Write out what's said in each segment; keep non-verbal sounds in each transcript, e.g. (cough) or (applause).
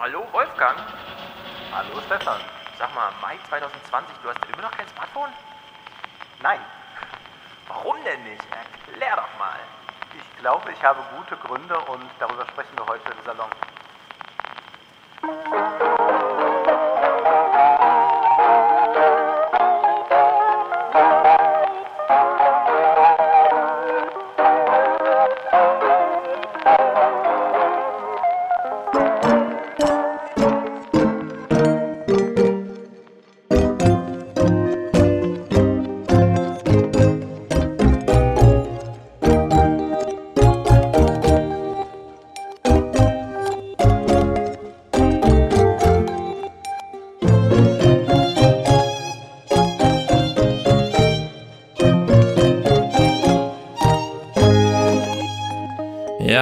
Hallo Wolfgang. Hallo Stefan. Sag mal, Mai 2020, du hast immer noch kein Smartphone? Nein, Warum denn nicht? Erklär doch mal. ich glaube, ich habe gute Gründe und darüber sprechen wir heute im Salon.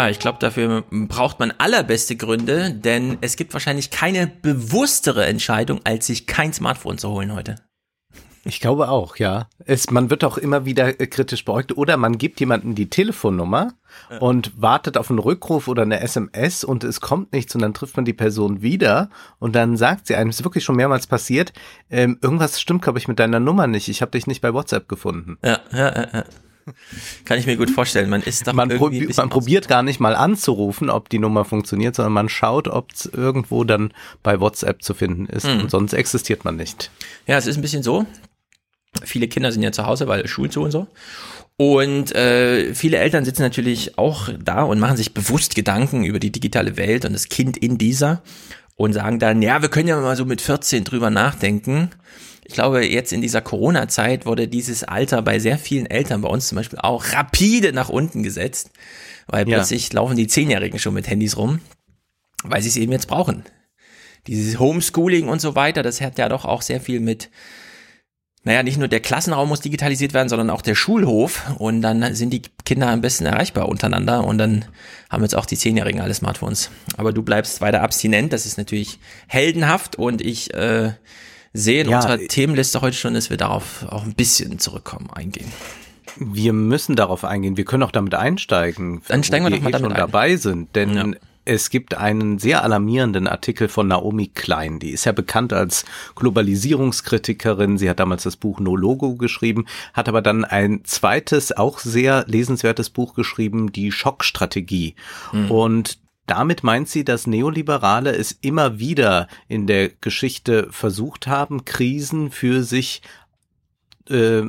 Ja, ich glaube, dafür braucht man allerbeste Gründe, denn es gibt wahrscheinlich keine bewusstere Entscheidung, als sich kein Smartphone zu holen heute. Ich glaube auch, ja. Es, man wird auch immer wieder äh, kritisch beäugt oder man gibt jemandem die Telefonnummer und wartet auf einen Rückruf oder eine SMS und es kommt nichts und dann trifft man die Person wieder und dann sagt sie einem, es ist wirklich schon mehrmals passiert, ähm, irgendwas stimmt, glaube ich, mit deiner Nummer nicht. Ich habe dich nicht bei WhatsApp gefunden. Ja, ja, ja, ja. Kann ich mir gut vorstellen. Man ist doch Man, irgendwie probi man probiert gar nicht mal anzurufen, ob die Nummer funktioniert, sondern man schaut, ob es irgendwo dann bei WhatsApp zu finden ist und sonst existiert man nicht. Ja, es ist ein bisschen so. Viele Kinder sind ja zu Hause, weil Schulen zu und so. Und äh, viele Eltern sitzen natürlich auch da und machen sich bewusst Gedanken über die digitale Welt und das Kind in dieser und sagen dann, ja, wir können ja mal so mit 14 drüber nachdenken. Ich glaube, jetzt in dieser Corona-Zeit wurde dieses Alter bei sehr vielen Eltern, bei uns zum Beispiel auch, rapide nach unten gesetzt, weil Ja. plötzlich laufen die Zehnjährigen schon mit Handys rum, weil sie es eben jetzt brauchen. Dieses Homeschooling und so weiter, das hat ja doch auch sehr viel mit naja, nicht nur der Klassenraum muss digitalisiert werden, sondern auch der Schulhof. Und dann sind die Kinder am besten erreichbar untereinander. Und dann haben jetzt auch die Zehnjährigen alle Smartphones. Aber du bleibst weiter abstinent. Das ist natürlich heldenhaft. Und ich äh, sehe in Ja, unserer äh, Themenliste heute schon, dass wir darauf auch ein bisschen zurückkommen, eingehen. Wir müssen darauf eingehen. Wir können auch damit einsteigen. Dann steigen wir doch mal eh damit schon ein. dabei sind, denn Ja. es gibt einen sehr alarmierenden Artikel von Naomi Klein. Die ist ja bekannt als Globalisierungskritikerin. Sie hat damals das Buch No Logo geschrieben, hat aber dann ein zweites, auch sehr lesenswertes Buch geschrieben, die Schockstrategie. Hm. Und damit meint sie, dass Neoliberale es immer wieder in der Geschichte versucht haben, Krisen für sich äh,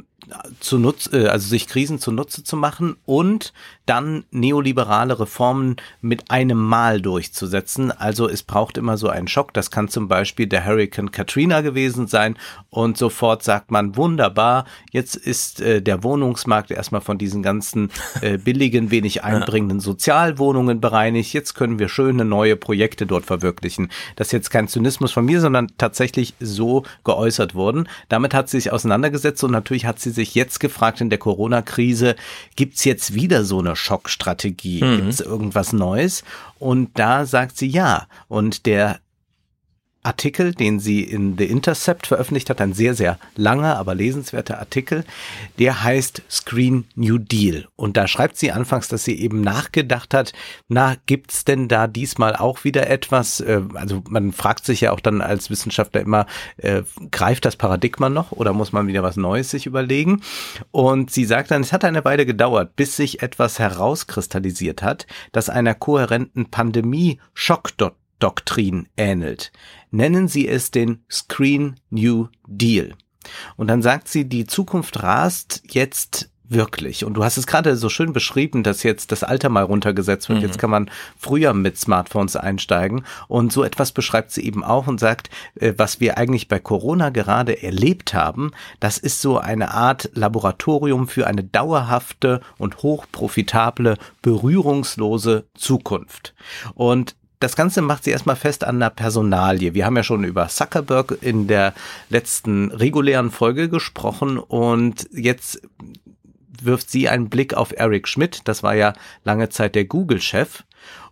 zu nutz, äh, also sich Krisen zunutze zu machen und dann neoliberale Reformen mit einem Mal durchzusetzen. Also es braucht immer so einen Schock. Das kann zum Beispiel der Hurricane Katrina gewesen sein und sofort sagt man wunderbar. Jetzt ist äh, der Wohnungsmarkt erstmal von diesen ganzen äh, billigen, wenig (laughs) einbringenden Sozialwohnungen bereinigt. Jetzt können wir schöne neue Projekte dort verwirklichen. Das ist jetzt kein Zynismus von mir, sondern tatsächlich so geäußert worden. Damit hat sie sich auseinandergesetzt und natürlich hat sie sich jetzt gefragt in der Corona-Krise, gibt's jetzt wieder so eine Schockstrategie? Gibt's irgendwas Neues? Und da sagt sie ja. Und der Artikel, den sie in The Intercept veröffentlicht hat, ein sehr, sehr langer, aber lesenswerter Artikel, der heißt Screen New Deal. Und da schreibt sie anfangs, dass sie eben nachgedacht hat, na, gibt's denn da diesmal auch wieder etwas? Äh, Also man fragt sich ja auch dann als Wissenschaftler immer, äh, greift das Paradigma noch oder muss man wieder was Neues sich überlegen? Und sie sagt dann, es hat eine Weile gedauert, bis sich etwas herauskristallisiert hat, das einer kohärenten Pandemie-Schockdoktrin ähnelt. Nennen Sie es den Screen New Deal. Und dann sagt sie, die Zukunft rast jetzt wirklich. Und du hast es gerade so schön beschrieben, dass jetzt das Alter mal runtergesetzt wird. Jetzt kann man früher mit Smartphones einsteigen. Und so etwas beschreibt sie eben auch und sagt, äh, was wir eigentlich bei Corona gerade erlebt haben, das ist so eine Art Laboratorium für eine dauerhafte und hochprofitable, berührungslose Zukunft. Und das Ganze macht sie erstmal fest an der Personalie. Wir haben ja schon über Zuckerberg in der letzten regulären Folge gesprochen und jetzt wirft sie einen Blick auf Eric Schmidt. Das war ja lange Zeit der Google-Chef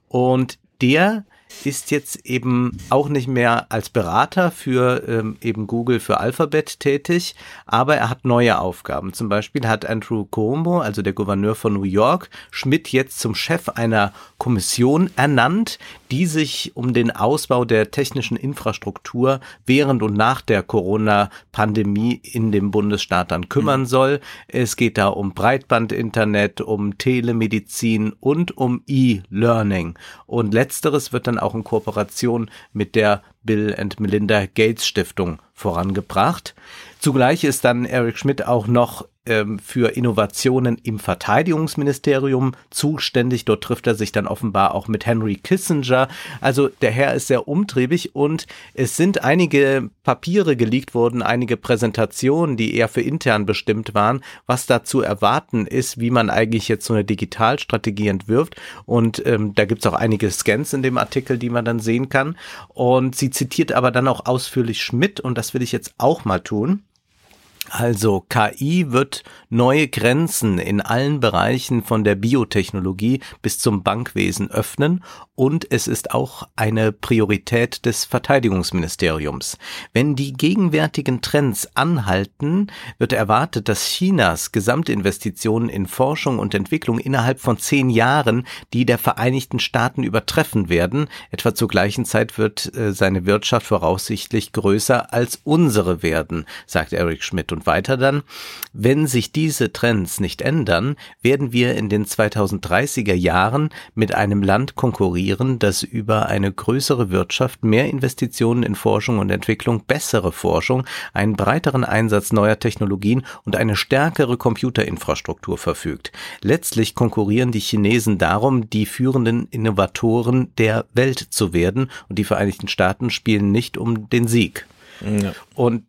und der ist jetzt eben auch nicht mehr als Berater für ähm, eben Google für Alphabet tätig, aber er hat neue Aufgaben. Zum Beispiel hat Andrew Cuomo, also der Gouverneur von New York, Schmidt jetzt zum Chef einer Kommission ernannt, die sich um den Ausbau der technischen Infrastruktur während und nach der Corona-Pandemie in dem Bundesstaat dann kümmern mhm. soll. Es geht da um Breitbandinternet, um Telemedizin und um E-Learning. Und letzteres wird dann auch in Kooperation mit der Bill and Melinda Gates Stiftung vorangebracht. Zugleich ist dann Eric Schmidt auch noch ähm, für Innovationen im Verteidigungsministerium zuständig. Dort trifft er sich dann offenbar auch mit Henry Kissinger. Also der Herr ist sehr umtriebig und es sind einige Papiere geleakt worden, einige Präsentationen, die eher für intern bestimmt waren, was da zu erwarten ist, wie man eigentlich jetzt so eine Digitalstrategie entwirft. Und ähm, da gibt's auch einige Scans in dem Artikel, die man dann sehen kann. Und sie zitiert aber dann auch ausführlich Schmidt und das will ich jetzt auch mal tun. Also KI wird neue Grenzen in allen Bereichen von der Biotechnologie bis zum Bankwesen öffnen und es ist auch eine Priorität des Verteidigungsministeriums. Wenn die gegenwärtigen Trends anhalten, wird erwartet, dass Chinas Gesamtinvestitionen in Forschung und Entwicklung innerhalb von zehn Jahren die der Vereinigten Staaten übertreffen werden. Etwa zur gleichen Zeit wird äh, seine Wirtschaft voraussichtlich größer als unsere werden, sagt Eric Schmidt und weiter dann, wenn sich diese Trends nicht ändern, werden wir in den 2030er Jahren mit einem Land konkurrieren, das über eine größere Wirtschaft, mehr Investitionen in Forschung und Entwicklung, bessere Forschung, einen breiteren Einsatz neuer Technologien und eine stärkere Computerinfrastruktur verfügt. Letztlich konkurrieren die Chinesen darum, die führenden Innovatoren der Welt zu werden und die Vereinigten Staaten spielen nicht um den Sieg. Ja. Und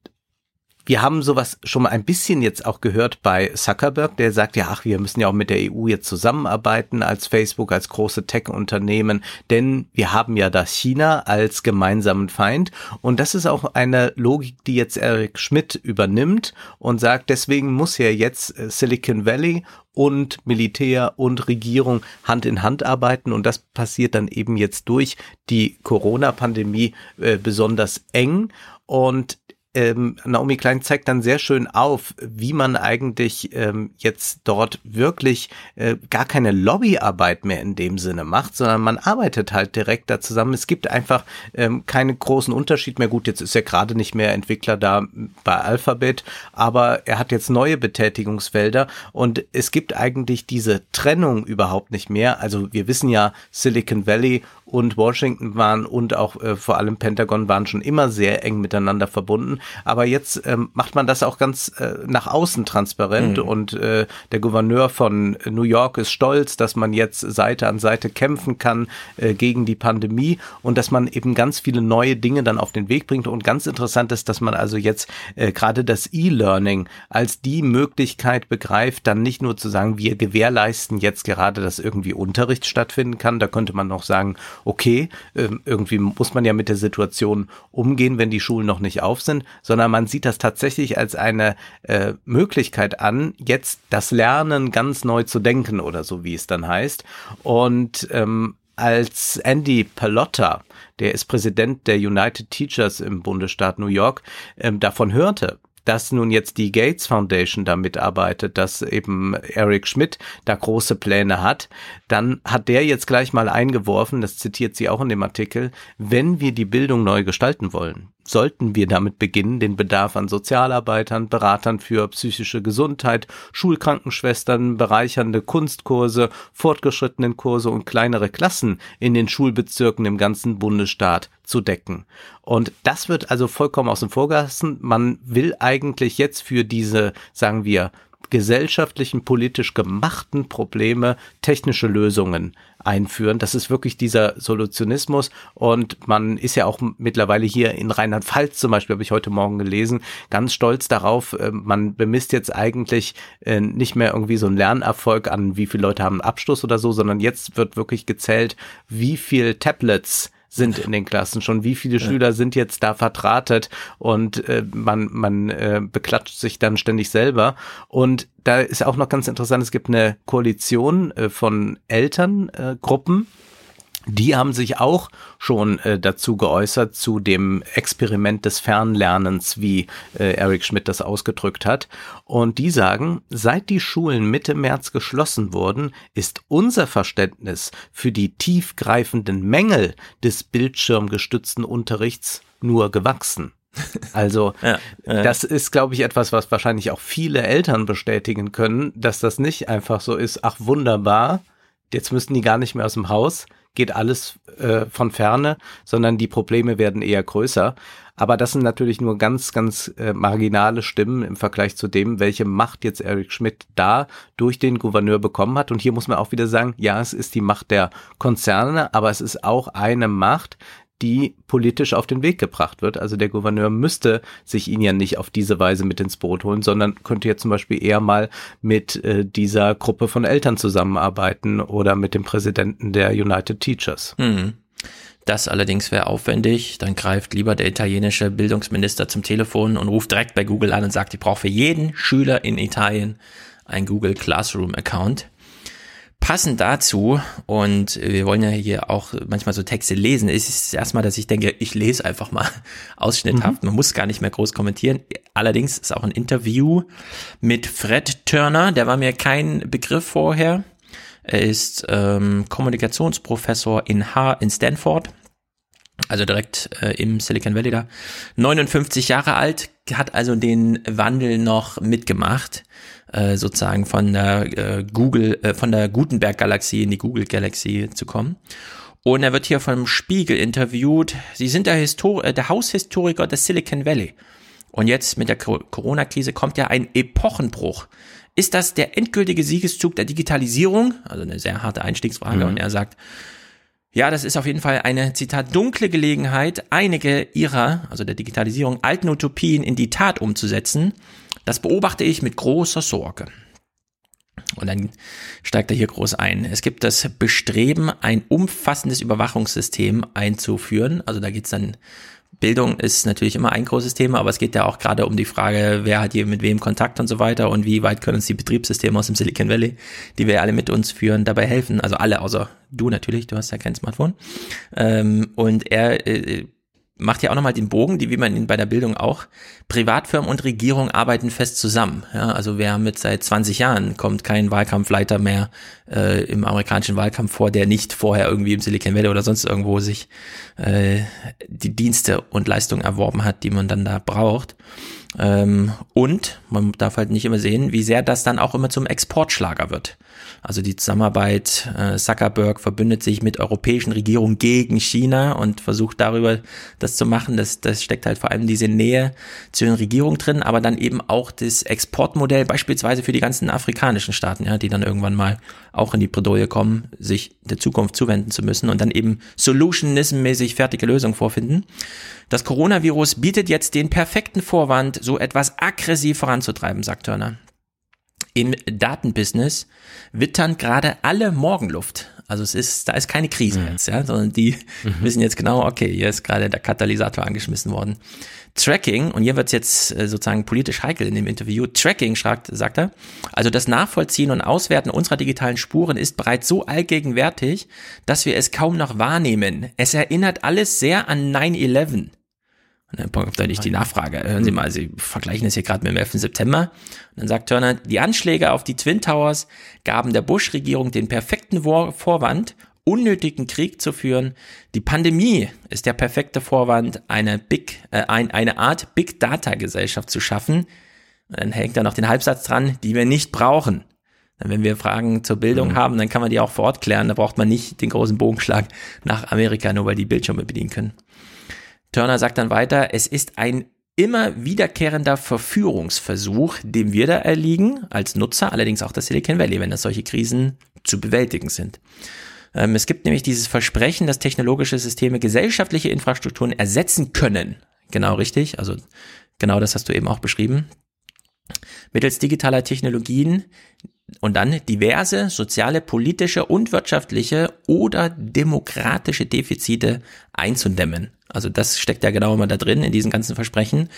wir haben sowas schon mal ein bisschen jetzt auch gehört bei Zuckerberg, der sagt ja, ach, wir müssen ja auch mit der EU jetzt zusammenarbeiten als Facebook, als große Tech-Unternehmen, denn wir haben ja das China als gemeinsamen Feind. Und das ist auch eine Logik, die jetzt Eric Schmidt übernimmt und sagt, deswegen muss ja jetzt äh, Silicon Valley und Militär und Regierung Hand in Hand arbeiten. Und das passiert dann eben jetzt durch die Corona-Pandemie äh, besonders eng. Und ähm, Naomi Klein zeigt dann sehr schön auf, wie man eigentlich ähm, jetzt dort wirklich äh, gar keine Lobbyarbeit mehr in dem Sinne macht, sondern man arbeitet halt direkt da zusammen. Es gibt einfach ähm, keinen großen Unterschied mehr. Gut, jetzt ist er gerade nicht mehr Entwickler da bei Alphabet, aber er hat jetzt neue Betätigungsfelder und es gibt eigentlich diese Trennung überhaupt nicht mehr. Also wir wissen ja, Silicon Valley und Washington waren und auch äh, vor allem Pentagon waren schon immer sehr eng miteinander verbunden. Aber jetzt ähm, macht man das auch ganz äh, nach außen transparent mhm. und äh, der Gouverneur von New York ist stolz, dass man jetzt Seite an Seite kämpfen kann äh, gegen die Pandemie und dass man eben ganz viele neue Dinge dann auf den Weg bringt. Und ganz interessant ist, dass man also jetzt äh, gerade das E-Learning als die Möglichkeit begreift, dann nicht nur zu sagen, wir gewährleisten jetzt gerade, dass irgendwie Unterricht stattfinden kann. Da könnte man noch sagen, okay, ähm, irgendwie muss man ja mit der Situation umgehen, wenn die Schulen noch nicht auf sind, sondern man sieht das tatsächlich als eine äh, Möglichkeit an, jetzt das Lernen ganz neu zu denken oder so, wie es dann heißt. Und ähm, als Andy Palotta, der ist Präsident der United Teachers im Bundesstaat New York, ähm, davon hörte, dass nun jetzt die Gates Foundation da mitarbeitet, dass eben Eric Schmidt da große Pläne hat, dann hat der jetzt gleich mal eingeworfen, das zitiert sie auch in dem Artikel, wenn wir die Bildung neu gestalten wollen, sollten wir damit beginnen, den Bedarf an Sozialarbeitern, Beratern für psychische Gesundheit, Schulkrankenschwestern, bereichernde Kunstkurse, fortgeschrittenen Kurse und kleinere Klassen in den Schulbezirken im ganzen Bundesstaat zu decken. Und das wird also vollkommen außen vor gelassen. Man will eigentlich jetzt für diese, sagen wir, gesellschaftlichen, politisch gemachten Probleme technische Lösungen einführen. Das ist wirklich dieser Solutionismus und man ist ja auch mittlerweile hier in Rheinland-Pfalz zum Beispiel, habe ich heute Morgen gelesen, ganz stolz darauf, äh, man bemisst jetzt eigentlich äh, nicht mehr irgendwie so einen Lernerfolg an, wie viele Leute haben einen Abschluss oder so, sondern jetzt wird wirklich gezählt, wie viel Tablets sind in den Klassen schon, wie viele. Schüler sind jetzt da vertratet und äh, man, man äh, beklatscht sich dann ständig selber. Und da ist auch noch ganz interessant, es gibt eine Koalition äh, von Elterngruppen, äh, die haben sich auch schon äh, dazu geäußert, zu dem Experiment des Fernlernens, wie äh, Eric Schmidt das ausgedrückt hat. Und die sagen, seit die Schulen Mitte März geschlossen wurden, ist unser Verständnis für die tiefgreifenden Mängel des bildschirmgestützten Unterrichts nur gewachsen. Also (laughs) ja, ja. das ist, glaube ich, etwas, was wahrscheinlich auch viele Eltern bestätigen können, dass das nicht einfach so ist, ach wunderbar, jetzt müssten die gar nicht mehr aus dem Haus, geht alles äh, von ferne, sondern die Probleme werden eher größer. Aber das sind natürlich nur ganz, ganz äh, marginale Stimmen im Vergleich zu dem, welche Macht jetzt Eric Schmidt da durch den Gouverneur bekommen hat. Und hier muss man auch wieder sagen, ja, es ist die Macht der Konzerne, aber es ist auch eine Macht, die politisch auf den Weg gebracht wird. Also der Gouverneur müsste sich ihn ja nicht auf diese Weise mit ins Boot holen, sondern könnte jetzt zum Beispiel eher mal mit äh, dieser Gruppe von Eltern zusammenarbeiten oder mit dem Präsidenten der United Teachers. Mhm. Das allerdings wäre aufwendig. Dann greift lieber der italienische Bildungsminister zum Telefon und ruft direkt bei Google an und sagt, ich brauche für jeden Schüler in Italien ein Google Classroom Account. Passend dazu, und wir wollen ja hier auch manchmal so Texte lesen, ist es erstmal, dass ich denke, ich lese einfach mal (laughs) ausschnitthaft. Mhm. Man muss gar nicht mehr groß kommentieren. Allerdings ist auch ein Interview mit Fred Turner, der war mir kein Begriff vorher. Er ist ähm, Kommunikationsprofessor in H in Stanford, also direkt äh, im Silicon Valley da. 59 Jahre alt, hat also den Wandel noch mitgemacht äh, sozusagen von der äh, Google, äh, von der Gutenberg-Galaxie in die Google-Galaxie zu kommen. Und er wird hier vom Spiegel interviewt. Sie sind der, Histor äh, der Haushistoriker des Silicon Valley. Und jetzt mit der Corona-Krise kommt ja ein Epochenbruch. Ist das der endgültige Siegeszug der Digitalisierung? Also eine sehr harte Einstiegsfrage. Mhm. Und er sagt, ja, das ist auf jeden Fall eine, Zitat, dunkle Gelegenheit, einige ihrer, also der Digitalisierung, alten Utopien in die Tat umzusetzen. Das beobachte ich mit großer Sorge. Und dann steigt er hier groß ein. Es gibt das Bestreben, ein umfassendes Überwachungssystem einzuführen. Also da geht's dann, Bildung ist natürlich immer ein großes Thema, aber es geht ja auch gerade um die Frage, wer hat hier mit wem Kontakt und so weiter und wie weit können uns die Betriebssysteme aus dem Silicon Valley, die wir alle mit uns führen, dabei helfen. Also alle, außer du natürlich, du hast ja kein Smartphone. Ähm, und er äh, macht ja auch nochmal den Bogen, die wie man ihn bei der Bildung auch, Privatfirmen und Regierung arbeiten fest zusammen. Ja, also wir haben mit seit 20 Jahren kommt kein Wahlkampfleiter mehr äh, im amerikanischen Wahlkampf vor, der nicht vorher irgendwie im Silicon Valley oder sonst irgendwo sich äh, die Dienste und Leistungen erworben hat, die man dann da braucht. Ähm, und man darf halt nicht immer sehen, wie sehr das dann auch immer zum Exportschlager wird. Also die Zusammenarbeit, äh, Zuckerberg verbündet sich mit europäischen Regierungen gegen China und versucht darüber das zu machen. Das, das steckt halt vor allem diese Nähe zu den Regierungen drin, aber dann eben auch das Exportmodell beispielsweise für die ganzen afrikanischen Staaten, ja, die dann irgendwann mal auch in die Bredouille kommen, sich der Zukunft zuwenden zu müssen und dann eben solutionism-mäßig fertige Lösungen vorfinden. Das Coronavirus bietet jetzt den perfekten Vorwand, so etwas aggressiv voranzutreiben, sagt Turner. Im Datenbusiness wittern gerade alle Morgenluft. Also es ist, da ist keine Krise mhm. jetzt, ja, sondern die mhm. wissen jetzt genau, okay, hier ist gerade der Katalysator angeschmissen worden. Tracking, und hier wird es jetzt äh, sozusagen politisch heikel in dem Interview, Tracking, sagt, sagt er, also das Nachvollziehen und Auswerten unserer digitalen Spuren ist bereits so allgegenwärtig, dass wir es kaum noch wahrnehmen. Es erinnert alles sehr an 9-11. Und dann kommt da nicht die Nachfrage. Hören Sie mal, Sie vergleichen das hier gerade mit dem 11. September. Und dann sagt Turner, die Anschläge auf die Twin Towers gaben der Bush-Regierung den perfekten Vorwand, unnötigen Krieg zu führen. Die Pandemie ist der perfekte Vorwand, eine Big, äh, ein, eine Art Big Data Gesellschaft zu schaffen. Und dann hängt da noch den Halbsatz dran, die wir nicht brauchen. Wenn wir Fragen zur Bildung mhm. haben, dann kann man die auch vor Ort klären. Da braucht man nicht den großen Bogenschlag nach Amerika, nur weil die Bildschirme bedienen können. Turner sagt dann weiter, es ist ein immer wiederkehrender Verführungsversuch, dem wir da erliegen, als Nutzer, allerdings auch das Silicon Valley, wenn das solche Krisen zu bewältigen sind. Ähm, es gibt nämlich dieses Versprechen, dass technologische Systeme gesellschaftliche Infrastrukturen ersetzen können. Genau richtig, also genau das hast du eben auch beschrieben. Mittels digitaler Technologien und dann diverse soziale, politische und wirtschaftliche oder demokratische Defizite einzudämmen. Also das steckt ja genau immer da drin in diesen ganzen Versprechen.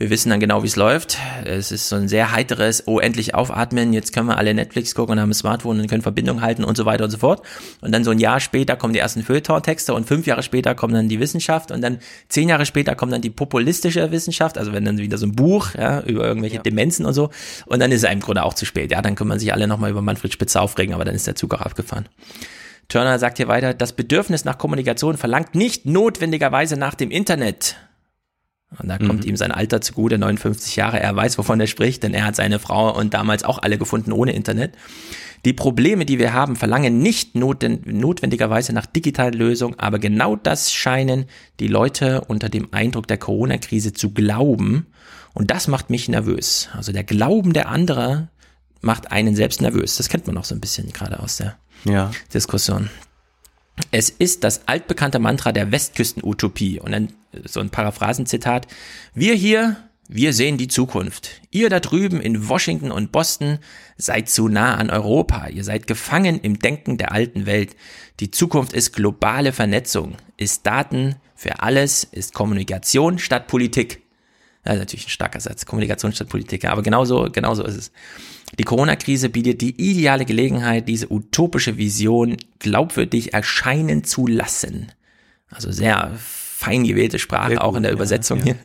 Wir wissen dann genau, wie es läuft. Es ist so ein sehr heiteres, oh, endlich aufatmen, jetzt können wir alle Netflix gucken und haben ein Smartphone und können Verbindung halten und so weiter und so fort. Und dann so ein Jahr später kommen die ersten Feuilleton-Texte und fünf Jahre später kommt dann die Wissenschaft und dann zehn Jahre später kommt dann die populistische Wissenschaft, also wenn dann wieder so ein Buch ja, über irgendwelche ja. Demenzen und so. Und dann ist es im Grunde auch zu spät. Ja, dann können man sich alle nochmal über Manfred Spitzer aufregen, aber dann ist der Zug auch abgefahren. Turner sagt hier weiter, das Bedürfnis nach Kommunikation verlangt nicht notwendigerweise nach dem Internet. Und da kommt mhm. ihm sein Alter zugute, 59 Jahre. Er weiß, wovon er spricht, denn er hat seine Frau und damals auch alle gefunden ohne Internet. Die Probleme, die wir haben, verlangen nicht notwendigerweise nach digitalen Lösungen, aber genau das scheinen die Leute unter dem Eindruck der Corona-Krise zu glauben. Und das macht mich nervös. Also der Glauben der anderen macht einen selbst nervös. Das kennt man auch so ein bisschen gerade aus der ja. Diskussion. Es ist das altbekannte Mantra der Westküsten-Utopie. Und dann so ein Paraphrasenzitat. Wir hier, wir sehen die Zukunft. Ihr da drüben in Washington und Boston seid zu nah an Europa. Ihr seid gefangen im Denken der alten Welt. Die Zukunft ist globale Vernetzung, ist Daten für alles, ist Kommunikation statt Politik. Das ist natürlich ein starker Satz. Kommunikation statt Politik. Aber genauso, genauso ist es. Die Corona-Krise bietet die ideale Gelegenheit, diese utopische Vision glaubwürdig erscheinen zu lassen. Also sehr fein gewählte Sprache, gut, auch in der Übersetzung ja, ja. hier.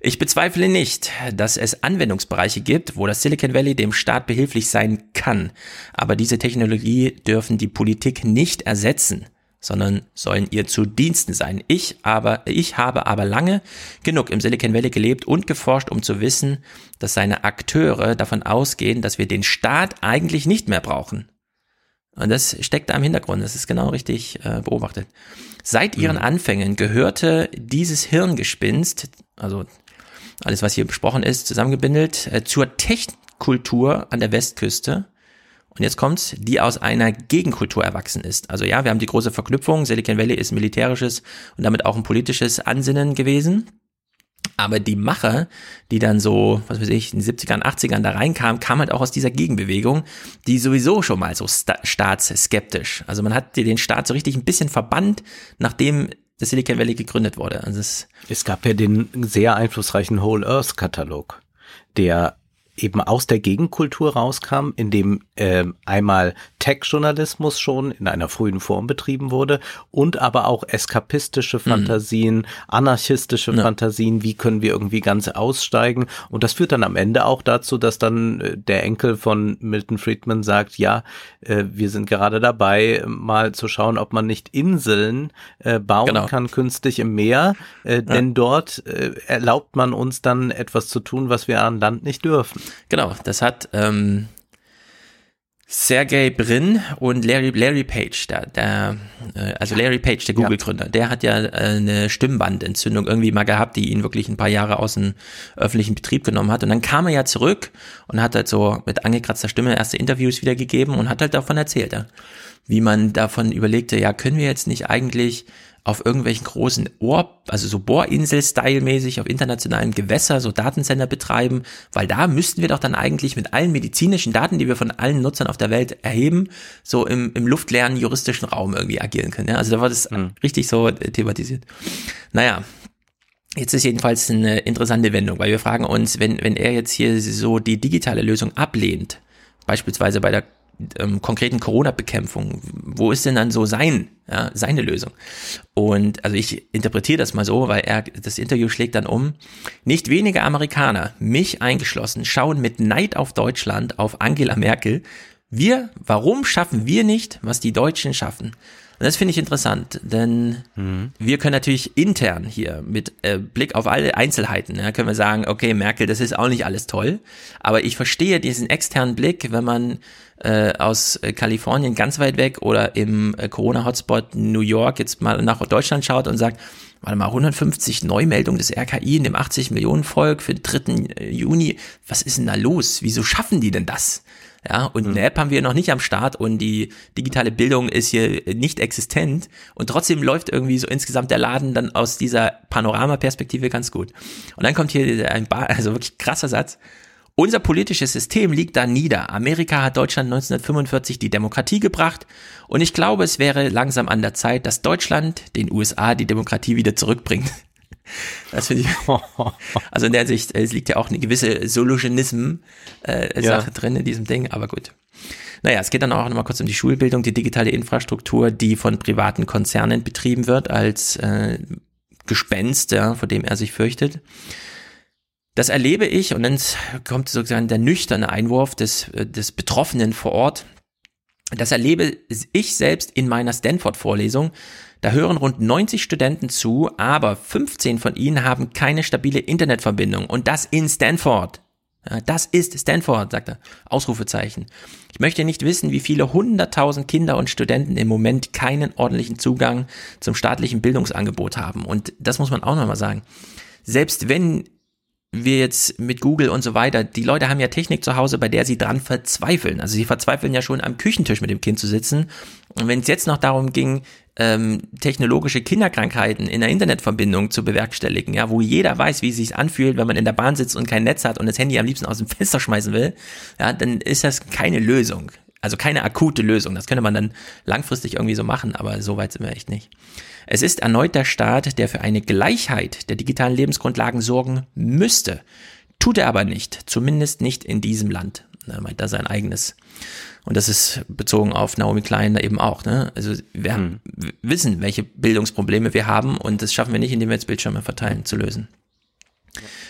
Ich bezweifle nicht, dass es Anwendungsbereiche gibt, wo das Silicon Valley dem Staat behilflich sein kann. Aber diese Technologie dürfen die Politik nicht ersetzen sondern sollen ihr zu Diensten sein. Ich aber, ich habe aber lange genug im Silicon Valley gelebt und geforscht, um zu wissen, dass seine Akteure davon ausgehen, dass wir den Staat eigentlich nicht mehr brauchen. Und das steckt da im Hintergrund. Das ist genau richtig äh, beobachtet. Seit ihren mhm. Anfängen gehörte dieses Hirngespinst, also alles, was hier besprochen ist, zusammengebindelt, äh, zur Techkultur an der Westküste und jetzt kommt's, die aus einer Gegenkultur erwachsen ist. Also ja, wir haben die große Verknüpfung. Silicon Valley ist militärisches und damit auch ein politisches Ansinnen gewesen. Aber die Macher, die dann so, was weiß ich, in den 70ern, 80ern da reinkamen, kam halt auch aus dieser Gegenbewegung, die sowieso schon mal so sta staatsskeptisch. Also man hat den Staat so richtig ein bisschen verbannt, nachdem das Silicon Valley gegründet wurde. Also es, es gab ja den sehr einflussreichen Whole Earth Katalog, der eben aus der Gegenkultur rauskam, in dem äh, einmal Tech-Journalismus schon in einer frühen Form betrieben wurde und aber auch eskapistische mhm. Fantasien, mhm. anarchistische ja. Fantasien, wie können wir irgendwie ganz aussteigen und das führt dann am Ende auch dazu, dass dann äh, der Enkel von Milton Friedman sagt, ja, äh, wir sind gerade dabei, mal zu schauen, ob man nicht Inseln äh, bauen genau. kann künstlich im Meer, äh, ja. denn dort äh, erlaubt man uns dann etwas zu tun, was wir an Land nicht dürfen. Genau, das hat ähm, Sergey Brin und Larry, Larry Page, der, der äh, also Larry Page, der Google-Gründer, der hat ja äh, eine Stimmbandentzündung irgendwie mal gehabt, die ihn wirklich ein paar Jahre aus dem öffentlichen Betrieb genommen hat. Und dann kam er ja zurück und hat halt so mit angekratzter Stimme erste Interviews wiedergegeben und hat halt davon erzählt, ja, wie man davon überlegte, ja, können wir jetzt nicht eigentlich auf irgendwelchen großen Ohr, also so Bohrinsel-Style-mäßig auf internationalen Gewässer so Datensender betreiben, weil da müssten wir doch dann eigentlich mit allen medizinischen Daten, die wir von allen Nutzern auf der Welt erheben, so im, im luftleeren juristischen Raum irgendwie agieren können. Ja? Also da war das mhm. richtig so äh, thematisiert. Naja, Jetzt ist jedenfalls eine interessante Wendung, weil wir fragen uns, wenn, wenn er jetzt hier so die digitale Lösung ablehnt, beispielsweise bei der ähm, konkreten Corona-Bekämpfung, wo ist denn dann so sein, ja, seine Lösung? Und also ich interpretiere das mal so, weil er das Interview schlägt dann um. Nicht wenige Amerikaner, mich eingeschlossen, schauen mit Neid auf Deutschland, auf Angela Merkel. Wir, warum schaffen wir nicht, was die Deutschen schaffen? Und das finde ich interessant, denn mhm. wir können natürlich intern hier mit äh, Blick auf alle Einzelheiten, ja, können wir sagen, okay, Merkel, das ist auch nicht alles toll, aber ich verstehe diesen externen Blick, wenn man äh, aus äh, Kalifornien ganz weit weg oder im äh, Corona-Hotspot New York jetzt mal nach Deutschland schaut und sagt, warte mal, 150 Neumeldungen des RKI in dem 80 Millionen Volk für den 3. Äh, Juni, was ist denn da los? Wieso schaffen die denn das? Ja, und mhm. eine App haben wir noch nicht am Start und die digitale Bildung ist hier nicht existent und trotzdem läuft irgendwie so insgesamt der Laden dann aus dieser Panoramaperspektive ganz gut. Und dann kommt hier ein, ba also wirklich krasser Satz. Unser politisches System liegt da nieder. Amerika hat Deutschland 1945 die Demokratie gebracht und ich glaube, es wäre langsam an der Zeit, dass Deutschland den USA die Demokratie wieder zurückbringt. Das finde ich. (laughs) Also in der Sicht, es liegt ja auch eine gewisse Solutionism-Sache äh, Ja. drin in diesem Ding, aber gut. Naja, es geht dann auch nochmal kurz um die Schulbildung, die digitale Infrastruktur, die von privaten Konzernen betrieben wird, als äh, Gespenst, ja, vor dem er sich fürchtet. Das erlebe ich und dann kommt sozusagen der nüchterne Einwurf des, äh, des Betroffenen vor Ort. Das erlebe ich selbst in meiner Stanford-Vorlesung. Da hören rund 90 Studenten zu, aber 15 von ihnen haben keine stabile Internetverbindung und das in Stanford. Das ist Stanford, sagt er. Ausrufezeichen. Ich möchte nicht wissen, wie viele hunderttausend Kinder und Studenten im Moment keinen ordentlichen Zugang zum staatlichen Bildungsangebot haben. Und das muss man auch nochmal sagen. Selbst wenn wir jetzt mit Google und so weiter, die Leute haben ja Technik zu Hause, bei der sie dran verzweifeln. Also sie verzweifeln ja schon am Küchentisch mit dem Kind zu sitzen. Und wenn es jetzt noch darum ging, ähm, technologische Kinderkrankheiten in der Internetverbindung zu bewerkstelligen, ja, wo jeder weiß, wie es sich anfühlt, wenn man in der Bahn sitzt und kein Netz hat und das Handy am liebsten aus dem (laughs) Fenster schmeißen will, ja, dann ist das keine Lösung. Also keine akute Lösung. Das könnte man dann langfristig irgendwie so machen, aber so weit sind wir echt nicht. Es ist erneut der Staat, der für eine Gleichheit der digitalen Lebensgrundlagen sorgen müsste. Tut er aber nicht, zumindest nicht in diesem Land. Er meint da sein eigenes. Und das ist bezogen auf Naomi Klein da eben auch. Ne? Also wir haben, wir wissen, welche Bildungsprobleme wir haben und das schaffen wir nicht, indem wir jetzt Bildschirme verteilen, zu lösen.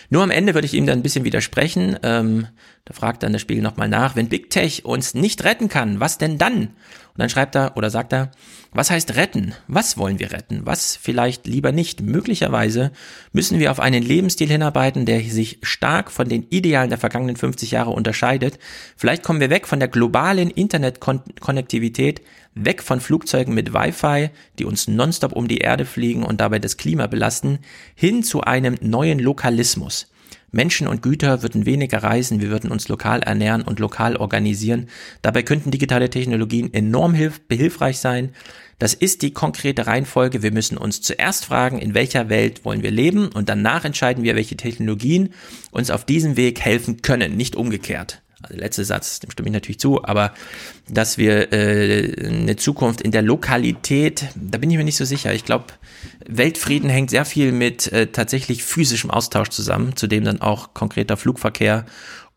Nur am Ende würde ich ihm dann ein bisschen widersprechen. Ähm, da fragt dann der Spiegel nochmal nach, wenn Big Tech uns nicht retten kann, was denn dann? Und dann schreibt er oder sagt er, was heißt retten? Was wollen wir retten? Was vielleicht lieber nicht? Möglicherweise müssen wir auf einen Lebensstil hinarbeiten, der sich stark von den Idealen der vergangenen 50 Jahre unterscheidet. Vielleicht kommen wir weg von der globalen Internetkonnektivität, weg von Flugzeugen mit Wi-Fi, die uns nonstop um die Erde fliegen und dabei das Klima belasten, hin zu einem neuen Lokalismus. Menschen und Güter würden weniger reisen, wir würden uns lokal ernähren und lokal organisieren. Dabei könnten digitale Technologien enorm hilf behilfreich sein. Das ist die konkrete Reihenfolge. Wir müssen uns zuerst fragen, in welcher Welt wollen wir leben und danach entscheiden wir, welche Technologien uns auf diesem Weg helfen können, nicht umgekehrt. Also letzte Satz, dem stimme ich natürlich zu, aber dass wir äh, eine Zukunft in der Lokalität, da bin ich mir nicht so sicher. Ich glaube, Weltfrieden hängt sehr viel mit äh, tatsächlich physischem Austausch zusammen, zu dem dann auch konkreter Flugverkehr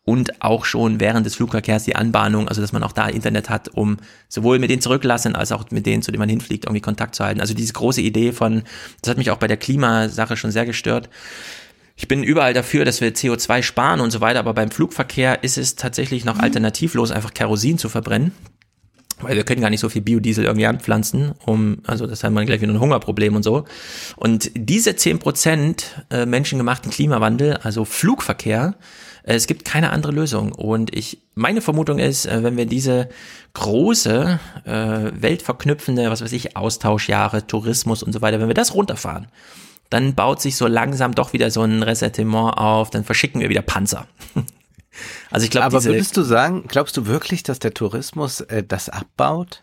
und auch schon während des Flugverkehrs die Anbahnung, also dass man auch da Internet hat, um sowohl mit denen zurücklassen als auch mit denen, zu denen man hinfliegt, irgendwie Kontakt zu halten. Also diese große Idee von, das hat mich auch bei der Klimasache schon sehr gestört. Ich bin überall dafür, dass wir CO2 sparen und so weiter, aber beim Flugverkehr ist es tatsächlich noch alternativlos, einfach Kerosin zu verbrennen. Weil wir können gar nicht so viel Biodiesel irgendwie anpflanzen, um, also das haben wir gleich wieder ein Hungerproblem und so. Und diese 10% äh, menschengemachten Klimawandel, also Flugverkehr, äh, es gibt keine andere Lösung. Und ich, meine Vermutung ist, äh, wenn wir diese große, äh, weltverknüpfende, was weiß ich, Austauschjahre, Tourismus und so weiter, wenn wir das runterfahren, dann baut sich so langsam doch wieder so ein Ressentiment auf, dann verschicken wir wieder Panzer. (laughs) Also ich glaube, Aber würdest du sagen, glaubst du wirklich, dass der Tourismus äh, das abbaut?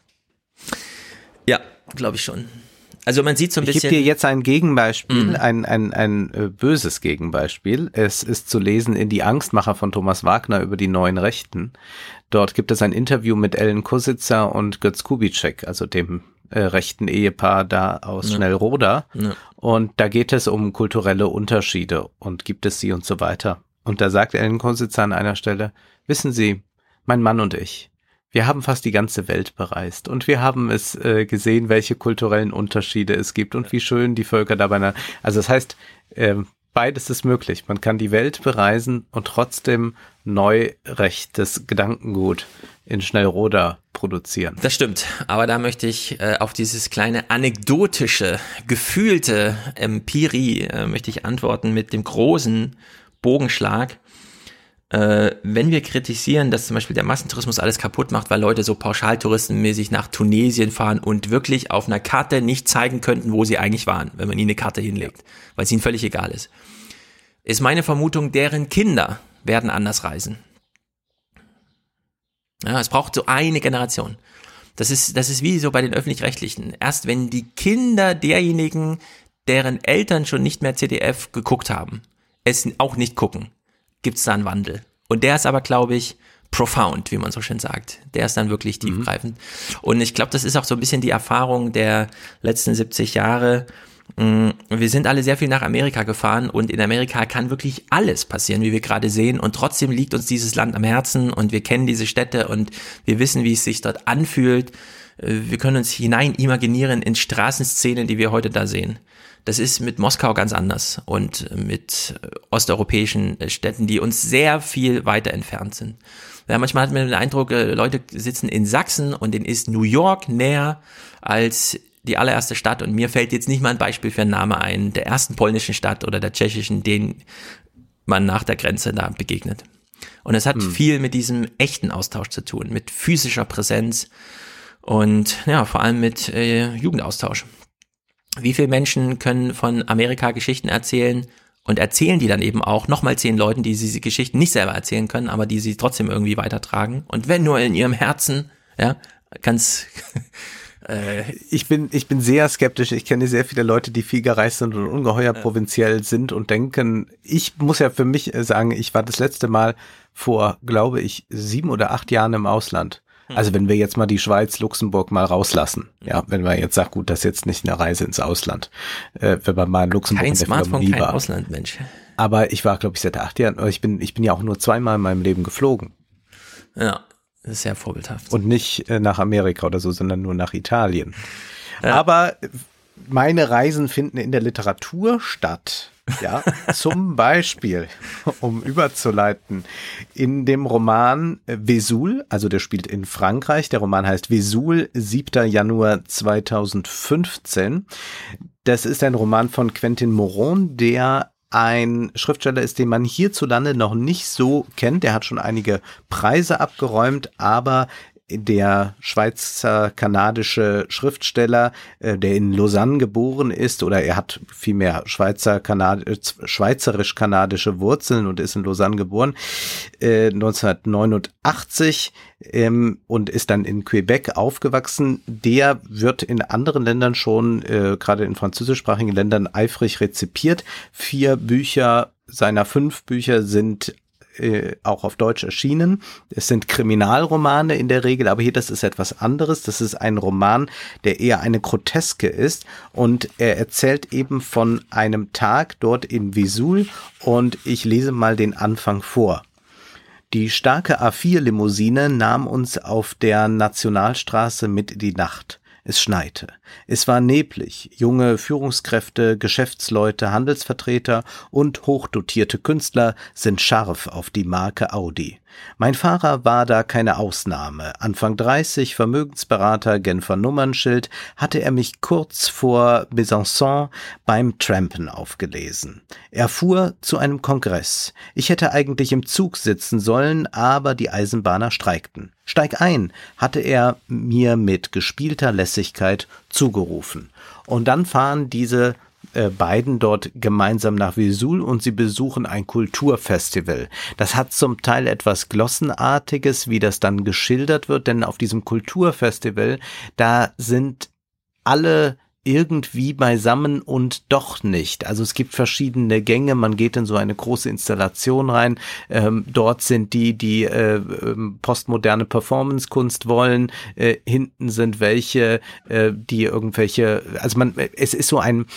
ja, glaube ich schon. Also man sieht so ein Ich gebe bisschen, dir jetzt ein Gegenbeispiel, Mhm. ein, ein, ein äh, böses Gegenbeispiel. Es ist zu lesen in Die Angstmacher von Thomas Wagner über die neuen Rechten. Dort gibt es ein Interview mit Ellen Kositzer und Götz Kubitschek, also dem äh, rechten Ehepaar da aus Ja. Schnellroda. Ja. Und da geht es um kulturelle Unterschiede und gibt es sie und so weiter. Und da sagt Ellen Kositzer an einer Stelle, wissen Sie, mein Mann und ich, wir haben fast die ganze Welt bereist und wir haben es äh, gesehen, welche kulturellen Unterschiede es gibt und wie schön die Völker dabei. Also das heißt, ähm, beides ist möglich. Man kann die Welt bereisen und trotzdem neu rechtes Gedankengut in Schnellroda produzieren. Das stimmt, aber da möchte ich äh, auf dieses kleine anekdotische, gefühlte Empirie äh, möchte ich antworten mit dem großen Bogenschlag. Äh, wenn wir kritisieren, dass zum Beispiel der Massentourismus alles kaputt macht, weil Leute so pauschaltouristenmäßig nach Tunesien fahren und wirklich auf einer Karte nicht zeigen könnten, wo sie eigentlich waren, wenn man ihnen eine Karte hinlegt, weil es ihnen völlig egal ist, ist meine Vermutung, deren Kinder werden anders reisen. Ja, es braucht so eine Generation. Das ist, das ist wie so bei den Öffentlich-Rechtlichen. Erst wenn die Kinder derjenigen, deren Eltern schon nicht mehr CDF geguckt haben, es auch nicht gucken, gibt's da einen Wandel. Und der ist aber, glaube ich, profound, wie man so schön sagt. Der ist dann wirklich tiefgreifend. Und ich glaube, das ist auch so ein bisschen die Erfahrung der letzten 70 Jahre. Mm, Wir sind alle sehr viel nach Amerika gefahren und in Amerika kann wirklich alles passieren, wie wir gerade sehen. Und trotzdem liegt uns dieses Land am Herzen und wir kennen diese Städte und wir wissen, wie es sich dort anfühlt. Äh, Wir können uns hinein imaginieren in Straßenszenen, die wir heute da sehen. Das ist mit Moskau ganz anders und mit äh, osteuropäischen äh, Städten, die uns sehr viel weiter entfernt sind. Ja, manchmal hat man den Eindruck, Leute sitzen in Sachsen und denen ist New York näher als die allererste Stadt und mir fällt jetzt nicht mal ein Beispiel für einen Namen ein, der ersten polnischen Stadt oder der tschechischen, den man nach der Grenze da begegnet. Und es hat viel mit diesem echten Austausch zu tun, mit physischer Präsenz und ja, vor allem mit äh, Jugendaustausch. Wie viele Menschen können von Amerika Geschichten erzählen und erzählen die dann eben auch nochmal zehn Leuten, die diese Geschichten nicht selber erzählen können, aber die sie trotzdem irgendwie weitertragen. Und wenn nur in ihrem Herzen, ja, ganz Ich bin, ich bin sehr skeptisch. Ich kenne sehr viele Leute, die viel gereist sind und ungeheuer provinziell sind und denken, ich muss ja für mich äh, sagen, ich war das letzte Mal vor, glaube ich, sieben oder acht Jahren im Ausland. Also wenn wir jetzt mal die Schweiz, Luxemburg mal rauslassen. Ja, wenn man jetzt sagt, gut, das ist jetzt nicht eine Reise ins Ausland. Äh, wenn man mal in Luxemburg kein in der Smartphone, Philharmonie kein war. Ausland, Mensch. Aber ich war, glaube ich, seit acht Jahren, ich bin, ich bin ja auch nur zweimal in meinem Leben geflogen. Ja, das ist sehr vorbildhaft. und nicht äh, nach Amerika oder so, sondern nur nach Italien. Aber meine Reisen finden in der Literatur statt. Ja, (laughs) zum Beispiel, um überzuleiten, in dem Roman äh, Vesoul, also der spielt in Frankreich, der Roman heißt Vesoul, 7. Januar 2015. Das ist ein Roman von Quentin Moron, der ein Schriftsteller ist, den man hierzulande noch nicht so kennt. Der hat schon einige Preise abgeräumt, aber der Schweizer-kanadische Schriftsteller, äh, der in Lausanne geboren ist, oder er hat vielmehr Schweizer -Kanad äh, schweizerisch-kanadische Wurzeln und ist in Lausanne geboren, äh, 1989 ähm, und ist dann in Quebec aufgewachsen. Der wird in anderen Ländern schon, äh, gerade in französischsprachigen Ländern, eifrig rezipiert. Vier Bücher seiner fünf Bücher sind äh, auch auf Deutsch erschienen. Es sind Kriminalromane in der Regel, aber hier das ist etwas anderes. Das ist ein Roman, der eher eine Groteske ist und er erzählt eben von einem Tag dort in Vesoul und ich lese mal den Anfang vor. Die starke A4-Limousine nahm uns auf der Nationalstraße mit in die Nacht. Es schneite. Es war neblig. Junge Führungskräfte, Geschäftsleute, Handelsvertreter und hochdotierte Künstler sind scharf auf die Marke Audi. Mein Fahrer war da keine Ausnahme. Anfang 30, Vermögensberater, Genfer Nummernschild, hatte er mich kurz vor Besançon beim Trampen aufgelesen. Er fuhr zu einem Kongress. Ich hätte eigentlich im Zug sitzen sollen, aber die Eisenbahner streikten. Steig ein, hatte er mir mit gespielter Lässigkeit zugerufen. Und dann fahren diese äh, beiden dort gemeinsam nach Vesoul und sie besuchen ein Kulturfestival. Das hat zum Teil etwas Glossenartiges, wie das dann geschildert wird, denn auf diesem Kulturfestival, da sind alle irgendwie beisammen und doch nicht. Also es gibt verschiedene Gänge, man geht in so eine große Installation rein. Ähm, dort sind die, die äh, ähm, postmoderne Performancekunst wollen. Äh, hinten sind welche, äh, die irgendwelche, also man, es ist so ein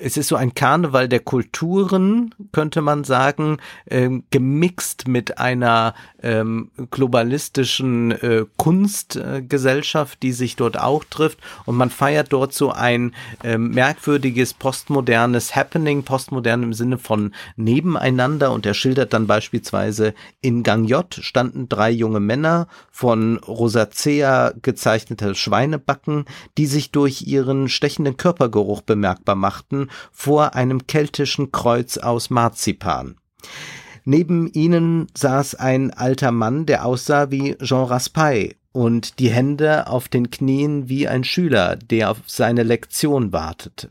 es ist so ein Karneval der Kulturen, könnte man sagen, ähm, gemixt mit einer ähm, globalistischen äh, Kunstgesellschaft, die sich dort auch trifft. Und man feiert dort so ein ähm, merkwürdiges postmodernes Happening, postmodern im Sinne von nebeneinander. Und er schildert dann beispielsweise in Gang J standen drei junge Männer von Rosacea gezeichnete Schweinebacken, die sich durch ihren stechenden Körpergeruch bemerkbar machten vor einem keltischen Kreuz aus Marzipan. Neben ihnen saß ein alter Mann, der aussah wie Jean Raspail und die Hände auf den Knien wie ein Schüler, der auf seine Lektion wartete.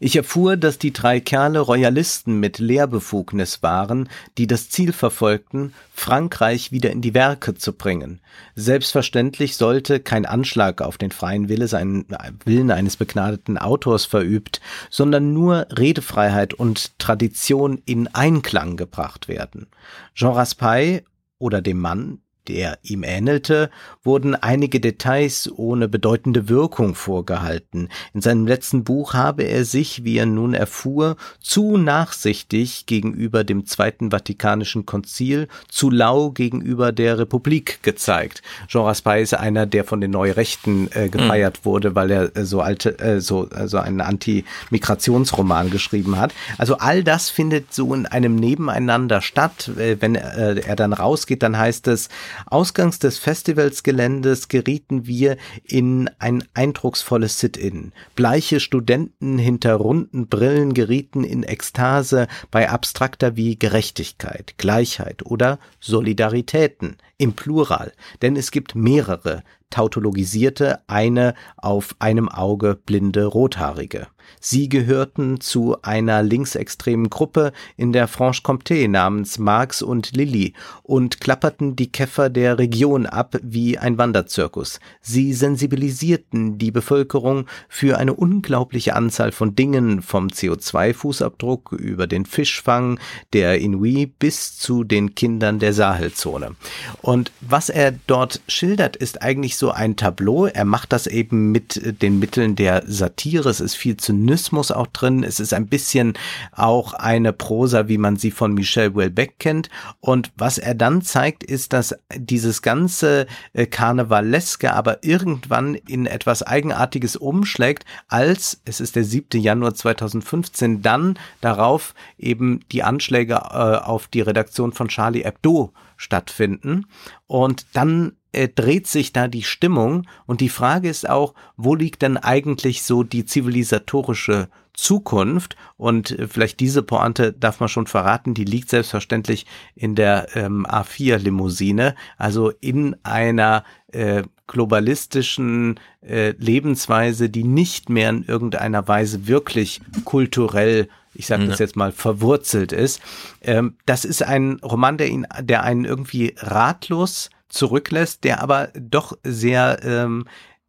Ich erfuhr, dass die drei Kerle Royalisten mit Lehrbefugnis waren, die das Ziel verfolgten, Frankreich wieder in die Werke zu bringen. Selbstverständlich sollte kein Anschlag auf den freien Wille sein, Willen eines begnadeten Autors verübt, sondern nur Redefreiheit und Tradition in Einklang gebracht werden. Jean Raspail oder dem Mann, der ihm ähnelte, wurden einige Details ohne bedeutende Wirkung vorgehalten. In seinem letzten Buch habe er sich, wie er nun erfuhr, zu nachsichtig gegenüber dem Zweiten Vatikanischen Konzil, zu lau gegenüber der Republik gezeigt. Jean Raspail ist einer, der von den Neurechten äh, gefeiert mhm. wurde, weil er äh, so alte, äh, so also einen Anti-Migrationsroman geschrieben hat. Also all das findet so in einem Nebeneinander statt. Äh, wenn äh, er dann rausgeht, dann heißt es, Ausgangs des Festivalsgeländes gerieten wir in ein eindrucksvolles Sit-in. Bleiche Studenten hinter runden Brillen gerieten in Ekstase bei abstrakter wie Gerechtigkeit, Gleichheit oder Solidaritäten im Plural, denn es gibt mehrere tautologisierte, eine auf einem Auge blinde Rothaarige. Sie gehörten zu einer linksextremen Gruppe in der Franche-Comté namens Marx und Lilly und klapperten die Käfer der Region ab wie ein Wanderzirkus. Sie sensibilisierten die Bevölkerung für eine unglaubliche Anzahl von Dingen, vom CO2-Fußabdruck über den Fischfang der Inuit bis zu den Kindern der Sahelzone. Und was er dort schildert, ist eigentlich so ein Tableau. Er macht das eben mit den Mitteln der Satire. Es ist viel Zynismus auch drin. Es ist ein bisschen auch eine Prosa, wie man sie von Michel Houellebecq kennt. Und was er dann zeigt, ist, dass dieses ganze äh, Karnevaleske aber irgendwann in etwas Eigenartiges umschlägt, als, es ist der 7. Januar 2015, dann darauf eben die Anschläge äh, auf die Redaktion von Charlie Hebdo stattfinden. Und dann äh, dreht sich da die Stimmung und die Frage ist auch, wo liegt denn eigentlich so die zivilisatorische Zukunft und äh, vielleicht diese Pointe darf man schon verraten, die liegt selbstverständlich in der ähm, A4-Limousine, also in einer äh, globalistischen äh, Lebensweise, die nicht mehr in irgendeiner Weise wirklich kulturell ich sage das jetzt mal, verwurzelt ist. Ähm, das ist ein Roman, der ihn, der einen irgendwie ratlos zurücklässt, der aber doch sehr ähm,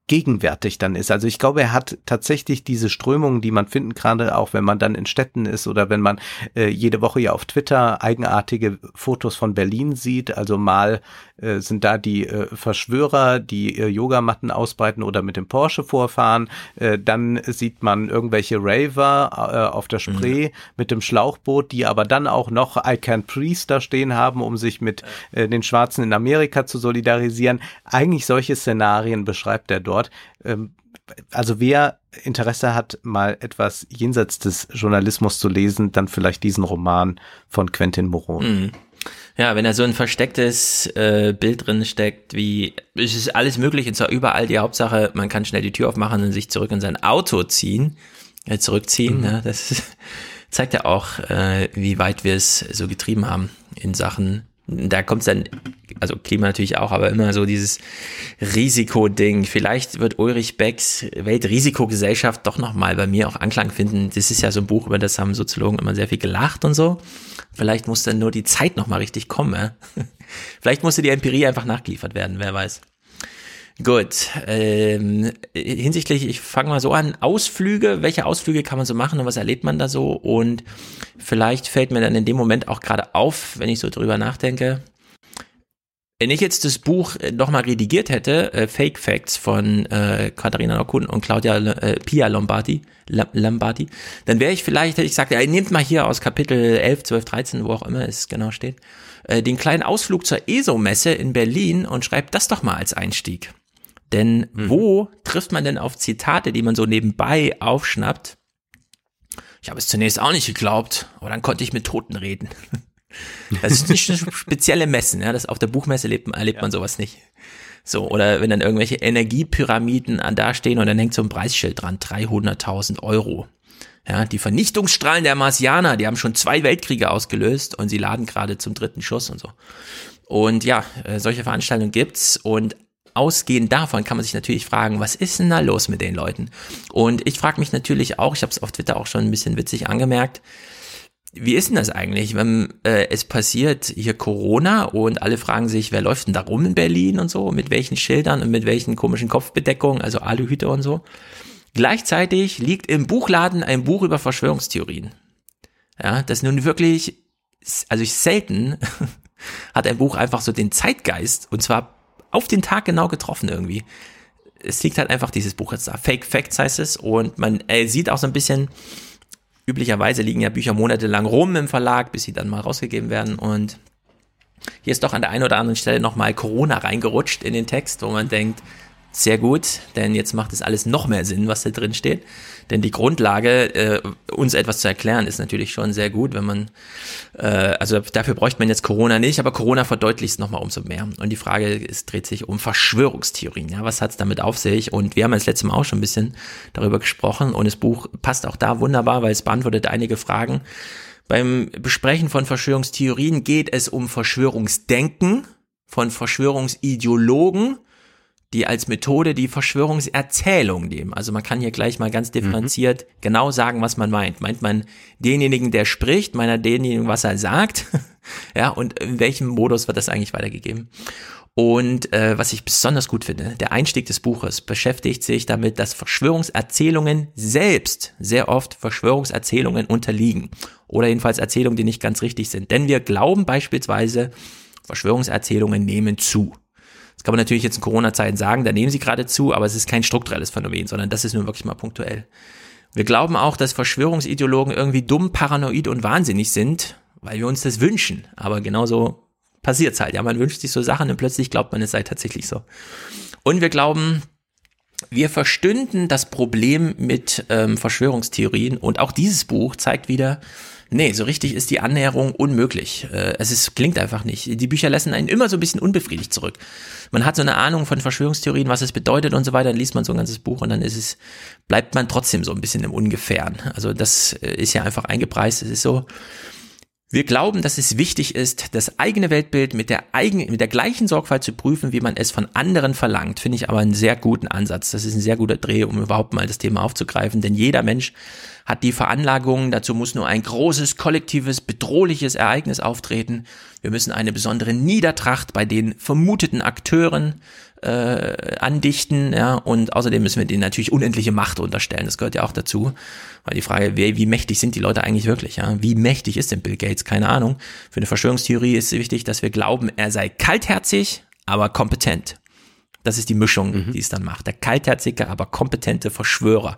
gegenwärtig dann ist. Also ich glaube, er hat tatsächlich diese Strömungen, die man finden, gerade auch wenn man dann in Städten ist oder wenn man äh, jede Woche ja auf Twitter eigenartige Fotos von Berlin sieht. Also mal äh, sind da die äh, Verschwörer, die äh, Yogamatten ausbreiten oder mit dem Porsche vorfahren. Äh, dann sieht man irgendwelche Raver äh, auf der Spree mhm. mit dem Schlauchboot, die aber dann auch noch I Can't Priest da stehen haben, um sich mit äh, den Schwarzen in Amerika zu solidarisieren. Eigentlich solche Szenarien beschreibt er dort dort. Ähm, also wer Interesse hat, mal etwas jenseits des Journalismus zu lesen, dann vielleicht diesen Roman von Quentin Moron. Mhm. Ja, wenn da so ein verstecktes äh, Bild drin steckt, wie es ist alles möglich und zwar überall die Hauptsache, man kann schnell die Tür aufmachen und sich zurück in sein Auto ziehen, äh, zurückziehen. Mhm. Ne? Das (laughs) zeigt ja auch, äh, wie weit wir es so getrieben haben in Sachen da kommt es dann, also Klima natürlich auch, aber immer so dieses Risikoding. Vielleicht wird Ulrich Becks Weltrisikogesellschaft doch nochmal bei mir auch Anklang finden. Das ist ja so ein Buch, über das haben Soziologen immer sehr viel gelacht und so. Vielleicht muss dann nur die Zeit nochmal richtig kommen. Ja? (laughs) Vielleicht musste die Empirie einfach nachgeliefert werden, wer weiß. Gut, ähm, hinsichtlich, ich fange mal so an, Ausflüge, welche Ausflüge kann man so machen und was erlebt man da so? Und vielleicht fällt mir dann in dem Moment auch gerade auf, wenn ich so drüber nachdenke, wenn ich jetzt das Buch nochmal redigiert hätte, äh, Fake Facts von äh, Katharina Nokun und Claudia äh, Pia Lombardi, Lombardi, dann wäre ich vielleicht, hätte ich gesagt, ja, nehmt mal hier aus Kapitel 11, 12, 13, wo auch immer es genau steht, äh, den kleinen Ausflug zur ESO-Messe in Berlin und schreibt das doch mal als Einstieg. Denn mhm. wo trifft man denn auf Zitate, die man so nebenbei aufschnappt? Ich habe es zunächst auch nicht geglaubt, aber dann konnte ich mit Toten reden. (laughs) Das ist nicht eine spezielle Messen, ja. Das auf der Buchmesse erlebt, erlebt ja. man sowas nicht. So, oder wenn dann irgendwelche Energiepyramiden da stehen und dann hängt so ein Preisschild dran, 300.000 Euro. Ja, die Vernichtungsstrahlen der Marsianer, die haben schon zwei Weltkriege ausgelöst und sie laden gerade zum dritten Schuss und so. Und ja, äh, solche Veranstaltungen gibt's und ausgehend davon kann man sich natürlich fragen, was ist denn da los mit den Leuten? Und ich frage mich natürlich auch, ich habe es auf Twitter auch schon ein bisschen witzig angemerkt, wie ist denn das eigentlich, wenn äh, es passiert hier Corona und alle fragen sich, wer läuft denn da rum in Berlin und so, mit welchen Schildern und mit welchen komischen Kopfbedeckungen, also Aluhüte und so. Gleichzeitig liegt im Buchladen ein Buch über Verschwörungstheorien. Ja, das nun wirklich, also ich selten (laughs) hat ein Buch einfach so den Zeitgeist und zwar auf den Tag genau getroffen irgendwie. Es liegt halt einfach dieses Buch jetzt da. Fake Facts heißt es und man äh, sieht auch so ein bisschen, üblicherweise liegen ja Bücher monatelang rum im Verlag, bis sie dann mal rausgegeben werden und hier ist doch an der einen oder anderen Stelle nochmal Corona reingerutscht in den Text, wo man denkt, sehr gut, denn jetzt macht es alles noch mehr Sinn, was da drin steht. Denn die Grundlage, äh, uns etwas zu erklären, ist natürlich schon sehr gut, wenn man, äh, also dafür bräuchte man jetzt Corona nicht, aber Corona verdeutlicht es nochmal umso mehr. Und die Frage ist, dreht sich um Verschwörungstheorien. Ja, was hat es damit auf sich? Und wir haben das letzte Mal auch schon ein bisschen darüber gesprochen und das Buch passt auch da wunderbar, weil es beantwortet einige Fragen. Beim Besprechen von Verschwörungstheorien geht es um Verschwörungsdenken von Verschwörungsideologen die als Methode die Verschwörungserzählung nehmen. Also man kann hier gleich mal ganz differenziert mhm. genau sagen, was man meint. Meint man denjenigen, der spricht, meint er denjenigen, was er sagt? (laughs) ja, und in welchem Modus wird das eigentlich weitergegeben? Und äh, was ich besonders gut finde, der Einstieg des Buches beschäftigt sich damit, dass Verschwörungserzählungen selbst sehr oft Verschwörungserzählungen unterliegen. Oder jedenfalls Erzählungen, die nicht ganz richtig sind. Denn wir glauben beispielsweise, Verschwörungserzählungen nehmen zu. Das kann man natürlich jetzt in Corona-Zeiten sagen, da nehmen sie gerade zu, aber es ist kein strukturelles Phänomen, sondern das ist nur wirklich mal punktuell. Wir glauben auch, dass Verschwörungsideologen irgendwie dumm, paranoid und wahnsinnig sind, weil wir uns das wünschen. Aber genauso passiert's halt. Ja, man wünscht sich so Sachen und plötzlich glaubt man, es sei tatsächlich so. Und wir glauben, wir verstünden das Problem mit ähm, Verschwörungstheorien und auch dieses Buch zeigt wieder, Nee, so richtig ist die Annäherung unmöglich. Äh, es ist, klingt einfach nicht. Die Bücher lassen einen immer so ein bisschen unbefriedigt zurück. Man hat so eine Ahnung von Verschwörungstheorien, was es bedeutet und so weiter, dann liest man so ein ganzes Buch und dann ist es, bleibt man trotzdem so ein bisschen im Ungefähren. Also das äh, ist ja einfach eingepreist. Es ist so, wir glauben, dass es wichtig ist, das eigene Weltbild mit der eigenen, mit der gleichen Sorgfalt zu prüfen, wie man es von anderen verlangt. Finde ich aber einen sehr guten Ansatz. Das ist ein sehr guter Dreh, um überhaupt mal das Thema aufzugreifen. Denn jeder Mensch hat die Veranlagung, dazu muss nur ein großes, kollektives, bedrohliches Ereignis auftreten. Wir müssen eine besondere Niedertracht bei den vermuteten Akteuren äh, andichten, ja, und außerdem müssen wir denen natürlich unendliche Macht unterstellen. Das gehört ja auch dazu. Weil die Frage, wie, wie mächtig sind die Leute eigentlich wirklich, ja? Wie mächtig ist denn Bill Gates? Keine Ahnung. Für eine Verschwörungstheorie ist es wichtig, dass wir glauben, er sei kaltherzig, aber kompetent. Das ist die Mischung, mhm. die es dann macht. Der kaltherzige, aber kompetente Verschwörer,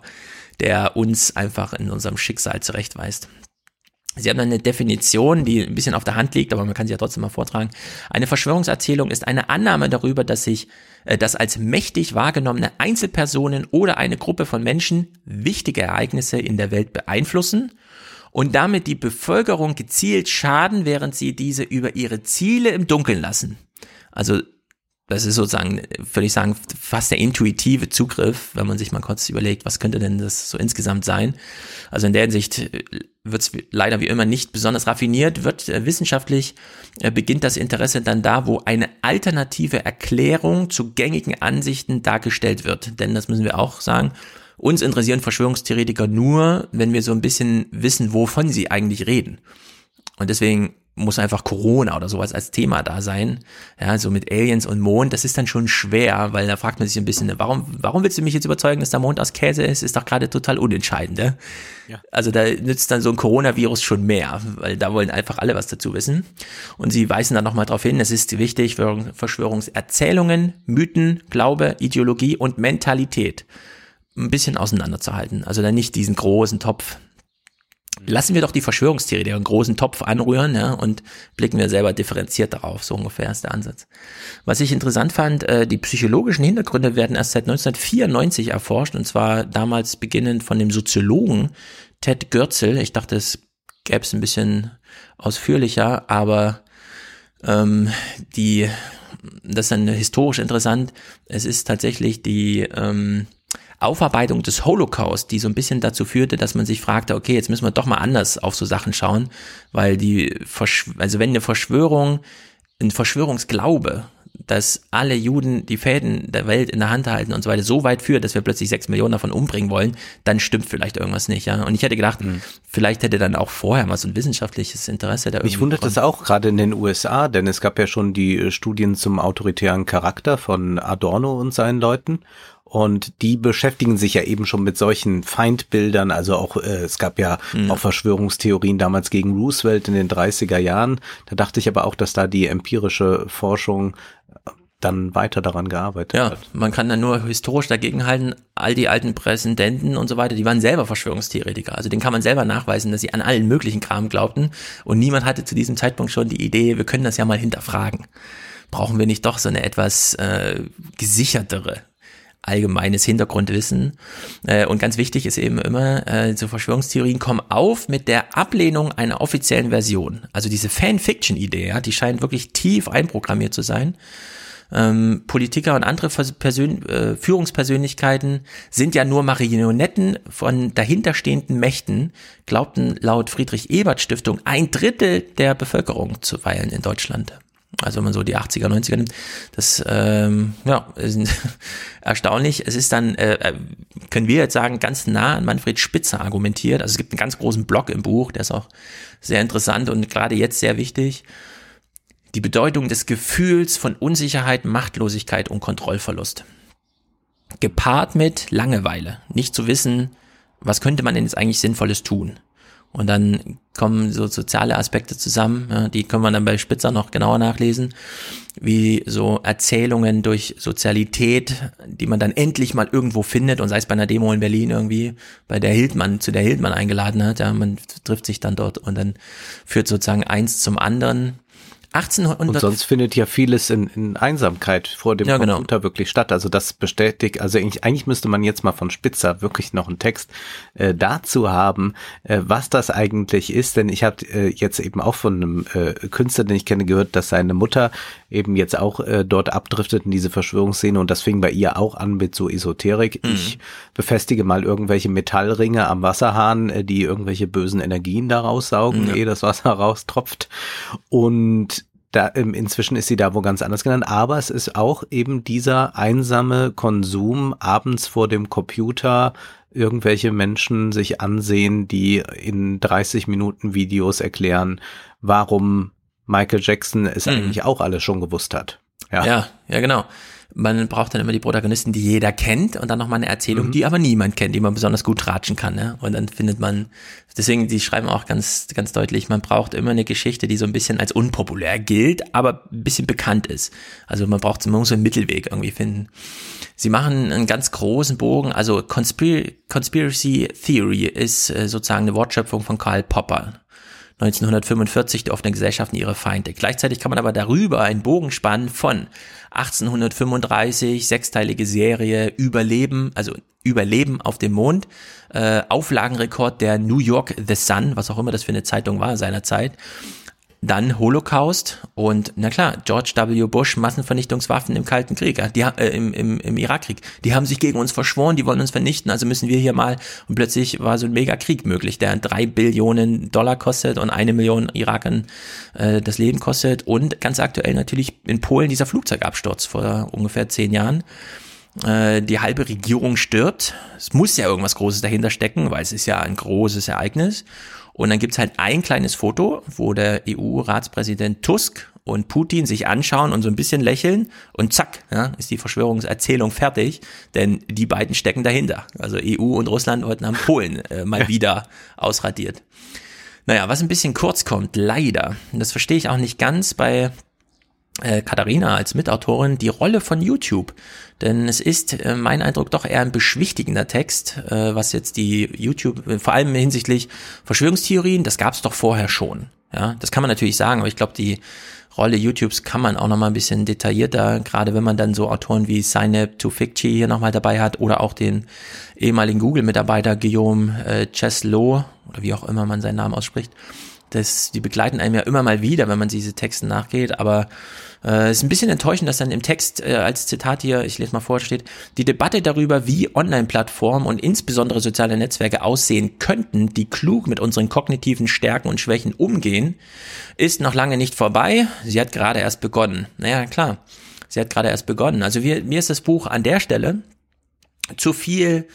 der uns einfach in unserem Schicksal zurechtweist. Sie haben eine Definition, die ein bisschen auf der Hand liegt, aber man kann sie ja trotzdem mal vortragen. Eine Verschwörungserzählung ist eine Annahme darüber, dass sich, äh, als mächtig wahrgenommene Einzelpersonen oder eine Gruppe von Menschen wichtige Ereignisse in der Welt beeinflussen und damit die Bevölkerung gezielt schaden, während sie diese über ihre Ziele im Dunkeln lassen. Also das ist sozusagen, würde ich sagen, fast der intuitive Zugriff, wenn man sich mal kurz überlegt, was könnte denn das so insgesamt sein. Also in der Hinsicht äh, wird es leider wie immer nicht besonders raffiniert, wird äh, wissenschaftlich äh, beginnt das Interesse dann da, wo eine alternative Erklärung zu gängigen Ansichten dargestellt wird. Denn das müssen wir auch sagen, uns interessieren Verschwörungstheoretiker nur, wenn wir so ein bisschen wissen, wovon sie eigentlich reden. Und deswegen muss einfach Corona oder sowas als Thema da sein. Ja, so mit Aliens und Mond, das ist dann schon schwer, weil da fragt man sich ein bisschen, warum, warum willst du mich jetzt überzeugen, dass der Mond aus Käse ist? Ist doch gerade total unentscheidend. Ja? ja. Also da nützt dann so ein Coronavirus schon mehr, weil da wollen einfach alle was dazu wissen. Und sie weisen dann nochmal darauf hin, es ist wichtig für Verschwörungserzählungen, Mythen, Glaube, Ideologie und Mentalität ein bisschen auseinanderzuhalten. Also dann nicht diesen großen Topf lassen wir doch die Verschwörungstheorie, den großen Topf anrühren ja, und blicken wir selber differenziert darauf. So ungefähr ist der Ansatz. Was ich interessant fand, äh, die psychologischen Hintergründe werden erst seit 1994 erforscht und zwar damals beginnend von dem Soziologen Ted Görzel. Ich dachte, es gäbe es ein bisschen ausführlicher, aber ähm, die, das ist dann historisch interessant. Es ist tatsächlich die ähm, Aufarbeitung des Holocaust, die so ein bisschen dazu führte, dass man sich fragte, okay, jetzt müssen wir doch mal anders auf so Sachen schauen, weil die, Verschw also wenn eine Verschwörung, ein Verschwörungsglaube dass alle Juden die Fäden der Welt in der Hand halten und so weiter so weit führt, dass wir plötzlich sechs Millionen davon umbringen wollen, dann stimmt vielleicht irgendwas nicht, ja. Und ich hätte gedacht, mhm. vielleicht hätte dann auch vorher mal so ein wissenschaftliches Interesse da Mich wundert das auch gerade in den USA, denn es gab ja schon die äh, Studien zum autoritären Charakter von Adorno und seinen Leuten. Und die beschäftigen sich ja eben schon mit solchen Feindbildern. Also auch, äh, es gab ja mhm. auch Verschwörungstheorien damals gegen Roosevelt in den 30er Jahren. Da dachte ich aber auch, dass da die empirische Forschung äh, dann weiter daran gearbeitet ja, hat. man kann dann nur historisch dagegenhalten, all die alten Präsidenten und so weiter, die waren selber Verschwörungstheoretiker. Also den kann man selber nachweisen, dass sie an allen möglichen Kram glaubten und niemand hatte zu diesem Zeitpunkt schon die Idee, wir können das ja mal hinterfragen. Brauchen wir nicht doch so eine etwas äh, gesichertere allgemeines Hintergrundwissen. Äh, und ganz wichtig ist eben immer, äh, so Verschwörungstheorien kommen auf mit der Ablehnung einer offiziellen Version. Also diese Fanfiction-Idee, ja, die scheint wirklich tief einprogrammiert zu sein. Ähm, Politiker und andere Persön äh, Führungspersönlichkeiten sind ja nur Marionetten von dahinterstehenden Mächten, glaubten laut Friedrich Ebert Stiftung ein Drittel der Bevölkerung zu weilen in Deutschland also wenn man so die 80er, 90er nimmt, das ähm, ja, ist (laughs) erstaunlich. Es ist dann, äh, äh, können wir jetzt sagen, ganz nah an Manfred Spitzer argumentiert. Also es gibt einen ganz großen Block im Buch, der ist auch sehr interessant und gerade jetzt sehr wichtig. Die Bedeutung des Gefühls von Unsicherheit, Machtlosigkeit und Kontrollverlust. Gepaart mit Langeweile, nicht zu wissen, was könnte man denn jetzt eigentlich Sinnvolles tun. Und dann kommen so soziale Aspekte zusammen, ja, die können wir dann bei Spitzer noch genauer nachlesen, wie so Erzählungen durch Sozialität, die man dann endlich mal irgendwo findet und sei es bei einer Demo in Berlin irgendwie, bei der Hildmann, zu der Hildmann eingeladen hat, ja, man trifft sich dann dort und dann führt sozusagen eins zum anderen 1800 und sonst findet ja vieles in, in Einsamkeit vor dem ja, genau. Computer genau. wirklich statt. Also das bestätigt, also eigentlich, eigentlich müsste man jetzt mal von Spitzer wirklich noch einen Text äh, dazu haben, äh, was das eigentlich ist. Denn ich habe äh, jetzt eben auch von einem äh, Künstler, den ich kenne, gehört, dass seine Mutter eben jetzt auch äh, dort abdriftet in diese Verschwörungsszene und das fing bei ihr auch an mit so Esoterik. Mhm. Ich befestige mal irgendwelche Metallringe am Wasserhahn, äh, die irgendwelche bösen Energien da raussaugen, mhm. ehe das Wasser (laughs) raustropft. Und da, ähm, inzwischen ist sie da wo ganz anders genannt, aber es ist auch eben dieser einsame Konsum abends vor dem Computer irgendwelche Menschen sich ansehen, die in 30 Minuten Videos erklären, warum Michael Jackson es mhm. eigentlich auch alles schon gewusst hat. Ja, ja, ja genau man braucht dann immer die Protagonisten, die jeder kennt und dann nochmal eine Erzählung, mhm. die aber niemand kennt, die man besonders gut ratschen kann. Ne? Und dann findet man, deswegen, die schreiben auch ganz, ganz deutlich, man braucht immer eine Geschichte, die so ein bisschen als unpopulär gilt, aber ein bisschen bekannt ist. Also man braucht, man muss so einen Mittelweg irgendwie finden. Sie machen einen ganz großen Bogen, also Conspir Conspiracy Theory ist äh, sozusagen eine Wortschöpfung von Karl Popper. 1945 die offene Gesellschaften ihre Feinde. Gleichzeitig kann man aber darüber einen Bogen spannen von 1835, sechsteilige Serie, Überleben, also Überleben auf dem Mond, äh, Auflagenrekord der New York The Sun, was auch immer das für eine Zeitung war seinerzeit, dann Holocaust und na klar, George W. Bush, Massenvernichtungswaffen im Kalten Krieg, die, äh, im, im, im Irakkrieg. Die haben sich gegen uns verschworen, die wollen uns vernichten, also müssen wir hier mal. Und plötzlich war so ein Megakrieg möglich, der drei Billionen Dollar kostet und eine Million Irakern äh, das Leben kostet. Und ganz aktuell natürlich in Polen dieser Flugzeugabsturz vor ungefähr zehn Jahren äh, die halbe Regierung stirbt. Es muss ja irgendwas Großes dahinter stecken, weil es ist ja ein großes Ereignis. Und dann gibt's halt ein kleines Foto, wo der EU-Ratspräsident Tusk und Putin sich anschauen und so ein bisschen lächeln und zack, ja, ist die Verschwörungserzählung fertig, denn die beiden stecken dahinter. Also EU und Russland wollten haben Polen äh, mal wieder ausradiert. Naja, was ein bisschen kurz kommt, leider, und das verstehe ich auch nicht ganz bei äh, Katharina als Mitautorin, die Rolle von YouTube. Denn es ist äh, mein Eindruck doch eher ein beschwichtigender Text, äh, was jetzt die YouTube, äh, vor allem hinsichtlich Verschwörungstheorien, das gab es doch vorher schon. Ja, das kann man natürlich sagen, aber ich glaube, die Rolle YouTubes kann man auch noch mal ein bisschen detaillierter, gerade wenn man dann so Autoren wie Synap to Ficchi hier nochmal dabei hat oder auch den ehemaligen Google-Mitarbeiter Guillaume äh, Cheslow oder wie auch immer man seinen Namen ausspricht. Das, die begleiten einem ja immer mal wieder, wenn man diese Texte nachgeht, aber äh, ist ein bisschen enttäuschend, dass dann im Text äh, als Zitat hier, ich lese mal vor, steht, die Debatte darüber, wie Online-Plattformen und insbesondere soziale Netzwerke aussehen könnten, die klug mit unseren kognitiven Stärken und Schwächen umgehen, ist noch lange nicht vorbei. Sie hat gerade erst begonnen. Naja, klar. sie hat gerade erst begonnen. Also wir, mir ist das Buch an der Stelle zu viel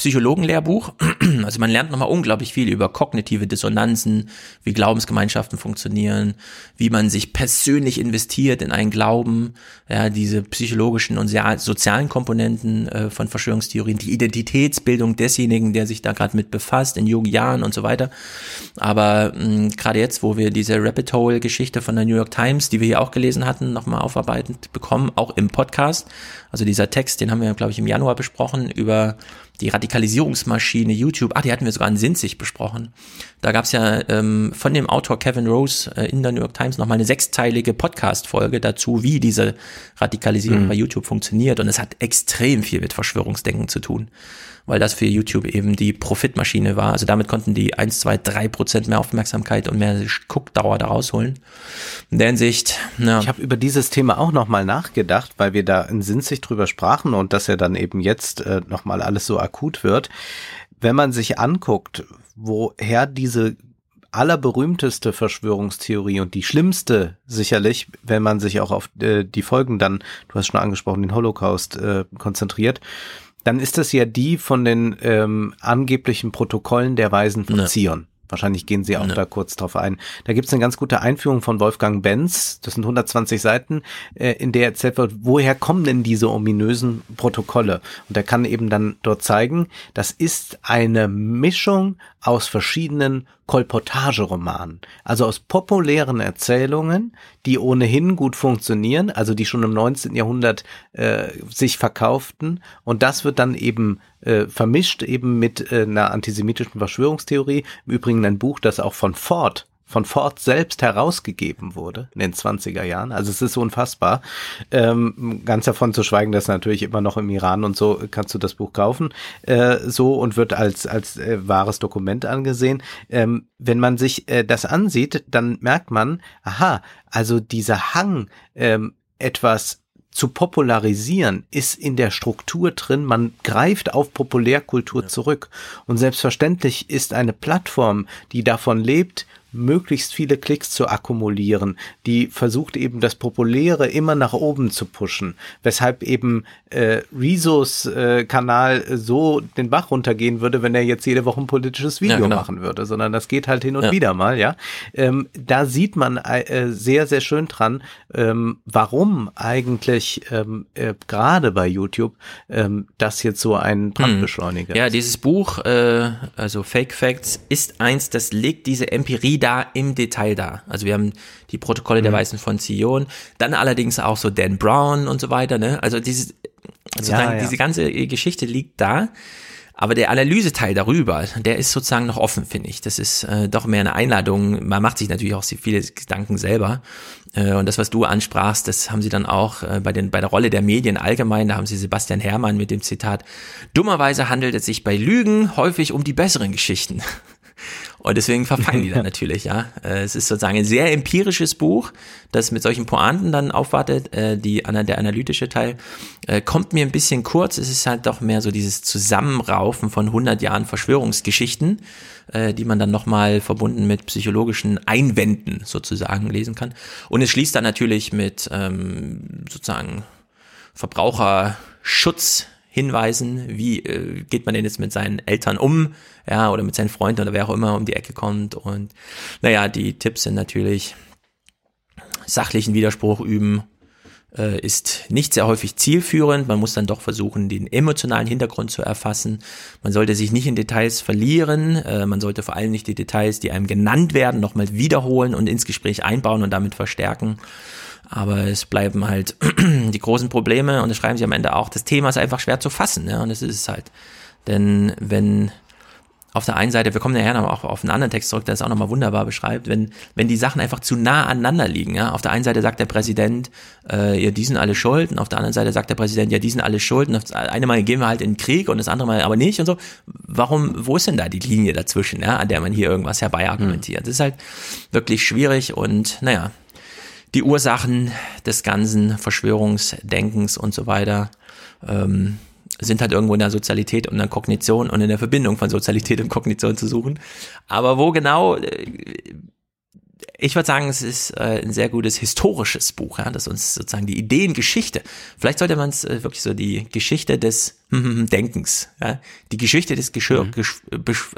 Psychologenlehrbuch. (clears throat) Also man lernt nochmal unglaublich viel über kognitive Dissonanzen, wie Glaubensgemeinschaften funktionieren, wie man sich persönlich investiert in einen Glauben, ja, diese psychologischen und sozialen Komponenten äh, von Verschwörungstheorien, die Identitätsbildung desjenigen, der sich da gerade mit befasst, in jungen Jahren und so weiter. Aber gerade jetzt, wo wir diese Rabbit Hole Geschichte von der New York Times, die wir hier auch gelesen hatten, nochmal aufarbeitend bekommen, auch im Podcast. Also dieser Text, den haben wir, glaube ich, im Januar besprochen über die Radikalisierungsmaschine YouTube, ah, die hatten wir sogar in Sinzig besprochen. Da gab es ja ähm, von dem Autor Kevin Rose äh, in der New York Times nochmal eine sechsteilige Podcast-Folge dazu, wie diese Radikalisierung mhm. bei YouTube funktioniert. Und es hat extrem viel mit Verschwörungsdenken zu tun weil das für YouTube eben die Profitmaschine war. Also damit konnten die 1, 2, 3 Prozent mehr Aufmerksamkeit und mehr Guckdauer da rausholen. In der Hinsicht, ja. Ich habe über dieses Thema auch nochmal nachgedacht, weil wir da in Sinzig drüber sprachen und dass ja dann eben jetzt äh, nochmal alles so akut wird. Wenn man sich anguckt, woher diese allerberühmteste Verschwörungstheorie und die schlimmste sicherlich, wenn man sich auch auf äh, die Folgen dann, du hast schon angesprochen, den Holocaust äh, konzentriert, dann ist das ja die von den ähm, angeblichen Protokollen der Weisen von ne. Zion. Wahrscheinlich gehen Sie auch ne. da kurz drauf ein. Da gibt es eine ganz gute Einführung von Wolfgang Benz, das sind 120 Seiten, äh, in der erzählt wird, woher kommen denn diese ominösen Protokolle? Und er kann eben dann dort zeigen, das ist eine Mischung aus verschiedenen Kolportageromanen, also aus populären Erzählungen, die ohnehin gut funktionieren, also die schon im 19. Jahrhundert äh, sich verkauften und das wird dann eben äh, vermischt eben mit äh, einer antisemitischen Verschwörungstheorie. Im Übrigen ein Buch, das auch von Ford von Ford selbst herausgegeben wurde in den 20er Jahren. Also es ist unfassbar. Ähm, ganz davon zu schweigen, dass natürlich immer noch im Iran und so kannst du das Buch kaufen, äh, so und wird als, als äh, wahres Dokument angesehen. Ähm, wenn man sich äh, das ansieht, dann merkt man, aha, also dieser Hang, ähm, etwas zu popularisieren, ist in der Struktur drin. Man greift auf Populärkultur ja. zurück. Und selbstverständlich ist eine Plattform, die davon lebt, möglichst viele Klicks zu akkumulieren, die versucht eben das Populäre immer nach oben zu pushen, weshalb eben äh, Rezos äh, Kanal so den Bach runtergehen würde, wenn er jetzt jede Woche ein politisches Video ja, genau. machen würde, sondern das geht halt hin und ja. wieder mal, ja. Ähm, da sieht man äh, sehr, sehr schön dran, ähm, warum eigentlich ähm, äh, gerade bei YouTube ähm, das jetzt so ein Brandbeschleuniger hm. Ja, dieses Buch, äh, also Fake Facts, ist eins, das legt diese Empirie da im Detail da. Also wir haben die Protokolle mhm. der Weißen von Zion, dann allerdings auch so Dan Brown und so weiter, ne? Also dieses, also ja, ja. diese ganze Geschichte liegt da. Aber der Analyseteil darüber, der ist sozusagen noch offen, finde ich. Das ist äh, doch mehr eine Einladung. Man macht sich natürlich auch viele Gedanken selber. Äh, und das, was du ansprachst, das haben sie dann auch äh, bei, den, bei der Rolle der Medien allgemein, da haben sie Sebastian Herrmann mit dem Zitat, dummerweise handelt es sich bei Lügen häufig um die besseren Geschichten. Und deswegen verfangen die dann (laughs) natürlich, ja. Äh, es ist sozusagen ein sehr empirisches Buch, das mit solchen Pointen dann aufwartet. Äh, die, der analytische Teil äh, kommt mir ein bisschen kurz. Es ist halt doch mehr so dieses Zusammenraufen von 100 Jahren Verschwörungsgeschichten, die man dann nochmal verbunden mit psychologischen Einwänden sozusagen lesen kann. Und es schließt dann natürlich mit ähm, sozusagen Verbraucherschutz hinweisen, wie äh, geht man denn jetzt mit seinen Eltern um, ja, oder mit seinen Freunden oder wer auch immer um die Ecke kommt. Und naja, die Tipps sind natürlich sachlichen Widerspruch üben, äh, ist nicht sehr häufig zielführend. Man muss dann doch versuchen, den emotionalen Hintergrund zu erfassen. Man sollte sich nicht in Details verlieren. Äh, man sollte vor allem nicht die Details, die einem genannt werden, nochmal wiederholen und ins Gespräch einbauen und damit verstärken. Aber es bleiben halt (clears throat) die großen Probleme und das schreiben sie am Ende auch. Das Thema ist einfach schwer zu fassen, ja, und das ist es halt. Denn wenn auf der einen Seite, wir kommen nachher noch auch auf einen anderen Text zurück, der es auch nochmal wunderbar beschreibt, wenn, wenn die Sachen einfach zu nah aneinander liegen. Ja? Auf der einen Seite sagt der Präsident, äh, ja, die sind alle schuld, und auf der anderen Seite sagt der Präsident, ja, die sind alle schuld, und das eine Mal gehen wir halt in den Krieg und das andere Mal aber nicht und so. Warum, wo ist denn da die Linie dazwischen, ja, an der man hier irgendwas herbei argumentiert? Mhm. Das ist halt wirklich schwierig und naja, die Ursachen des ganzen Verschwörungsdenkens und so weiter ähm, sind halt irgendwo in der Sozialität und in der Kognition und in der Verbindung von Sozialität und Kognition zu suchen. Aber wo genau, äh, Ich würde sagen, es ist äh, ein sehr gutes historisches Buch, ja, das uns sozusagen die Ideengeschichte. Vielleicht sollte man es äh, wirklich so die Geschichte des (laughs) Denkens, ja, die Geschichte des Geschir mhm. Gesch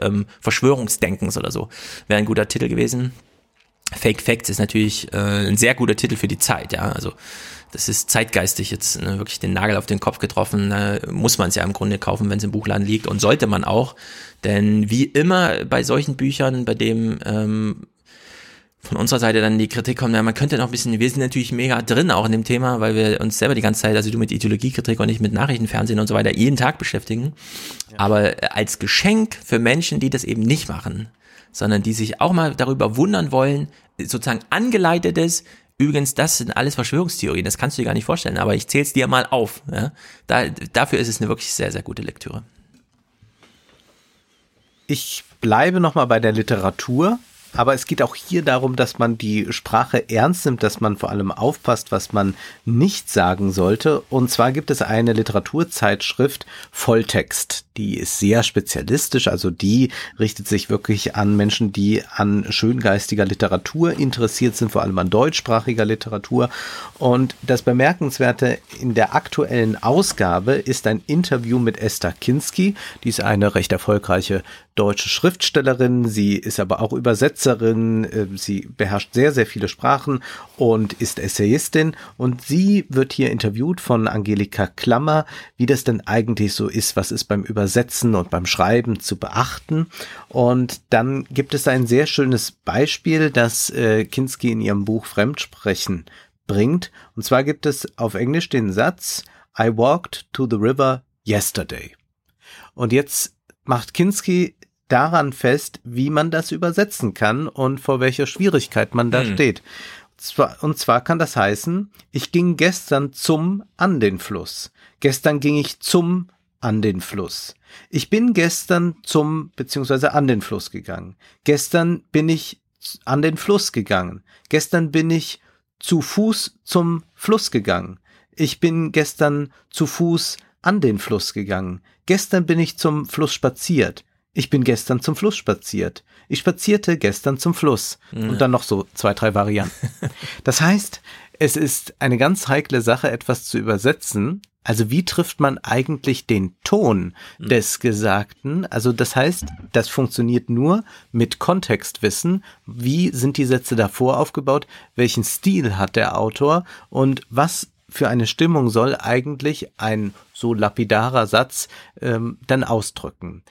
ähm, Verschwörungsdenkens oder so, wäre ein guter Titel gewesen. Fake Facts ist natürlich äh, ein sehr guter Titel für die Zeit, ja, also das ist zeitgeistig jetzt ne, wirklich den Nagel auf den Kopf getroffen. Da muss man es ja im Grunde kaufen, wenn es im Buchladen liegt und sollte man auch. Denn wie immer bei solchen Büchern, bei dem ähm, von unserer Seite dann die Kritik kommt, ja, man könnte noch ein bisschen, wir sind natürlich mega drin auch in dem Thema, weil wir uns selber die ganze Zeit, also du mit Ideologiekritik und ich mit Nachrichtenfernsehen und so weiter, jeden Tag beschäftigen. Ja. Aber als Geschenk für Menschen, die das eben nicht machen, sondern die sich auch mal darüber wundern wollen, sozusagen angeleitetes, Übrigens, das sind alles Verschwörungstheorien, das kannst du dir gar nicht vorstellen, aber ich zähle es dir mal auf. Ja? Da, dafür ist es eine wirklich sehr, sehr gute Lektüre. Ich bleibe nochmal bei der Literatur aber es geht auch hier darum, dass man die Sprache ernst nimmt, dass man vor allem aufpasst, was man nicht sagen sollte. Und zwar gibt es eine Literaturzeitschrift Volltext. Die ist sehr spezialistisch, also die richtet sich wirklich an Menschen, die an schöngeistiger Literatur interessiert sind, vor allem an deutschsprachiger Literatur. Und das Bemerkenswerte in der aktuellen Ausgabe ist ein Interview mit Esther Kinski. Die ist eine recht erfolgreiche deutsche Schriftstellerin. Sie ist aber auch Übersetzerin. Äh, sie beherrscht sehr, sehr viele Sprachen und ist Essayistin. Und sie wird hier interviewt von Angelika Klammer, wie das denn eigentlich so ist, was ist beim Übersetzen und beim Schreiben zu beachten. Und dann gibt es ein sehr schönes Beispiel, das äh, Kinski in ihrem Buch Fremdsprechen bringt. Und zwar gibt es auf Englisch den Satz, I walked to the river yesterday. Und jetzt macht Kinski daran fest, wie man das übersetzen kann und vor welcher Schwierigkeit man da hm. steht. Und zwar kann das heißen, ich ging gestern zum an den Fluss. Gestern ging ich zum an den Fluss. Ich bin gestern zum beziehungsweise an den Fluss gegangen. Gestern bin ich an den Fluss gegangen. Gestern bin ich zu Fuß zum Fluss gegangen. Ich bin gestern zu Fuß an den Fluss gegangen. Gestern bin ich zum Fluss spaziert. Ich bin gestern zum Fluss spaziert. Ich spazierte gestern zum Fluss. Mhm. Und dann noch so zwei, drei Varianten. (laughs) Das heißt, es ist eine ganz heikle Sache, etwas zu übersetzen. Also wie trifft man eigentlich den Ton mhm. des Gesagten? Also das heißt, das funktioniert nur mit Kontextwissen. Wie sind die Sätze davor aufgebaut? Welchen Stil hat der Autor? Und was für eine Stimmung soll eigentlich ein so lapidarer Satz ähm, dann ausdrücken?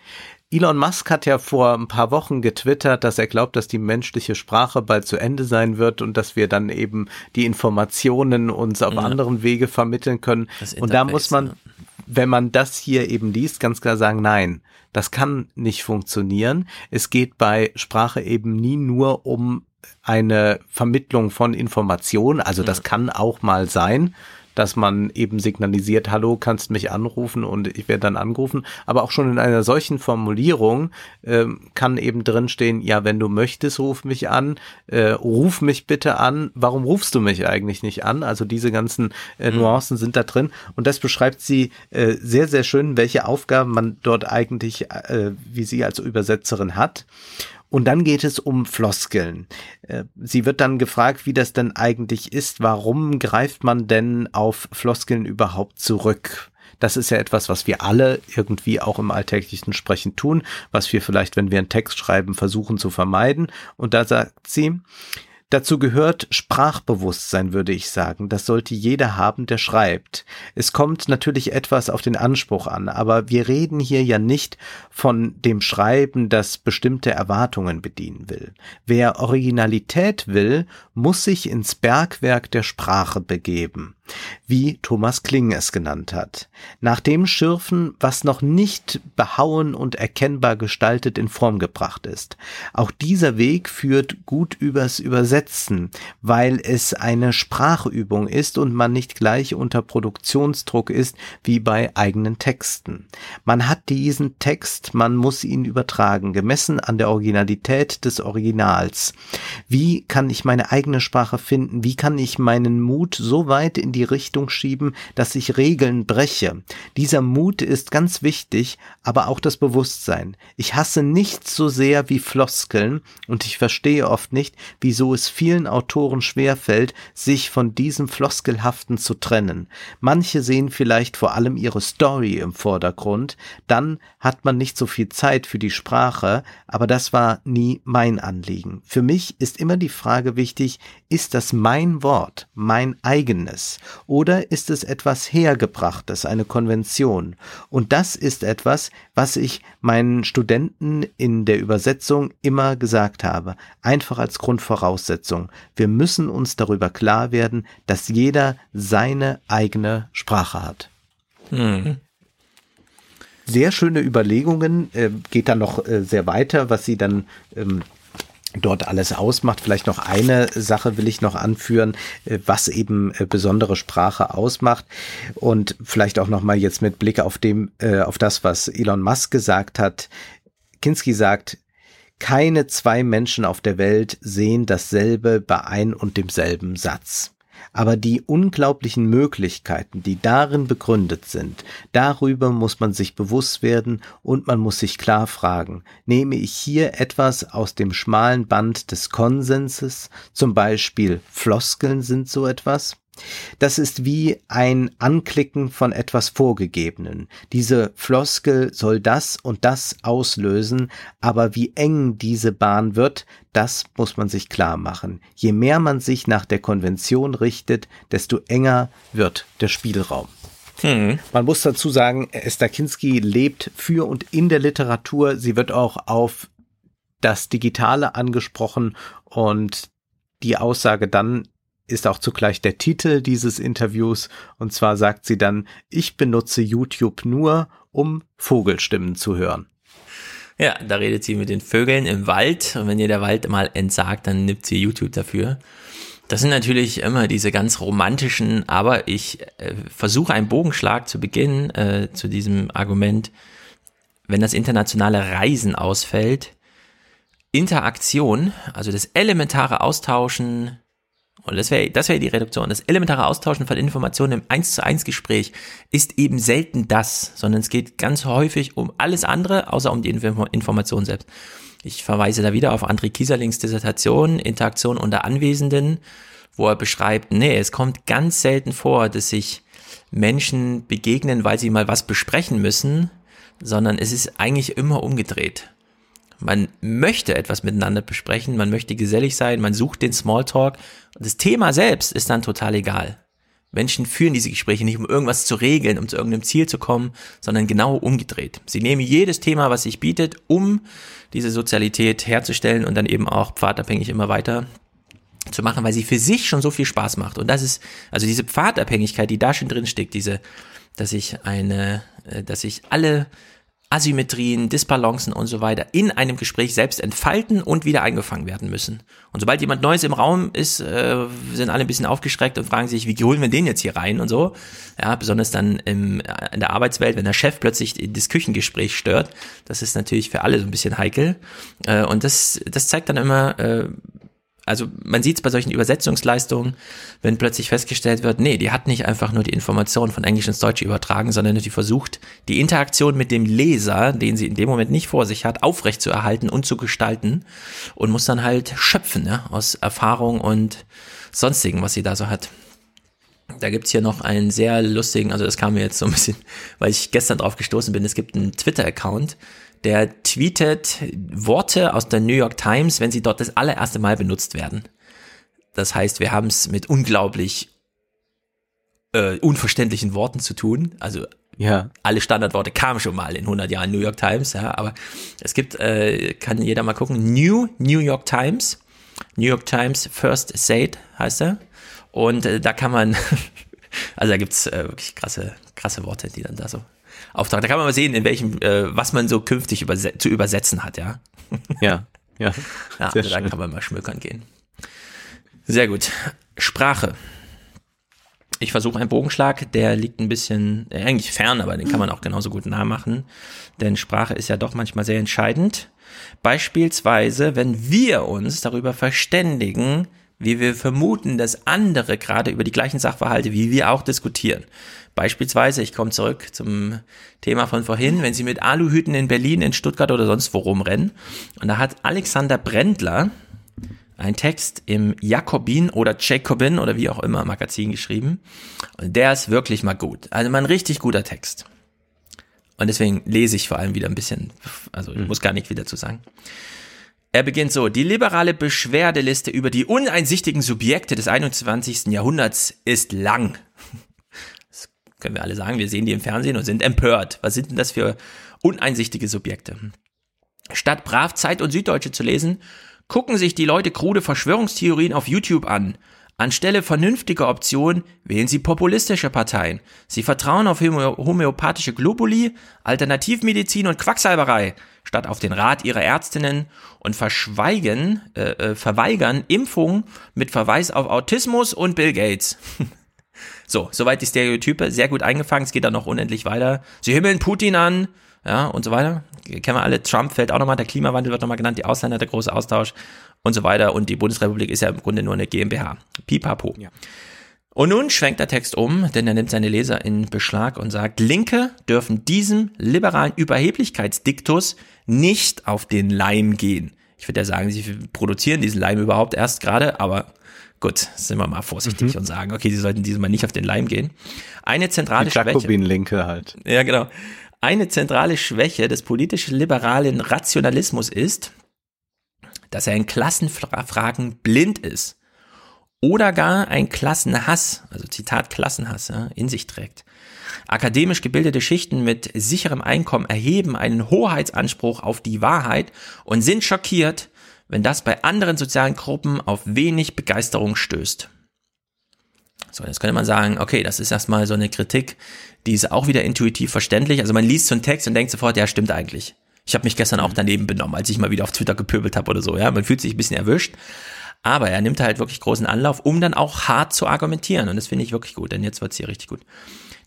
Elon Musk hat ja vor ein paar Wochen getwittert, dass er glaubt, dass die menschliche Sprache bald zu Ende sein wird und dass wir dann eben die Informationen uns auf ja. anderen Wege vermitteln können. Und da muss man, wenn man das hier eben liest, ganz klar sagen, nein, das kann nicht funktionieren. Es geht bei Sprache eben nie nur um eine Vermittlung von Informationen. Also das kann auch mal sein dass man eben signalisiert, hallo, kannst mich anrufen und ich werde dann angerufen. Aber auch schon in einer solchen Formulierung äh, kann eben drinstehen, ja, wenn du möchtest, ruf mich an, äh, ruf mich bitte an. Warum rufst du mich eigentlich nicht an? Also diese ganzen äh, mhm. Nuancen sind da drin und das beschreibt sie äh, sehr, sehr schön, welche Aufgaben man dort eigentlich, äh, wie sie als Übersetzerin hat. Und dann geht es um Floskeln. Äh, sie wird dann gefragt, wie das denn eigentlich ist. Warum greift man denn auf Floskeln überhaupt zurück? Das ist ja etwas, was wir alle irgendwie auch im alltäglichen Sprechen tun, was wir vielleicht, wenn wir einen Text schreiben, versuchen zu vermeiden. Und da sagt sie, Dazu gehört Sprachbewusstsein, würde ich sagen. Das sollte jeder haben, der schreibt. Es kommt natürlich etwas auf den Anspruch an, aber wir reden hier ja nicht von dem Schreiben, das bestimmte Erwartungen bedienen will. Wer Originalität will, muss sich ins Bergwerk der Sprache begeben wie Thomas Kling es genannt hat. Nach dem Schürfen, was noch nicht behauen und erkennbar gestaltet in Form gebracht ist. Auch dieser Weg führt gut übers Übersetzen, weil es eine Sprachübung ist und man nicht gleich unter Produktionsdruck ist wie bei eigenen Texten. Man hat diesen Text, man muss ihn übertragen, gemessen an der Originalität des Originals. Wie kann ich meine eigene Sprache finden? Wie kann ich meinen Mut so weit in in die Richtung schieben, dass ich Regeln breche. Dieser Mut ist ganz wichtig, aber auch das Bewusstsein. Ich hasse nichts so sehr wie Floskeln und ich verstehe oft nicht, wieso es vielen Autoren schwerfällt, sich von diesem Floskelhaften zu trennen. Manche sehen vielleicht vor allem ihre Story im Vordergrund, dann hat man nicht so viel Zeit für die Sprache, aber das war nie mein Anliegen. Für mich ist immer die Frage wichtig, ist das mein Wort, mein eigenes, oder ist es etwas hergebrachtes, eine Konvention? Und das ist etwas, was ich meinen Studenten in der Übersetzung immer gesagt habe, einfach als Grundvoraussetzung. Wir müssen uns darüber klar werden, dass jeder seine eigene Sprache hat. Hm sehr schöne Überlegungen, äh, geht dann noch äh, sehr weiter, was sie dann ähm, dort alles ausmacht. Vielleicht noch eine Sache will ich noch anführen, äh, was eben äh, besondere Sprache ausmacht und vielleicht auch noch mal jetzt mit Blick auf dem äh, auf das, was Elon Musk gesagt hat. Kinski sagt, keine zwei Menschen auf der Welt sehen dasselbe bei ein und demselben Satz aber die unglaublichen Möglichkeiten, die darin begründet sind, darüber muss man sich bewusst werden und man muss sich klar fragen, nehme ich hier etwas aus dem schmalen Band des Konsenses, zum Beispiel Floskeln sind so etwas, das ist wie ein Anklicken von etwas Vorgegebenen. Diese Floskel soll das und das auslösen, aber wie eng diese Bahn wird, das muss man sich klar machen. Je mehr man sich nach der Konvention richtet, desto enger wird der Spielraum. Hm. Man muss dazu sagen, Esther Kinski lebt für und in der Literatur. Sie wird auch auf das Digitale angesprochen und die Aussage dann ist auch zugleich der Titel dieses Interviews. Und zwar sagt sie dann, ich benutze YouTube nur, um Vogelstimmen zu hören. Ja, da redet sie mit den Vögeln im Wald. Und wenn ihr der Wald mal entsagt, dann nimmt sie YouTube dafür. Das sind natürlich immer diese ganz romantischen, aber ich äh, versuche einen Bogenschlag zu Beginn äh, zu diesem Argument, wenn das internationale Reisen ausfällt, Interaktion, also das elementare Austauschen und das wäre das wäre die Reduktion. Das elementare Austauschen von Informationen im 1 zu 1 Gespräch ist eben selten das, sondern es geht ganz häufig um alles andere, außer um die Information selbst. Ich verweise da wieder auf André Kieserlings Dissertation Interaktion unter Anwesenden, wo er beschreibt, nee, es kommt ganz selten vor, dass sich Menschen begegnen, weil sie mal was besprechen müssen, sondern es ist eigentlich immer umgedreht. Man möchte etwas miteinander besprechen, man möchte gesellig sein, man sucht den Smalltalk. Das Thema selbst ist dann total egal. Menschen führen diese Gespräche nicht, um irgendwas zu regeln, um zu irgendeinem Ziel zu kommen, sondern genau umgedreht. Sie nehmen jedes Thema, was sich bietet, um diese Sozialität herzustellen und dann eben auch pfadabhängig immer weiter zu machen, weil sie für sich schon so viel Spaß macht. Und das ist, also diese Pfadabhängigkeit, die da schon drin steckt, diese, dass ich eine, äh, dass ich alle Asymmetrien, Disbalancen und so weiter in einem Gespräch selbst entfalten und wieder eingefangen werden müssen. Und sobald jemand Neues im Raum ist, äh, sind alle ein bisschen aufgeschreckt und fragen sich, wie holen wir den jetzt hier rein und so. Ja, besonders dann im, in der Arbeitswelt, wenn der Chef plötzlich das Küchengespräch stört, das ist natürlich für alle so ein bisschen heikel. Äh, und das, das zeigt dann immer, äh, also man sieht es bei solchen Übersetzungsleistungen, wenn plötzlich festgestellt wird, nee, die hat nicht einfach nur die Information von Englisch ins Deutsche übertragen, sondern die versucht, die Interaktion mit dem Leser, den sie in dem Moment nicht vor sich hat, aufrechtzuerhalten und zu gestalten und muss dann halt schöpfen ja, aus Erfahrung und sonstigen, was sie da so hat. Da gibt's hier noch einen sehr lustigen, also das kam mir jetzt so ein bisschen, weil ich gestern drauf gestoßen bin, es gibt einen Twitter-Account, der tweetet Worte aus der New York Times, wenn sie dort das allererste Mal benutzt werden. Das heißt, wir haben es mit unglaublich äh, unverständlichen Worten zu tun. Also ja. alle Standardworte kamen schon mal in 100 Jahren New York Times, ja, aber es gibt, äh, kann jeder mal gucken, New New York Times, New York Times First Said heißt er. Und äh, da kann man, (laughs) also da gibt's äh, wirklich krasse, krasse Worte, die dann da so Auftrag. Da kann man mal sehen, in welchem, äh, was man so künftig überse zu übersetzen hat, ja. Ja, ja. ja also da kann man mal schmökern gehen. Sehr gut. Sprache. Ich versuche einen Bogenschlag, der liegt ein bisschen, äh, eigentlich fern, aber den kann man auch genauso gut nachmachen. Denn Sprache ist ja doch manchmal sehr entscheidend. Beispielsweise, wenn wir uns darüber verständigen, wie wir vermuten, dass andere gerade über die gleichen Sachverhalte wie wir auch diskutieren. Beispielsweise, ich komme zurück zum Thema von vorhin, wenn Sie mit Aluhüten in Berlin, in Stuttgart oder sonst wo rumrennen. Und da hat Alexander Brendler einen Text im Jakobin oder Jacobin oder wie auch immer Magazin geschrieben. Und der ist wirklich mal gut. Also mal ein richtig guter Text. Und deswegen lese ich vor allem wieder ein bisschen, also ich muss gar nicht viel dazu sagen. Er beginnt so, die liberale Beschwerdeliste über die uneinsichtigen Subjekte des 21. Jahrhunderts ist lang. Können wir alle sagen, wir sehen die im Fernsehen und sind empört. Was sind denn das für uneinsichtige Subjekte? Statt brav Zeit und Süddeutsche zu lesen, gucken sich die Leute krude Verschwörungstheorien auf YouTube an. Anstelle vernünftiger Optionen wählen sie populistische Parteien. Sie vertrauen auf homöopathische Globuli, Alternativmedizin und Quacksalberei statt auf den Rat ihrer Ärztinnen und verschweigen, äh, äh, verweigern Impfungen mit Verweis auf Autismus und Bill Gates. (laughs) so, soweit die Stereotype, sehr gut eingefangen, es geht dann noch unendlich weiter. Sie himmeln Putin an, ja, und so weiter. Kennen wir alle, Trump fällt auch nochmal, der Klimawandel wird nochmal genannt, die Ausländer, der große Austausch und so weiter. Und die Bundesrepublik ist ja im Grunde nur eine GmbH. Pipapo. Ja. Und nun schwenkt der Text um, denn er nimmt seine Leser in Beschlag und sagt, Linke dürfen diesem liberalen Überheblichkeitsdiktus nicht auf den Leim gehen. Ich würde ja sagen, sie produzieren diesen Leim überhaupt erst gerade, aber gut, sind wir mal vorsichtig mhm. und sagen, okay, sie sollten diesem Mal nicht auf den Leim gehen. Eine zentrale Die Schwäche. Linke halt. Ja, genau. Eine zentrale Schwäche des politisch-liberalen Rationalismus ist, dass er in Klassenfragen blind ist oder gar ein Klassenhass, also Zitat Klassenhass, ja, in sich trägt. Akademisch gebildete Schichten mit sicherem Einkommen erheben einen Hoheitsanspruch auf die Wahrheit und sind schockiert, wenn das bei anderen sozialen Gruppen auf wenig Begeisterung stößt. So, jetzt könnte man sagen, okay, das ist erstmal so eine Kritik, die ist auch wieder intuitiv verständlich. Also man liest so einen Text und denkt sofort, ja, stimmt eigentlich. Ich habe mich gestern auch daneben benommen, als ich mal wieder auf Twitter gepöbelt habe oder so. Ja, man fühlt sich ein bisschen erwischt. Aber er nimmt halt wirklich großen Anlauf, um dann auch hart zu argumentieren. Und das finde ich wirklich gut, denn jetzt wird's hier richtig gut.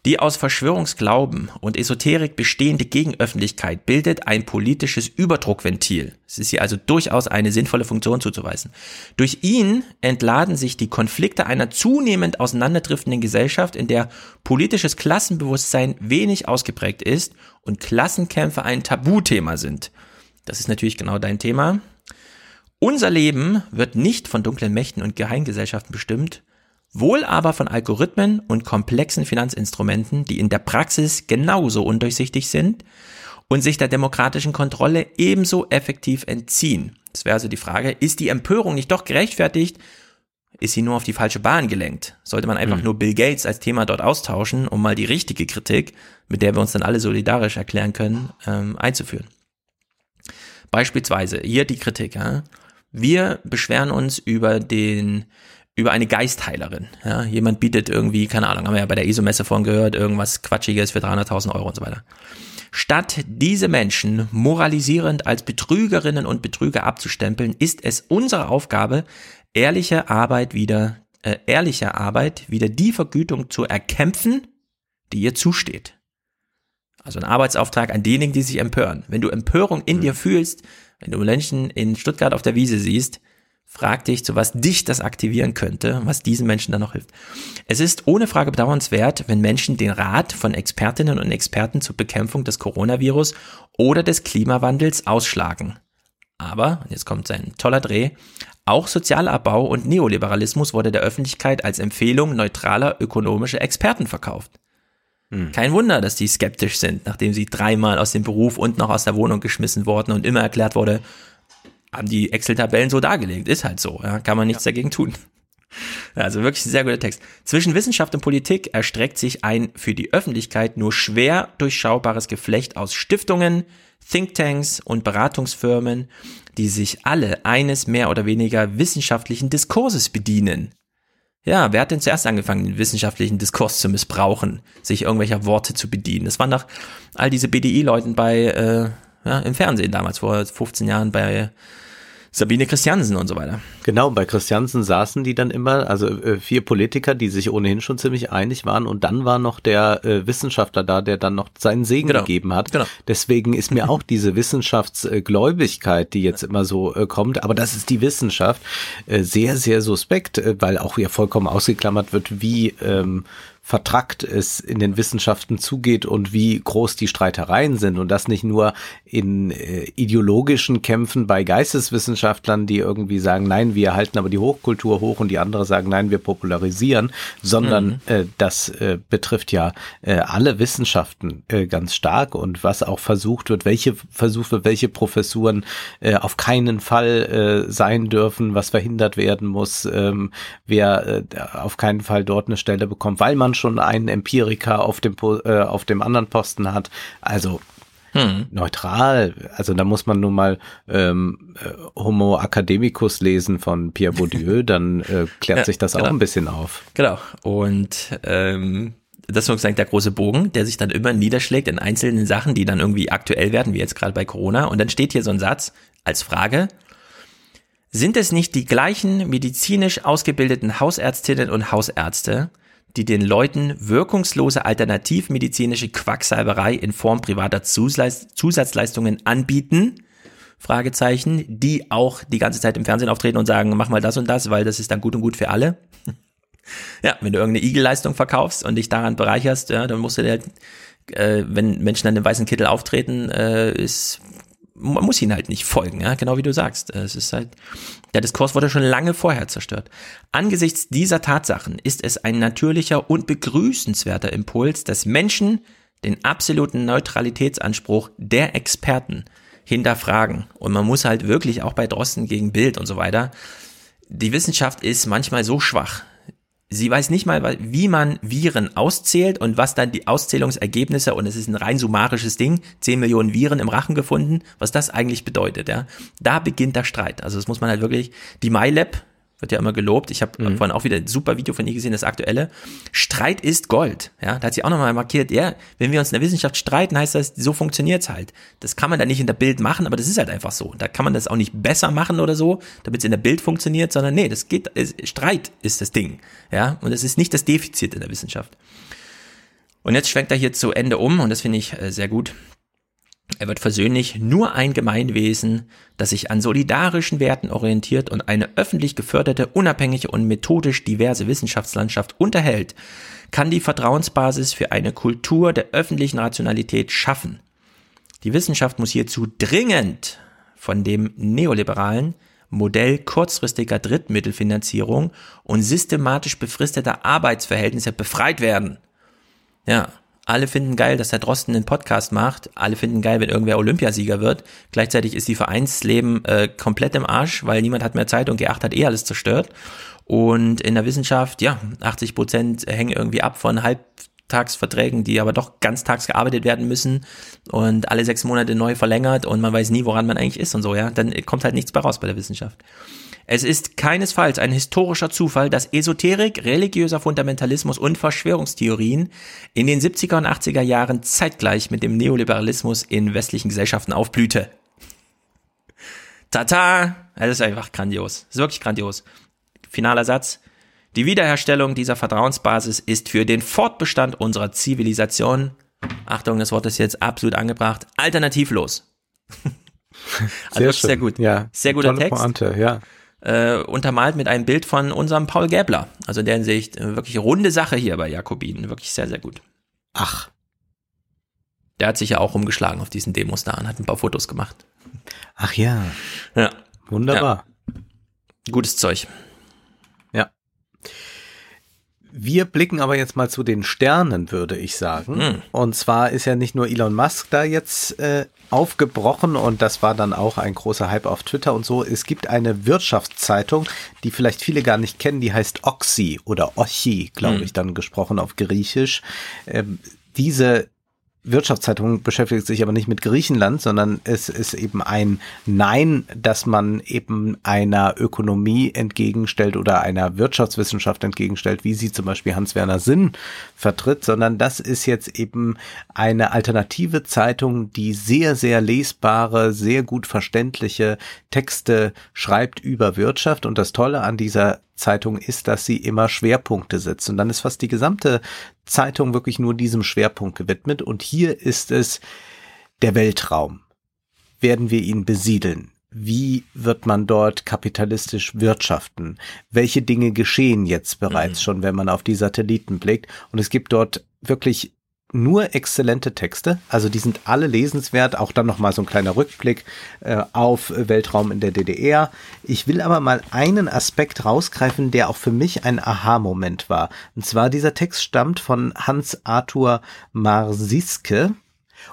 Die aus Verschwörungsglauben und Esoterik bestehende Gegenöffentlichkeit bildet ein politisches Überdruckventil. Es ist hier also durchaus eine sinnvolle Funktion zuzuweisen. Durch ihn entladen sich die Konflikte einer zunehmend auseinanderdriftenden Gesellschaft, in der politisches Klassenbewusstsein wenig ausgeprägt ist und Klassenkämpfe ein Tabuthema sind. Das ist natürlich genau dein Thema. Unser Leben wird nicht von dunklen Mächten und Geheimgesellschaften bestimmt, wohl aber von Algorithmen und komplexen Finanzinstrumenten, die in der Praxis genauso undurchsichtig sind und sich der demokratischen Kontrolle ebenso effektiv entziehen. Das wäre also die Frage, ist die Empörung nicht doch gerechtfertigt? Ist sie nur auf die falsche Bahn gelenkt? Sollte man einfach mhm. nur Bill Gates als Thema dort austauschen, um mal die richtige Kritik, mit der wir uns dann alle solidarisch erklären können, ähm, einzuführen? Beispielsweise hier die Kritik. Ja? Wir beschweren uns über den über eine Geistheilerin. Ja, jemand bietet irgendwie, keine Ahnung, haben wir ja bei der ISO-Messe vorhin gehört, irgendwas Quatschiges für 300.000 Euro und so weiter. Statt diese Menschen moralisierend als Betrügerinnen und Betrüger abzustempeln, ist es unsere Aufgabe, ehrliche Arbeit wieder, äh, ehrlicher Arbeit wieder die Vergütung zu erkämpfen, die ihr zusteht. Also ein Arbeitsauftrag an diejenigen, die sich empören. Wenn du Empörung in mhm. dir fühlst, wenn du Menschen in Stuttgart auf der Wiese siehst, frag dich, zu was dich das aktivieren könnte, was diesen Menschen dann noch hilft. Es ist ohne Frage bedauernswert, wenn Menschen den Rat von Expertinnen und Experten zur Bekämpfung des Coronavirus oder des Klimawandels ausschlagen. Aber, und jetzt kommt sein toller Dreh, auch Sozialabbau und Neoliberalismus wurde der Öffentlichkeit als Empfehlung neutraler ökonomischer Experten verkauft. Hm. Kein Wunder, dass die skeptisch sind, nachdem sie dreimal aus dem Beruf und noch aus der Wohnung geschmissen wurden und immer erklärt wurde, haben die Excel-Tabellen so dargelegt. Ist halt so, ja, kann man nichts ja. dagegen tun. (laughs) Also wirklich ein sehr guter Text. Zwischen Wissenschaft und Politik erstreckt sich ein für die Öffentlichkeit nur schwer durchschaubares Geflecht aus Stiftungen, Thinktanks und Beratungsfirmen, die sich alle eines mehr oder weniger wissenschaftlichen Diskurses bedienen. Ja, wer hat denn zuerst angefangen, den wissenschaftlichen Diskurs zu missbrauchen, sich irgendwelcher Worte zu bedienen? Das waren doch all diese BDI-Leuten bei, äh, ja, im Fernsehen damals, vor 15 Jahren bei Sabine Christiansen und so weiter. Genau, bei Christiansen saßen die dann immer, also äh, vier Politiker, die sich ohnehin schon ziemlich einig waren und dann war noch der äh, Wissenschaftler da, der dann noch seinen Segen Genau. gegeben hat. Genau. Deswegen ist mir auch (laughs) diese Wissenschaftsgläubigkeit, die jetzt immer so äh, kommt, aber das ist die Wissenschaft, äh, sehr, sehr suspekt, äh, weil auch ja vollkommen ausgeklammert wird, wie ähm, vertrackt es in den Wissenschaften zugeht und wie groß die Streitereien sind und das nicht nur in äh, ideologischen Kämpfen bei Geisteswissenschaftlern, die irgendwie sagen, nein, wir halten aber die Hochkultur hoch und die andere sagen, nein, wir popularisieren, sondern äh, das äh, betrifft ja äh, alle Wissenschaften äh, ganz stark und was auch versucht wird, welche versucht wird, welche Professuren äh, auf keinen Fall sein dürfen, was verhindert werden muss, ähm, wer auf keinen Fall dort eine Stelle bekommt, weil man schon einen Empiriker auf dem äh, auf dem anderen Posten hat. Also Hm. neutral. Also da muss man nun mal ähm, äh, Homo Academicus lesen von Pierre Bourdieu, (laughs) dann äh, klärt Ja, sich das auch genau. ein bisschen auf. Genau. Und ähm, das ist sozusagen der große Bogen, der sich dann immer niederschlägt in einzelnen Sachen, die dann irgendwie aktuell werden, wie jetzt gerade bei Corona. Und dann steht hier so ein Satz als Frage. Sind es nicht die gleichen medizinisch ausgebildeten Hausärztinnen und Hausärzte, die den Leuten wirkungslose alternativmedizinische Quacksalberei in Form privater Zusatzleistungen anbieten? Fragezeichen, die auch die ganze Zeit im Fernsehen auftreten und sagen, mach mal das und das, weil das ist dann gut und gut für alle. (laughs) Ja, wenn du irgendeine Igelleistung verkaufst und dich daran bereicherst, ja, dann musst du dir, äh, wenn Menschen dann im weißen Kittel auftreten, äh, ist, man muss ihnen halt nicht folgen, ja, genau wie du sagst. Es ist halt, der Diskurs wurde schon lange vorher zerstört. Angesichts dieser Tatsachen ist es ein natürlicher und begrüßenswerter Impuls, dass Menschen den absoluten Neutralitätsanspruch der Experten hinterfragen. Und man muss halt wirklich auch bei Drosten gegen Bild und so weiter, die Wissenschaft ist manchmal so schwach. Sie weiß nicht mal, wie man Viren auszählt und was dann die Auszählungsergebnisse, und es ist ein rein summarisches Ding, 10 Millionen Viren im Rachen gefunden, was das eigentlich bedeutet, ja. Da beginnt der Streit. Also das muss man halt wirklich, die MyLab, wird ja immer gelobt. Ich habe vorhin auch wieder ein super Video von ihr gesehen, das aktuelle. Streit ist Gold. Ja, da hat sie auch nochmal markiert, ja, wenn wir uns in der Wissenschaft streiten, heißt das, so funktioniert's halt. Das kann man da nicht in der Bild machen, aber das ist halt einfach so. Da kann man das auch nicht besser machen oder so, damit es in der Bild funktioniert, sondern nee, das geht, es, Streit ist das Ding. Ja, und das ist nicht das Defizit in der Wissenschaft. Und jetzt schwenkt er hier zu Ende um und das finde ich äh, sehr gut. Er wird versöhnlich nur ein Gemeinwesen, das sich an solidarischen Werten orientiert und eine öffentlich geförderte, unabhängige und methodisch diverse Wissenschaftslandschaft unterhält, kann die Vertrauensbasis für eine Kultur der öffentlichen Rationalität schaffen. Die Wissenschaft muss hierzu dringend von dem neoliberalen Modell kurzfristiger Drittmittelfinanzierung und systematisch befristeter Arbeitsverhältnisse befreit werden. Ja, alle finden geil, dass der Drosten einen Podcast macht. Alle finden geil, wenn irgendwer Olympiasieger wird. Gleichzeitig ist die Vereinsleben äh, komplett im Arsch, weil niemand hat mehr Zeit und G8 hat eh alles zerstört. Und in der Wissenschaft, ja, 80 Prozent hängen irgendwie ab von Halbtagsverträgen, die aber doch ganztags gearbeitet werden müssen und alle sechs Monate neu verlängert und man weiß nie, woran man eigentlich ist und so, ja. Dann kommt halt nichts bei raus bei der Wissenschaft. Es ist keinesfalls ein historischer Zufall, dass Esoterik, religiöser Fundamentalismus und Verschwörungstheorien in den 70er und 80er Jahren zeitgleich mit dem Neoliberalismus in westlichen Gesellschaften aufblühte. Tata! Das ist einfach grandios. Das ist wirklich grandios. Finaler Satz. Die Wiederherstellung dieser Vertrauensbasis ist für den Fortbestand unserer Zivilisation, Achtung, das Wort ist jetzt absolut angebracht, alternativlos. (laughs) also wirklich sehr gut. Ja, Sehr guter tolle Text Pointe, ja. Äh, untermalt mit einem Bild von unserem Paul Gäbler. Also in der Hinsicht äh, wirklich runde Sache hier bei Jakobin. Wirklich sehr, sehr gut. Ach, Der hat sich ja auch rumgeschlagen auf diesen Demos da und hat ein paar Fotos gemacht. ach ja, Ja, wunderbar. gutes Zeug. Wir blicken aber jetzt mal zu den Sternen, würde ich sagen. Hm. Und zwar ist ja nicht nur Elon Musk da jetzt äh, aufgebrochen und das war dann auch ein großer Hype auf Twitter und so. Es gibt eine Wirtschaftszeitung, die vielleicht viele gar nicht kennen, die heißt Oxy oder Ochi, glaube Hm. ich, dann gesprochen auf Griechisch. Ähm, diese Wirtschaftszeitung beschäftigt sich aber nicht mit Griechenland, sondern es ist eben ein Nein, dass man eben einer Ökonomie entgegenstellt oder einer Wirtschaftswissenschaft entgegenstellt, wie sie zum Beispiel Hans-Werner Sinn vertritt, sondern das ist jetzt eben eine alternative Zeitung, die sehr, sehr lesbare, sehr gut verständliche Texte schreibt über Wirtschaft. Und das Tolle an dieser Zeitung ist, dass sie immer Schwerpunkte setzt. Und dann ist fast die gesamte Zeitung wirklich nur diesem Schwerpunkt gewidmet. Und hier ist es der Weltraum. Werden wir ihn besiedeln? Wie wird man dort kapitalistisch wirtschaften? Welche Dinge geschehen jetzt bereits mhm. schon, wenn man auf die Satelliten blickt? Und es gibt dort wirklich nur exzellente Texte. Also die sind alle lesenswert. Auch dann nochmal so ein kleiner Rückblick äh, auf Weltraum in der DDR. Ich will aber mal einen Aspekt rausgreifen, der auch für mich ein Aha-Moment war. Und zwar dieser Text stammt von Hans-Arthur Marsiske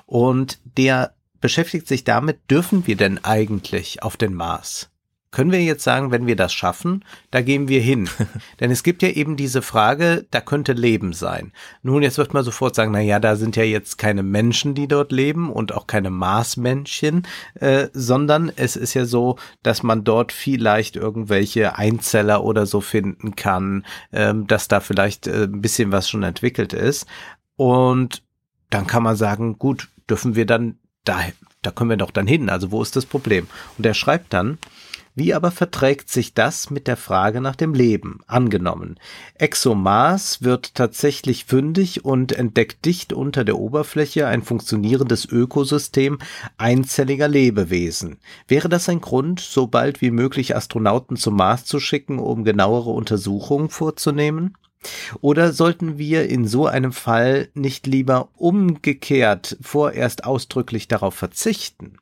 und der beschäftigt sich damit, dürfen wir denn eigentlich auf den Mars? Können wir jetzt sagen, wenn wir das schaffen, da gehen wir hin. (laughs) Denn es gibt ja eben diese Frage, da könnte Leben sein. Nun, jetzt wird man sofort sagen, na ja, da sind ja jetzt keine Menschen, die dort leben und auch keine Marsmännchen, äh, sondern es ist ja so, dass man dort vielleicht irgendwelche Einzeller oder so finden kann, ähm, dass da vielleicht äh, ein bisschen was schon entwickelt ist. Und dann kann man sagen, gut, dürfen wir dann da, da können wir doch dann hin. Also wo ist das Problem? Und er schreibt dann, wie aber verträgt sich das mit der Frage nach dem Leben? Angenommen, ExoMars wird tatsächlich fündig und entdeckt dicht unter der Oberfläche ein funktionierendes Ökosystem einzelliger Lebewesen. Wäre das ein Grund, so bald wie möglich Astronauten zum Mars zu schicken, um genauere Untersuchungen vorzunehmen? Oder sollten wir in so einem Fall nicht lieber umgekehrt vorerst ausdrücklich darauf verzichten?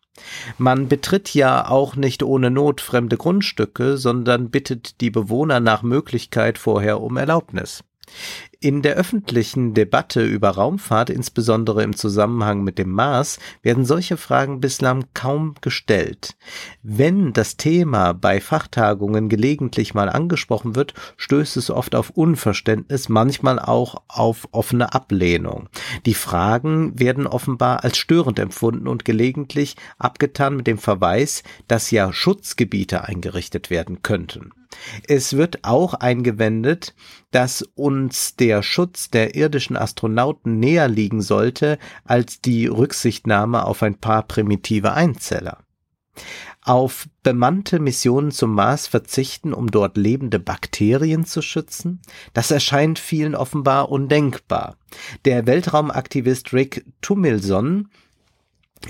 Man betritt ja auch nicht ohne Not fremde Grundstücke, sondern bittet die Bewohner nach Möglichkeit vorher um Erlaubnis. In der öffentlichen Debatte über Raumfahrt, insbesondere im Zusammenhang mit dem Mars, werden solche Fragen bislang kaum gestellt. Wenn das Thema bei Fachtagungen gelegentlich mal angesprochen wird, stößt es oft auf Unverständnis, manchmal auch auf offene Ablehnung. Die Fragen werden offenbar als störend empfunden und gelegentlich abgetan mit dem Verweis, dass ja Schutzgebiete eingerichtet werden könnten. Es wird auch eingewendet, dass uns der Schutz der irdischen Astronauten näher liegen sollte als die Rücksichtnahme auf ein paar primitive Einzeller. Auf bemannte Missionen zum Mars verzichten, um dort lebende Bakterien zu schützen? Das erscheint vielen offenbar undenkbar. Der Weltraumaktivist Rick Tumilson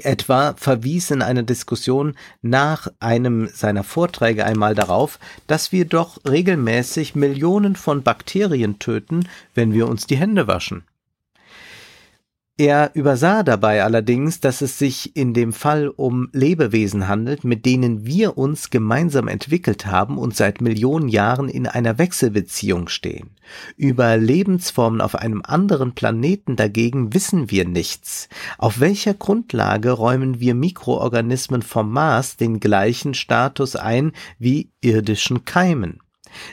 etwa verwies in einer Diskussion nach einem seiner Vorträge einmal darauf, dass wir doch regelmäßig Millionen von Bakterien töten, wenn wir uns die Hände waschen. Er übersah dabei allerdings, dass es sich in dem Fall um Lebewesen handelt, mit denen wir uns gemeinsam entwickelt haben und seit Millionen Jahren in einer Wechselbeziehung stehen. Über Lebensformen auf einem anderen Planeten dagegen wissen wir nichts. Auf welcher Grundlage räumen wir Mikroorganismen vom Mars den gleichen Status ein wie irdischen Keimen?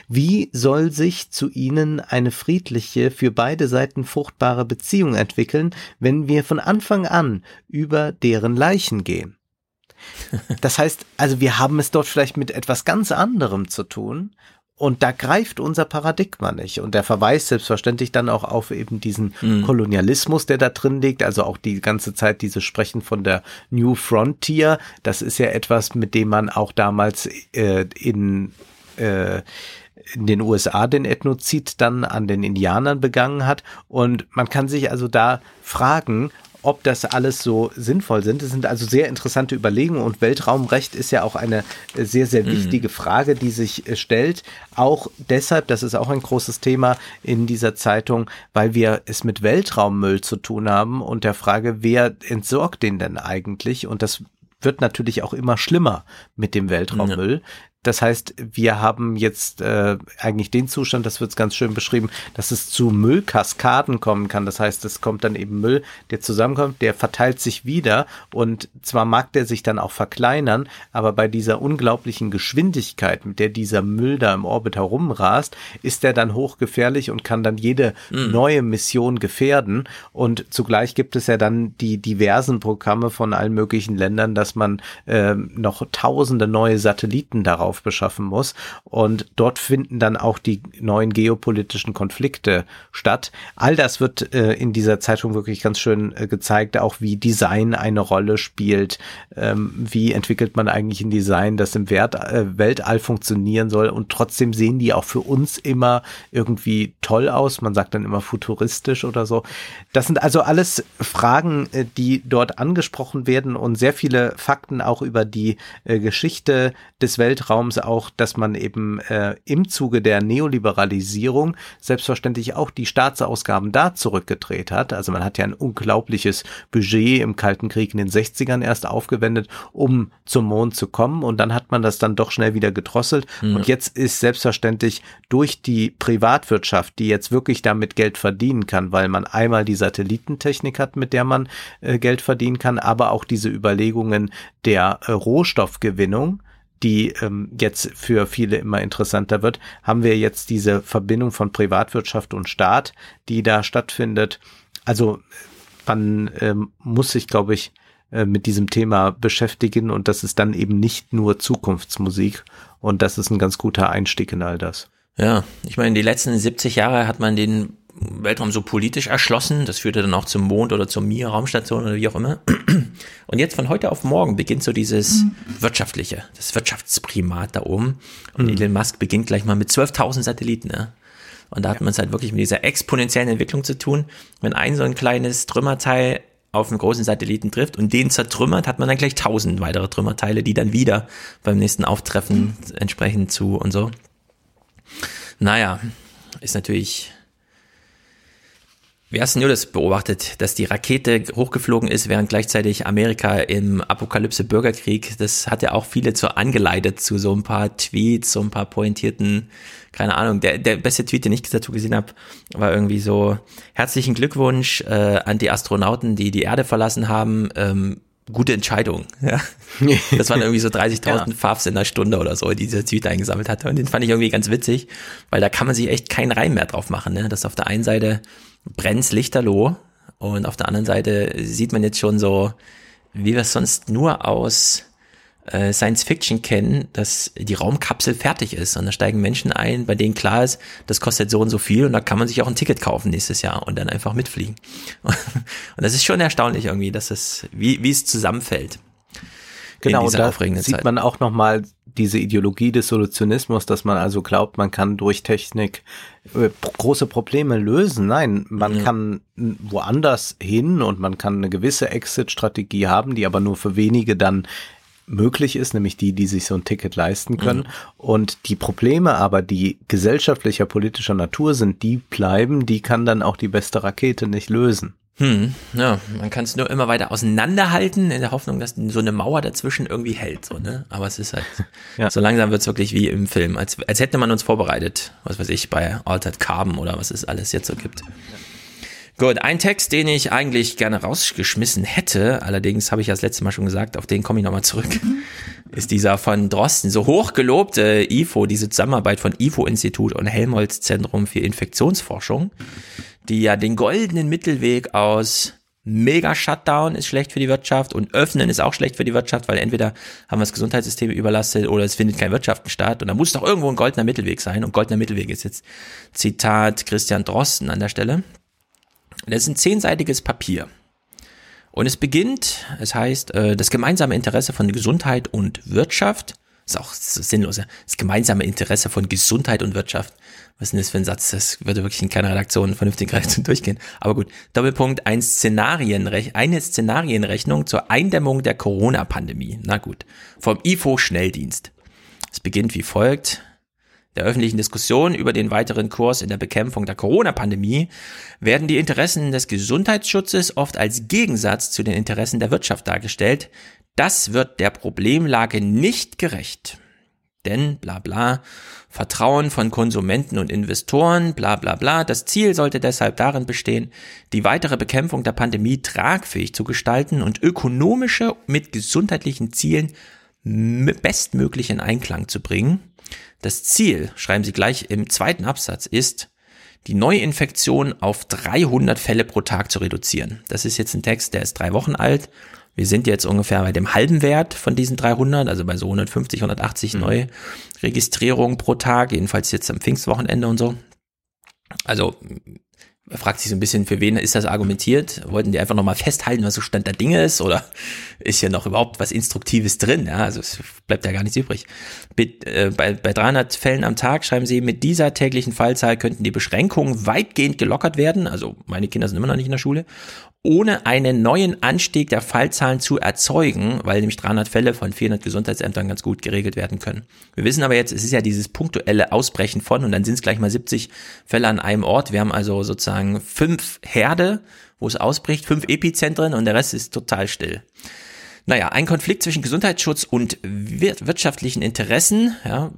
Wie soll sich zu ihnen eine friedliche, für beide Seiten fruchtbare Beziehung entwickeln, wenn wir von Anfang an über deren Leichen gehen? (laughs) Das heißt, also wir haben es dort vielleicht mit etwas ganz anderem zu tun, und da greift unser Paradigma nicht. Und der verweist selbstverständlich dann auch auf eben diesen mhm. Kolonialismus, der da drin liegt. Also auch die ganze Zeit dieses Sprechen von der New Frontier. Das ist ja etwas, mit dem man auch damals äh, in äh, in den USA den Ethnozid dann an den Indianern begangen hat. Und man kann sich also da fragen, ob das alles so sinnvoll sind. Das sind also sehr interessante Überlegungen und Weltraumrecht ist ja auch eine äh, sehr, sehr mhm. wichtige Frage, die sich äh, stellt. Auch deshalb, das ist auch ein großes Thema in dieser Zeitung, weil wir es mit Weltraummüll zu tun haben und der Frage, wer entsorgt den denn eigentlich? Und das wird natürlich auch immer schlimmer mit dem Weltraummüll. Das heißt, wir haben jetzt äh, eigentlich den Zustand, das wird ganz schön beschrieben, dass es zu Müllkaskaden kommen kann. Das heißt, es kommt dann eben Müll, der zusammenkommt, der verteilt sich wieder und zwar mag der sich dann auch verkleinern, aber bei dieser unglaublichen Geschwindigkeit, mit der dieser Müll da im Orbit herumrast, ist er dann hochgefährlich und kann dann jede mhm. neue Mission gefährden. Und zugleich gibt es ja dann die diversen Programme von allen möglichen Ländern, dass man äh, noch tausende neue Satelliten darauf Sauerstoff beschaffen muss. Und dort finden dann auch die neuen geopolitischen Konflikte statt. All das wird äh, in dieser Zeitung wirklich ganz schön äh, gezeigt, auch wie Design eine Rolle spielt. Ähm, wie entwickelt man eigentlich ein Design, das im Wert, äh, Weltall funktionieren soll und trotzdem sehen die auch für uns immer irgendwie toll aus. Man sagt dann immer futuristisch oder so. Das sind also alles Fragen, äh, die dort angesprochen werden und sehr viele Fakten auch über die äh, Geschichte des Weltraums Raums auch, dass man eben äh, im Zuge der Neoliberalisierung selbstverständlich auch die Staatsausgaben da zurückgedreht hat. Also man hat ja ein unglaubliches Budget im Kalten Krieg in den 60ern erst aufgewendet, um zum Mond zu kommen und dann hat man das dann doch schnell wieder gedrosselt mhm. und jetzt ist selbstverständlich durch die Privatwirtschaft, die jetzt wirklich damit Geld verdienen kann, weil man einmal die Satellitentechnik hat, mit der man äh, Geld verdienen kann, aber auch diese Überlegungen der äh, Rohstoffgewinnung, die ähm, jetzt für viele immer interessanter wird, haben wir jetzt diese Verbindung von Privatwirtschaft und Staat, die da stattfindet. Also man ähm, muss sich, glaube ich, äh, mit diesem Thema beschäftigen und das ist dann eben nicht nur Zukunftsmusik und das ist ein ganz guter Einstieg in all das. Ja, ich meine, die letzten 70 Jahre hat man den Weltraum so politisch erschlossen. Das führte dann auch zum Mond oder zur Mir-Raumstation oder wie auch immer. (clears throat) Und jetzt von heute auf morgen beginnt so dieses mhm. wirtschaftliche, das Wirtschaftsprimat da oben. Und mhm. Elon Musk beginnt gleich mal mit 12.000 Satelliten. Ja? Und da hat ja. man es halt wirklich mit dieser exponentiellen Entwicklung zu tun. Wenn ein so ein kleines Trümmerteil auf einen großen Satelliten trifft und den zertrümmert, hat man dann gleich tausend weitere Trümmerteile, die dann wieder beim nächsten Auftreffen mhm. entsprechend zu und so. Naja, ist natürlich Wer hast nur das beobachtet, dass die Rakete hochgeflogen ist, während gleichzeitig Amerika im Apokalypse-Bürgerkrieg, das hat ja auch viele zu angeleitet zu so ein paar Tweets, so ein paar pointierten, keine Ahnung. Der, der beste Tweet, den ich dazu gesehen habe, war irgendwie so, herzlichen Glückwunsch äh, an die Astronauten, die die Erde verlassen haben. Ähm, gute Entscheidung. (laughs) Ja. Das waren irgendwie so 30.000 ja. Fafs in der Stunde oder so, die dieser Tweet eingesammelt hatte. Und den fand ich irgendwie ganz witzig, weil da kann man sich echt keinen Reim mehr drauf machen. Ne? Dass auf der einen Seite brennt's lichterloh und auf der anderen Seite sieht man jetzt schon so, wie wir es sonst nur aus äh, Science Fiction kennen, dass die Raumkapsel fertig ist und da steigen Menschen ein, bei denen klar ist, das kostet so und so viel und da kann man sich auch ein Ticket kaufen nächstes Jahr und dann einfach mitfliegen. (laughs) und das ist schon erstaunlich irgendwie, dass es, wie, wie es zusammenfällt. Genau, da sieht Zeit. man auch nochmal diese Ideologie des Solutionismus, dass man also glaubt, man kann durch Technik äh, große Probleme lösen. Nein, man ja. kann woanders hin und man kann eine gewisse Exit-Strategie haben, die aber nur für wenige dann möglich ist, nämlich die, die sich so ein Ticket leisten können. Mhm. Und die Probleme aber, die gesellschaftlicher, politischer Natur sind, die bleiben, die kann dann auch die beste Rakete nicht lösen. Hm, ja, man kann es nur immer weiter auseinanderhalten, in der Hoffnung, dass so eine Mauer dazwischen irgendwie hält, so, ne? Aber es ist halt, ja. so langsam wird's wirklich wie im Film, als, als hätte man uns vorbereitet, was weiß ich, bei Altered Carbon oder was es alles jetzt so gibt. Gut, ein Text, den ich eigentlich gerne rausgeschmissen hätte, allerdings habe ich ja das letzte Mal schon gesagt, auf den komme ich nochmal zurück, ist dieser von Drosten, so hochgelobte IFO, diese Zusammenarbeit von IFO-Institut und Helmholtz-Zentrum für Infektionsforschung die ja den goldenen Mittelweg aus mega Shutdown ist schlecht für die Wirtschaft und öffnen ist auch schlecht für die Wirtschaft, weil entweder haben wir das Gesundheitssystem überlastet oder es findet keine Wirtschaft statt. Und da muss doch irgendwo ein goldener Mittelweg sein. Und goldener Mittelweg ist jetzt Zitat Christian Drosten an der Stelle. Das ist ein zehnseitiges Papier. Und es beginnt, es heißt, äh, das gemeinsame Interesse von Gesundheit und Wirtschaft, ist auch sinnlos, das gemeinsame Interesse von Gesundheit und Wirtschaft was ist denn das für ein Satz? Das würde wirklich in keiner Redaktion vernünftig (laughs) durchgehen. Aber gut, Doppelpunkt, ein Szenarienrech eine Szenarienrechnung zur Eindämmung der Corona-Pandemie. Na gut, vom IFO-Schnelldienst. Es beginnt wie folgt. Der öffentlichen Diskussion über den weiteren Kurs in der Bekämpfung der Corona-Pandemie werden die Interessen des Gesundheitsschutzes oft als Gegensatz zu den Interessen der Wirtschaft dargestellt. Das wird der Problemlage nicht gerecht. Denn bla bla, Vertrauen von Konsumenten und Investoren, bla bla bla. Das Ziel sollte deshalb darin bestehen, die weitere Bekämpfung der Pandemie tragfähig zu gestalten und ökonomische mit gesundheitlichen Zielen bestmöglich in Einklang zu bringen. Das Ziel, schreiben Sie gleich im zweiten Absatz, ist, die Neuinfektion auf 300 Fälle pro Tag zu reduzieren. Das ist jetzt ein Text, der ist drei Wochen alt. Wir sind jetzt ungefähr bei dem halben Wert von diesen 300, also bei so 150, 180 mhm. neue Registrierungen pro Tag, jedenfalls jetzt am Pfingstwochenende und so. Also fragt sich so ein bisschen, für wen ist das argumentiert? Wollten die einfach nochmal festhalten, was so Stand der Dinge ist? Oder (laughs) ist hier noch überhaupt was Instruktives drin? Ja, also es bleibt ja gar nichts übrig. Äh, bei, bei 300 Fällen am Tag schreiben sie, mit dieser täglichen Fallzahl könnten die Beschränkungen weitgehend gelockert werden. Also meine Kinder sind immer noch nicht in der Schule ohne einen neuen Anstieg der Fallzahlen zu erzeugen, weil nämlich 300 Fälle von 400 Gesundheitsämtern ganz gut geregelt werden können. Wir wissen aber jetzt, es ist ja dieses punktuelle Ausbrechen von und dann sind es gleich mal 70 Fälle an einem Ort. Wir haben also sozusagen fünf Herde, wo es ausbricht, fünf Epizentren und der Rest ist total still. Naja, ein Konflikt zwischen Gesundheitsschutz und wirtschaftlichen Interessen, ja,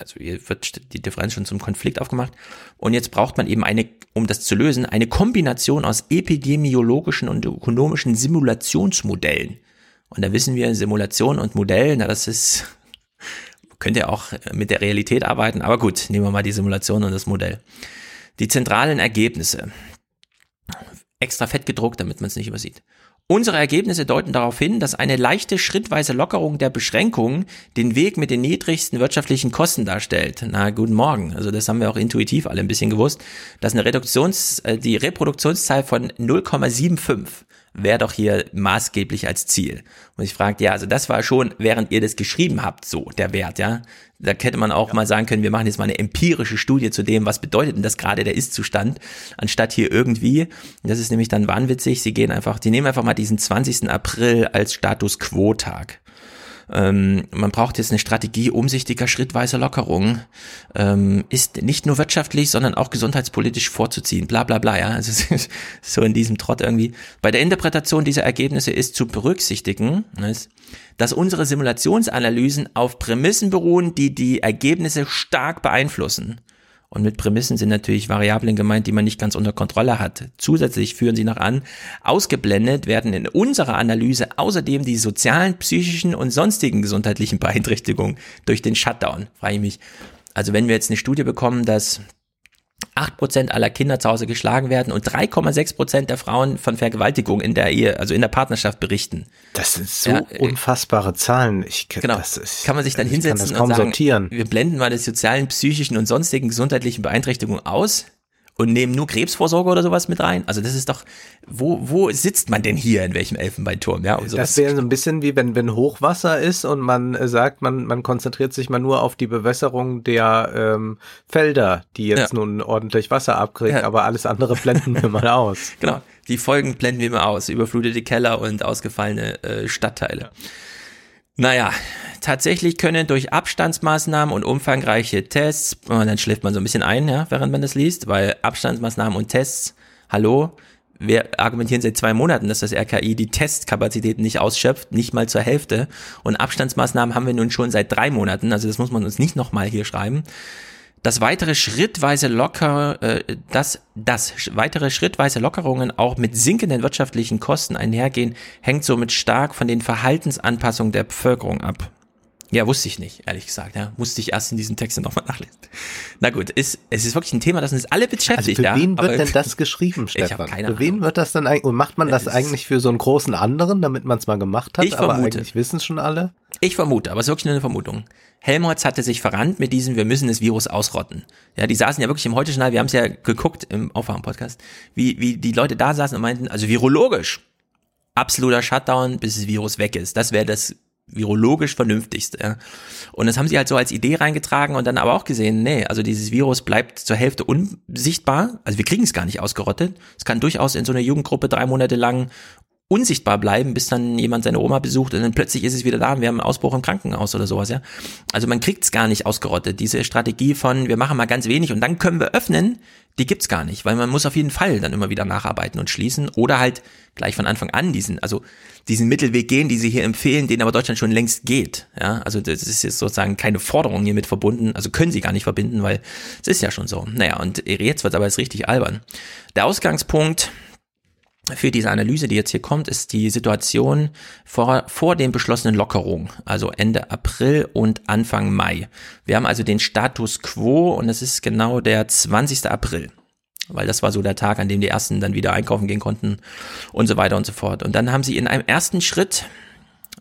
also hier wird die Differenz schon zum Konflikt aufgemacht. Und jetzt braucht man eben eine, um das zu lösen, eine Kombination aus epidemiologischen und ökonomischen Simulationsmodellen. Und da wissen wir, Simulation und Modell, na, das ist, (laughs) könnt ihr auch mit der Realität arbeiten, aber gut, nehmen wir mal die Simulation und das Modell. Die zentralen Ergebnisse. Extra fett gedruckt, damit man es nicht übersieht. Unsere Ergebnisse deuten darauf hin, dass eine leichte schrittweise Lockerung der Beschränkungen den Weg mit den niedrigsten wirtschaftlichen Kosten darstellt. Na, guten Morgen. Also das haben wir auch intuitiv alle ein bisschen gewusst, dass eine Reduktions, äh, die Reproduktionszahl von 0,75 wäre doch hier maßgeblich als Ziel. Und ich fragte, ja, also das war schon, während ihr das geschrieben habt, so der Wert, ja. Da hätte man auch ja. mal sagen können, wir machen jetzt mal eine empirische Studie zu dem, was bedeutet denn das gerade der Ist-Zustand, anstatt hier irgendwie, das ist nämlich dann wahnwitzig, sie gehen einfach, die nehmen einfach mal diesen 20. April als Status Quo-Tag. Ähm, man braucht jetzt eine Strategie umsichtiger, schrittweiser Lockerung. Ähm, ist nicht nur wirtschaftlich, sondern auch gesundheitspolitisch vorzuziehen. Bla bla bla, ja. Also (laughs) so in diesem Trott irgendwie. Bei der Interpretation dieser Ergebnisse ist zu berücksichtigen, dass unsere Simulationsanalysen auf Prämissen beruhen, die die Ergebnisse stark beeinflussen. Und mit Prämissen sind natürlich Variablen gemeint, die man nicht ganz unter Kontrolle hat. Zusätzlich führen sie noch an, ausgeblendet werden in unserer Analyse außerdem die sozialen, psychischen und sonstigen gesundheitlichen Beeinträchtigungen durch den Shutdown. Frage ich mich. Also wenn wir jetzt eine Studie bekommen, dass 8% aller Kinder zu Hause geschlagen werden und 3,6% der Frauen von Vergewaltigung in der Ehe, also in der Partnerschaft berichten. Das sind so ja, äh, unfassbare Zahlen. Ich, genau. Das ist, kann man sich dann hinsetzen und sagen, sortieren. wir blenden mal die sozialen, psychischen und sonstigen gesundheitlichen Beeinträchtigungen aus und nehmen nur Krebsvorsorge oder sowas mit rein. Also das ist doch, wo, wo sitzt man denn hier in welchem Elfenbeinturm? Ja, um das wäre so ein bisschen wie wenn, wenn Hochwasser ist und man äh, sagt, man, man konzentriert sich mal nur auf die Bewässerung der ähm, Felder, die jetzt ja. nun ordentlich Wasser abkriegen, ja. aber alles andere blenden wir mal aus. (laughs) Genau, die Folgen blenden wir mal aus, überflutete Keller und ausgefallene äh, Stadtteile. Ja. Naja, tatsächlich können durch Abstandsmaßnahmen und umfangreiche Tests, und dann schläft man so ein bisschen ein, ja, während man das liest, weil Abstandsmaßnahmen und Tests, hallo, wir argumentieren seit zwei Monaten, dass das RKI die Testkapazitäten nicht ausschöpft, nicht mal zur Hälfte. Und Abstandsmaßnahmen haben wir nun schon seit drei Monaten, also das muss man uns nicht nochmal hier schreiben. Das weitere schrittweise locker, äh, dass das weitere schrittweise Lockerungen auch mit sinkenden wirtschaftlichen Kosten einhergehen, hängt somit stark von den Verhaltensanpassungen der Bevölkerung ab. Ja, wusste ich nicht, ehrlich gesagt. Ja, musste ich erst in diesem Text nochmal nachlesen. Na gut, ist, es ist wirklich ein Thema, das uns alle beschäftigt. Also für wen ja, wird denn das (laughs) geschrieben, Stefan? Ich keine für wen wird das dann eigentlich, und macht man das es eigentlich für so einen großen anderen, damit man es mal gemacht hat, ich aber vermute. eigentlich wissen schon alle? Ich vermute, aber es ist wirklich nur eine Vermutung. Helmholtz hatte sich verrannt mit diesem, wir müssen das Virus ausrotten. Ja, die saßen ja wirklich im Heute-Journal, wir haben es ja geguckt im Aufwachen-Podcast, wie, wie die Leute da saßen und meinten, also virologisch, absoluter Shutdown, bis das Virus weg ist. Das wäre das virologisch vernünftigste. Und das haben sie halt so als Idee reingetragen und dann aber auch gesehen, nee, also dieses Virus bleibt zur Hälfte unsichtbar. Also wir kriegen es gar nicht ausgerottet. Es kann durchaus in so einer Jugendgruppe drei Monate lang unsichtbar bleiben, bis dann jemand seine Oma besucht und dann plötzlich ist es wieder da und wir haben einen Ausbruch im Krankenhaus oder sowas, ja. Also man kriegt es gar nicht ausgerottet. Diese Strategie von, wir machen mal ganz wenig und dann können wir öffnen, die gibt's gar nicht, weil man muss auf jeden Fall dann immer wieder nacharbeiten und schließen oder halt gleich von Anfang an diesen, also diesen Mittelweg gehen, die sie hier empfehlen, den aber Deutschland schon längst geht, ja. Also das ist jetzt sozusagen keine Forderung hiermit verbunden, also können sie gar nicht verbinden, weil es ist ja schon so. Naja, und jetzt wird aber jetzt richtig albern. Der Ausgangspunkt, für diese Analyse, die jetzt hier kommt, ist die Situation vor, vor den beschlossenen Lockerungen, also Ende April und Anfang Mai. Wir haben also den Status quo und es ist genau der 20. April, weil das war so der Tag, an dem die ersten dann wieder einkaufen gehen konnten und so weiter und so fort. Und dann haben sie in einem ersten Schritt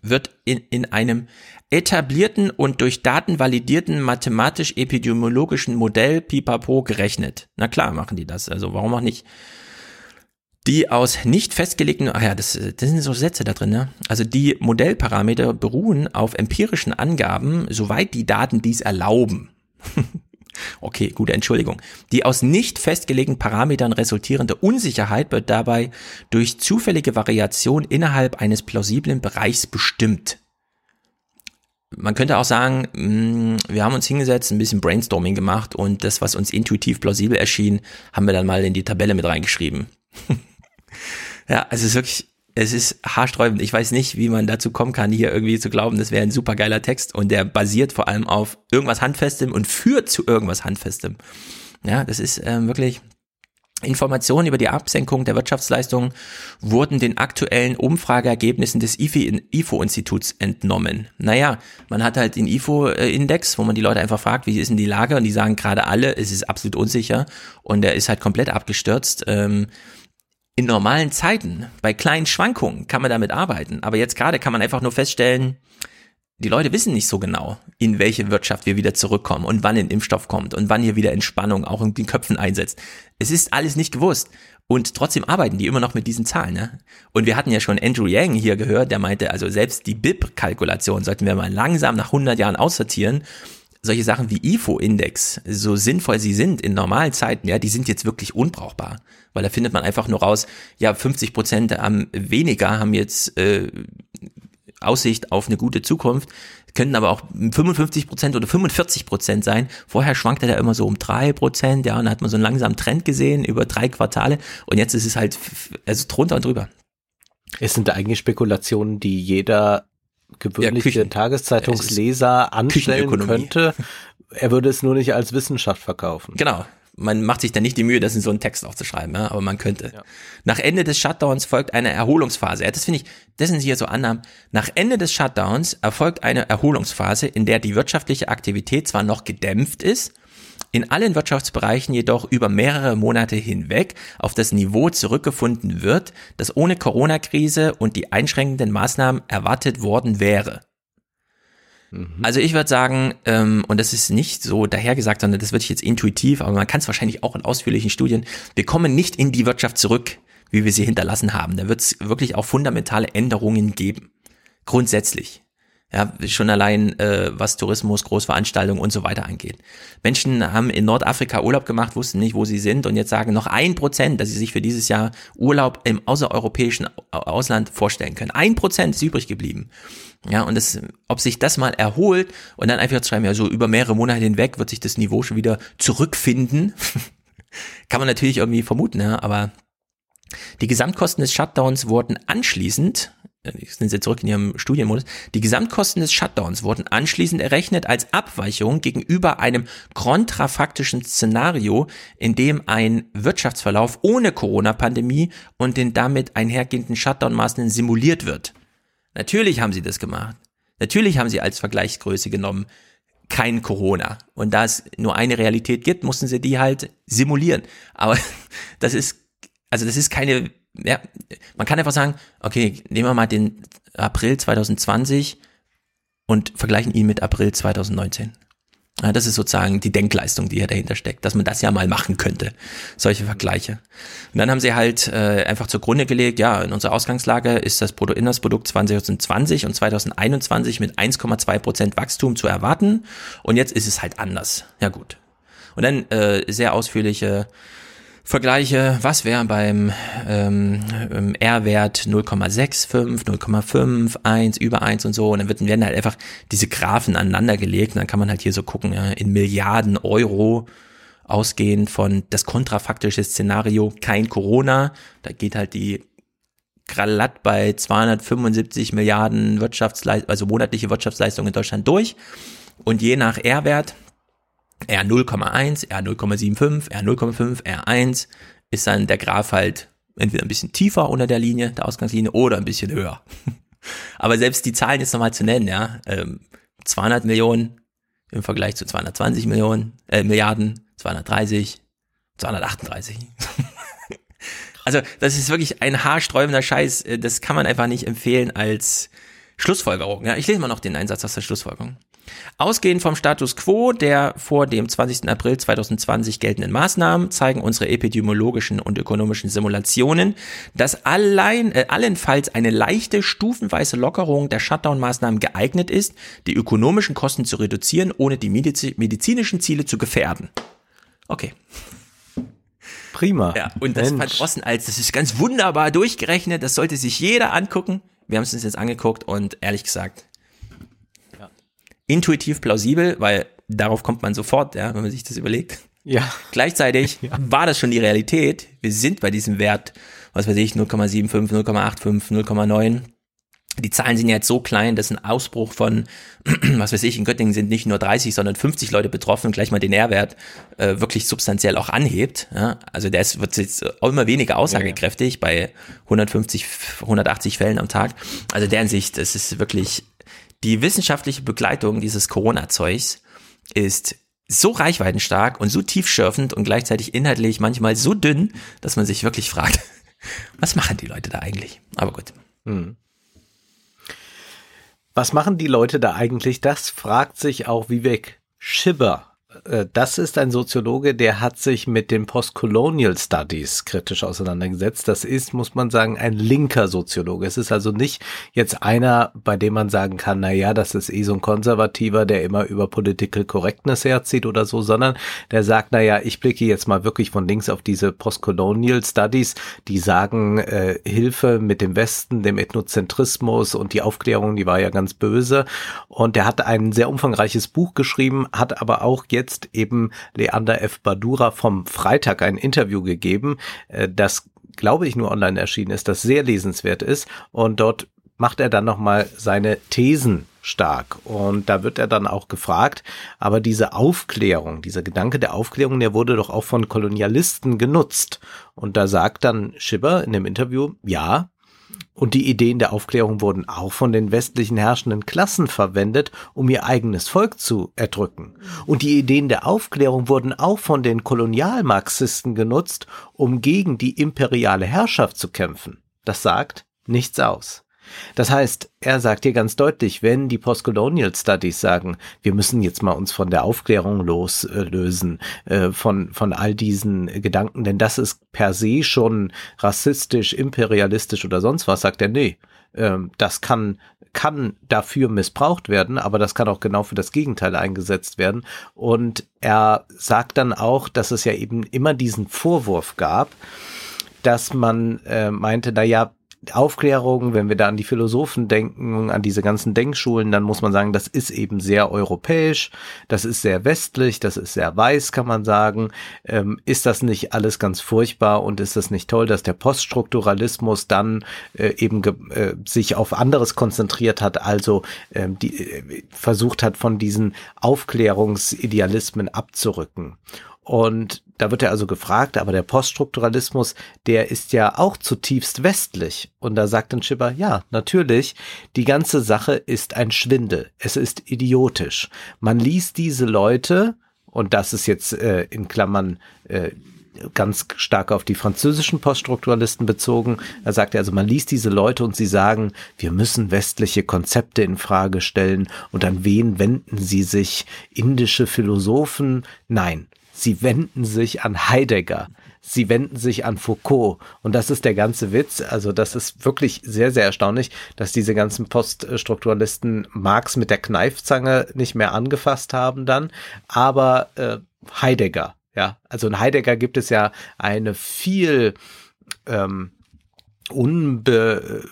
wird in, in einem etablierten und durch Daten validierten mathematisch-epidemiologischen Modell Pipapo gerechnet. Na klar machen die das. Also warum auch nicht? Die aus nicht festgelegten, ach ja, das, das sind so Sätze da drin, ne? Also die Modellparameter beruhen auf empirischen Angaben, soweit die Daten dies erlauben. (laughs) okay, gute Entschuldigung. Die aus nicht festgelegten Parametern resultierende Unsicherheit wird dabei durch zufällige Variation innerhalb eines plausiblen Bereichs bestimmt. Man könnte auch sagen, mm, wir haben uns hingesetzt, ein bisschen Brainstorming gemacht und das, was uns intuitiv plausibel erschien, haben wir dann mal in die Tabelle mit reingeschrieben. (laughs) Ja, also es ist wirklich, es ist haarsträubend. Ich weiß nicht, wie man dazu kommen kann, hier irgendwie zu glauben, das wäre ein super geiler Text und der basiert vor allem auf irgendwas Handfestem und führt zu irgendwas Handfestem. Ja, das ist ähm, wirklich Informationen über die Absenkung der Wirtschaftsleistung wurden den aktuellen Umfrageergebnissen des IFO-Instituts entnommen. Naja, man hat halt den IFO-Index, wo man die Leute einfach fragt, wie ist denn die Lage? Und die sagen gerade alle, es ist absolut unsicher und der ist halt komplett abgestürzt. Ähm, in normalen Zeiten, bei kleinen Schwankungen kann man damit arbeiten. Aber jetzt gerade kann man einfach nur feststellen, die Leute wissen nicht so genau, in welche Wirtschaft wir wieder zurückkommen und wann ein Impfstoff kommt und wann hier wieder Entspannung auch in den Köpfen einsetzt. Es ist alles nicht gewusst. Und trotzdem arbeiten die immer noch mit diesen Zahlen. Ne? Und wir hatten ja schon Andrew Yang hier gehört, der meinte, also selbst die BIP-Kalkulation sollten wir mal langsam nach 100 Jahren aussortieren solche Sachen wie IFO-Index, so sinnvoll sie sind in normalen Zeiten, ja, die sind jetzt wirklich unbrauchbar. Weil da findet man einfach nur raus, ja, 50 Prozent am weniger haben jetzt äh, Aussicht auf eine gute Zukunft, könnten aber auch 55 Prozent oder 45 Prozent sein. Vorher schwankte der immer so um drei Prozent, ja, und da hat man so einen langsamen Trend gesehen über drei Quartale und jetzt ist es halt also drunter und drüber. Es sind eigentlich Spekulationen, die jeder gewöhnliche ja, Tageszeitungsleser anstellen könnte. Er würde es nur nicht als Wissenschaft verkaufen. Genau. Man macht sich dann nicht die Mühe, das in so einen Text aufzuschreiben, ja, aber man könnte. Ja. Nach Ende des Shutdowns folgt eine Erholungsphase. Ja, das finde ich, das sind hier so Annahmen. Nach Ende des Shutdowns erfolgt eine Erholungsphase, in der die wirtschaftliche Aktivität zwar noch gedämpft ist, in allen Wirtschaftsbereichen jedoch über mehrere Monate hinweg auf das Niveau zurückgefunden wird, das ohne Corona-Krise und die einschränkenden Maßnahmen erwartet worden wäre. Mhm. Also ich würde sagen, ähm, und das ist nicht so dahergesagt, sondern das wird jetzt intuitiv, aber man kann es wahrscheinlich auch in ausführlichen Studien, wir kommen nicht in die Wirtschaft zurück, wie wir sie hinterlassen haben. Da wird es wirklich auch fundamentale Änderungen geben. Grundsätzlich. Ja, schon allein äh, was Tourismus, Großveranstaltungen und so weiter angeht. Menschen haben in Nordafrika Urlaub gemacht, wussten nicht, wo sie sind und jetzt sagen noch ein Prozent, dass sie sich für dieses Jahr Urlaub im außereuropäischen Ausland vorstellen können. Ein Prozent ist übrig geblieben. Ja, und das, ob sich das mal erholt und dann einfach zu schreiben, ja, so über mehrere Monate hinweg wird sich das Niveau schon wieder zurückfinden, (laughs) kann man natürlich irgendwie vermuten, ja, aber die Gesamtkosten des Shutdowns wurden anschließend sind Sie zurück in Ihrem Studienmodus. Die Gesamtkosten des Shutdowns wurden anschließend errechnet als Abweichung gegenüber einem kontrafaktischen Szenario, in dem ein Wirtschaftsverlauf ohne Corona-Pandemie und den damit einhergehenden Shutdown-Maßnahmen simuliert wird. Natürlich haben Sie das gemacht. Natürlich haben Sie als Vergleichsgröße genommen kein Corona. Und da es nur eine Realität gibt, mussten Sie die halt simulieren. Aber (laughs) das ist, also das ist keine ja, man kann einfach sagen, okay, nehmen wir mal den April 2020 und vergleichen ihn mit April 2019. Ja, das ist sozusagen die Denkleistung, die hier dahinter steckt, dass man das ja mal machen könnte, solche Vergleiche. Und dann haben sie halt äh, einfach zugrunde gelegt, ja, in unserer Ausgangslage ist das Bruttoinlandsprodukt 2020 und 2021 mit 1,2 Prozent Wachstum zu erwarten und jetzt ist es halt anders. Ja gut. Und dann äh, sehr ausführliche vergleiche, was wäre beim ähm, ähm, R-Wert 0,65, 0,5, 1, über 1 und so. Und dann werden halt einfach diese Graphen aneinander gelegt. Und dann kann man halt hier so gucken, ja, in Milliarden Euro ausgehend von das kontrafaktische Szenario, kein Corona. Da geht halt die glatt bei 275 Milliarden Wirtschaftsleistung, also monatliche Wirtschaftsleistung in Deutschland durch. Und je nach R-Wert, R 0,1, R 0,75, R 0,5, R1 ist dann der Graph halt entweder ein bisschen tiefer unter der Linie, der Ausgangslinie, oder ein bisschen höher. (laughs) Aber selbst die Zahlen jetzt nochmal zu nennen, ja, 200 ähm, Millionen im Vergleich zu 220 Millionen, äh, Milliarden, 230, 238. (laughs) also das ist wirklich ein haarsträubender Scheiß. Äh, das kann man einfach nicht empfehlen als Schlussfolgerung. Ja, ich lese mal noch den Einsatz aus der Schlussfolgerung. Ausgehend vom Status quo der vor dem 20. April 2020 geltenden Maßnahmen zeigen unsere epidemiologischen und ökonomischen Simulationen, dass allein, äh, allenfalls eine leichte stufenweise Lockerung der Shutdown-Maßnahmen geeignet ist, die ökonomischen Kosten zu reduzieren, ohne die medizinischen Ziele zu gefährden. Okay. Prima. Ja, und das Mensch. verdrossen als, das ist ganz wunderbar durchgerechnet, das sollte sich jeder angucken. Wir haben es uns jetzt angeguckt und ehrlich gesagt, intuitiv plausibel, weil darauf kommt man sofort, ja, wenn man sich das überlegt. Ja. Gleichzeitig (laughs) ja. war das schon die Realität. Wir sind bei diesem Wert, was weiß ich, 0,75, 0,85, 0,9. Die Zahlen sind jetzt so klein, dass ein Ausbruch von, (clears throat) was weiß ich, in Göttingen sind nicht nur 30, sondern 50 Leute betroffen und gleich mal den R-Wert äh, wirklich substanziell auch anhebt. Ja? Also der ist, wird jetzt auch immer weniger aussagekräftig ja, ja. bei 150, 180 Fällen am Tag. Also der Sicht, das ist wirklich die wissenschaftliche Begleitung dieses Corona-Zeugs ist so reichweitenstark und so tiefschürfend und gleichzeitig inhaltlich manchmal so dünn, dass man sich wirklich fragt, (laughs) was machen die Leute da eigentlich? Aber gut. Hm. Was machen die Leute da eigentlich? Das fragt sich auch Vivek Schibber das ist ein Soziologe, der hat sich mit den Postcolonial Studies kritisch auseinandergesetzt. Das ist, muss man sagen, ein linker Soziologe. Es ist also nicht jetzt einer, bei dem man sagen kann, na ja, das ist eh so ein Konservativer, der immer über Political Correctness herzieht oder so, sondern der sagt, na ja, ich blicke jetzt mal wirklich von links auf diese Postcolonial Studies, die sagen, äh, Hilfe mit dem Westen, dem Ethnozentrismus und die Aufklärung, die war ja ganz böse. Und der hat ein sehr umfangreiches Buch geschrieben, hat aber auch jetzt jetzt eben Leander F. Badura vom Freitag ein Interview gegeben, äh, das glaube ich nur online erschienen ist, das sehr lesenswert ist und dort macht er dann nochmal seine Thesen stark. Und da wird er dann auch gefragt, aber diese Aufklärung, dieser Gedanke der Aufklärung, der wurde doch auch von Kolonialisten genutzt. Und da sagt dann Schibber in dem Interview, ja, und die Ideen der Aufklärung wurden auch von den westlichen herrschenden Klassen verwendet, um ihr eigenes Volk zu erdrücken. Und die Ideen der Aufklärung wurden auch von den Kolonialmarxisten genutzt, um gegen die imperiale Herrschaft zu kämpfen. Das sagt nichts aus. Das heißt, er sagt hier ganz deutlich, wenn die Postcolonial Studies sagen, wir müssen jetzt mal uns von der Aufklärung loslösen, äh, von, von all diesen Gedanken, denn das ist per se schon rassistisch, imperialistisch oder sonst was, sagt er, nee, äh, das kann, kann dafür missbraucht werden, aber das kann auch genau für das Gegenteil eingesetzt werden. Und er sagt dann auch, dass es ja eben immer diesen Vorwurf gab, dass man äh, meinte, na ja, Aufklärung, wenn wir da an die Philosophen denken, an diese ganzen Denkschulen, dann muss man sagen, das ist eben sehr europäisch, das ist sehr westlich, das ist sehr weiß, kann man sagen. Ähm, ist das nicht alles ganz furchtbar und ist das nicht toll, dass der Poststrukturalismus dann äh, eben äh, sich auf anderes konzentriert hat, also ähm, die, äh, versucht hat, von diesen Aufklärungsidealismen abzurücken. Und da wird er also gefragt, aber der Poststrukturalismus, der ist ja auch zutiefst westlich. Und da sagt dann Schipper, ja, natürlich, die ganze Sache ist ein Schwindel. Es ist idiotisch. Man liest diese Leute, und das ist jetzt äh, in Klammern äh, ganz stark auf die französischen Poststrukturalisten bezogen. Er sagt also, man liest diese Leute und sie sagen, wir müssen westliche Konzepte in Frage stellen und an wen wenden sie sich? Indische Philosophen? Nein, Sie wenden sich an Heidegger. Sie wenden sich an Foucault. Und das ist der ganze Witz. Also das ist wirklich sehr, sehr erstaunlich, dass diese ganzen Poststrukturalisten Marx mit der Kneifzange nicht mehr angefasst haben dann. Aber äh, Heidegger, Ja, also in Heidegger gibt es ja eine viel ähm, unbe,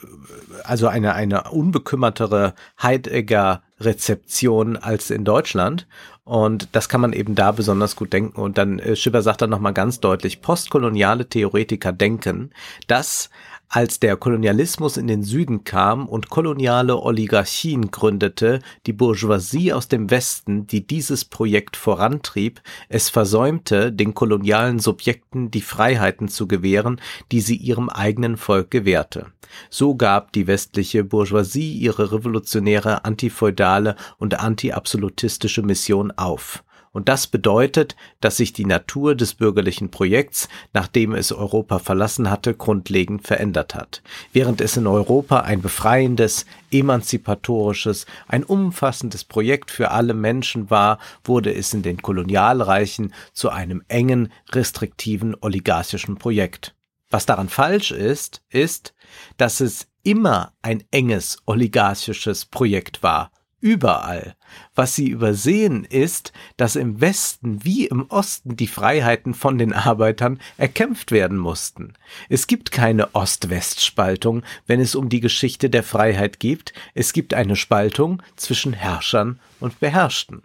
also eine, eine unbekümmertere Heidegger Rezeption als in Deutschland. Und das kann man eben da besonders gut denken. Und dann äh, Schipper sagt dann nochmal ganz deutlich, postkoloniale Theoretiker denken, dass als der Kolonialismus in den Süden kam und koloniale Oligarchien gründete, die Bourgeoisie aus dem Westen, die dieses Projekt vorantrieb, es versäumte, den kolonialen Subjekten die Freiheiten zu gewähren, die sie ihrem eigenen Volk gewährte. So gab die westliche Bourgeoisie ihre revolutionäre, antifeudale und antiabsolutistische Mission auf. Und das bedeutet, dass sich die Natur des bürgerlichen Projekts, nachdem es Europa verlassen hatte, grundlegend verändert hat. Während es in Europa ein befreiendes, emanzipatorisches, ein umfassendes Projekt für alle Menschen war, wurde es in den Kolonialreichen zu einem engen, restriktiven, oligarchischen Projekt. Was daran falsch ist, ist, dass es immer ein enges oligarchisches Projekt war überall. Was sie übersehen ist, dass im Westen wie im Osten die Freiheiten von den Arbeitern erkämpft werden mussten. Es gibt keine Ost-West-Spaltung, wenn es um die Geschichte der Freiheit geht, es gibt eine Spaltung zwischen Herrschern und Beherrschten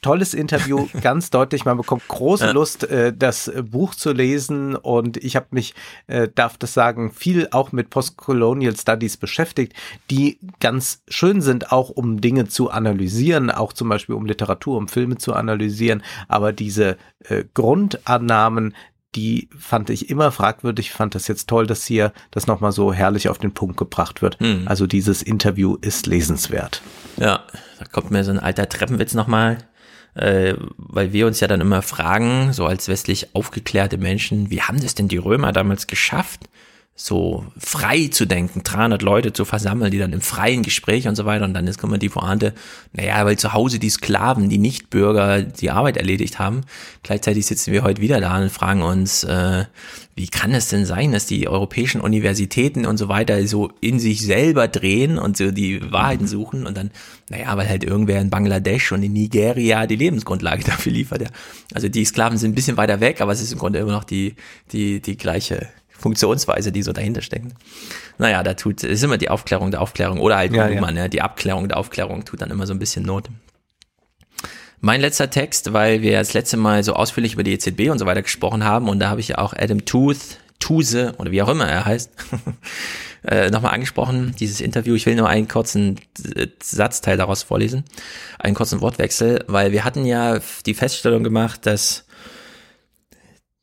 tolles Interview, (laughs) ganz deutlich. Man bekommt große Lust, äh, das Buch zu lesen und ich habe mich, äh, darf das sagen, viel auch mit Postcolonial Studies beschäftigt, die ganz schön sind, auch um Dinge zu analysieren, auch zum Beispiel um Literatur, um Filme zu analysieren. Aber diese äh, Grundannahmen, die fand ich immer fragwürdig, fand das jetzt toll, dass hier das nochmal so herrlich auf den Punkt gebracht wird. Hm. Also dieses Interview ist lesenswert. Ja, da kommt mir so ein alter Treppenwitz nochmal äh, weil wir uns ja dann immer fragen, so als westlich aufgeklärte Menschen, wie haben das denn die Römer damals geschafft, so frei zu denken, 300 Leute zu versammeln, die dann im freien Gespräch und so weiter und dann ist immer die Vorhande, naja, weil zu Hause die Sklaven, die Nichtbürger die Arbeit erledigt haben. Gleichzeitig sitzen wir heute wieder da und fragen uns, äh, wie kann es denn sein, dass die europäischen Universitäten und so weiter so in sich selber drehen und so die Wahrheiten suchen und dann, naja, weil halt irgendwer in Bangladesch und in Nigeria die Lebensgrundlage (laughs) dafür liefert. Ja. Also die Sklaven sind ein bisschen weiter weg, aber es ist im Grunde immer noch die, die, die gleiche Funktionsweise, die so dahinter stecken. Naja, da tut, ist immer die Aufklärung der Aufklärung oder halt ja, ja. Ne, die Abklärung der Aufklärung tut dann immer so ein bisschen Not. Mein letzter Text, weil wir das letzte Mal so ausführlich über die EZB und so weiter gesprochen haben und da habe ich ja auch Adam Tooth, Tuse oder wie auch immer er heißt, (laughs) äh, nochmal angesprochen, dieses Interview. Ich will nur einen kurzen Satzteil daraus vorlesen, einen kurzen Wortwechsel, weil wir hatten ja die Feststellung gemacht, dass